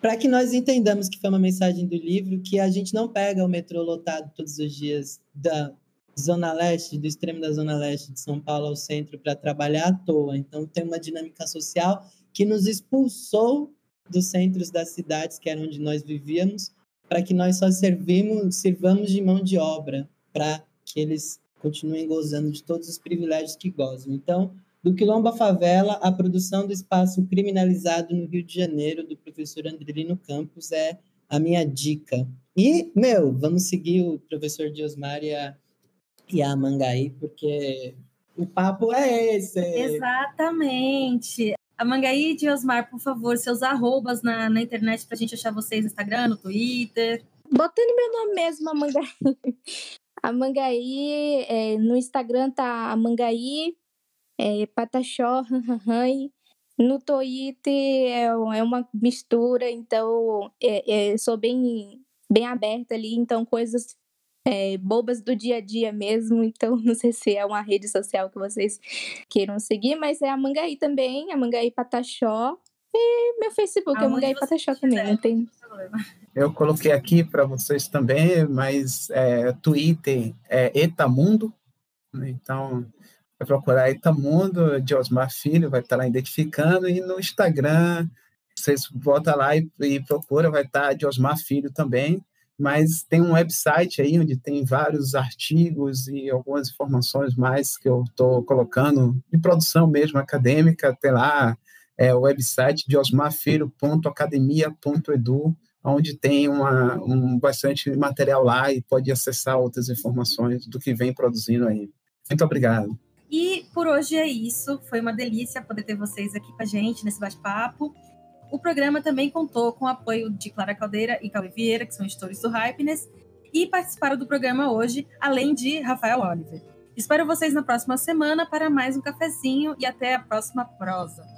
para que nós entendamos que foi uma mensagem do livro, que a gente não pega o metrô lotado todos os dias da Zona Leste, do extremo da Zona Leste de São Paulo ao centro para trabalhar à toa. Então, tem uma dinâmica social que nos expulsou dos centros das cidades, que era onde nós vivíamos, para que nós só servimos, sirvamos de mão de obra, para que eles continuem gozando de todos os privilégios que gozam. Então, do Quilombo à Favela, a produção do espaço criminalizado no Rio de Janeiro, do professor Andrelino Campos, é a minha dica. E, meu, vamos seguir o professor Diosmar e a, e a Mangaí, porque o papo é esse. Exatamente. A Mangaí e Osmar, por favor, seus arrobas na, na internet para a gente achar vocês no Instagram, no Twitter. Botando meu nome mesmo, a Mangaí. A é, no Instagram tá a é, Pataxó, no Twitter é, é uma mistura, então é, é, sou bem, bem aberta ali, então coisas é, bobas do dia a dia mesmo, então não sei se é uma rede social que vocês queiram seguir, mas é a Mangaí também, a Mangaí Pataxó, e meu Facebook é Mangaí Pataxó também, não tem... Eu coloquei aqui para vocês também, mas é, Twitter é Etamundo, né? então vai procurar Etamundo, de Osmar Filho, vai estar tá lá identificando, e no Instagram, vocês botam lá e, e procura, vai estar tá de Osmar Filho também, mas tem um website aí onde tem vários artigos e algumas informações mais que eu estou colocando de produção mesmo acadêmica, tem lá é, o website de osmarfilho.academia.edu, onde tem uma, um bastante material lá e pode acessar outras informações do que vem produzindo aí. Muito obrigado. E por hoje é isso. Foi uma delícia poder ter vocês aqui com a gente nesse bate-papo. O programa também contou com o apoio de Clara Caldeira e Cauê Vieira, que são editores do Hypeness, e participaram do programa hoje, além de Rafael Oliver. Espero vocês na próxima semana para mais um cafezinho e até a próxima prosa.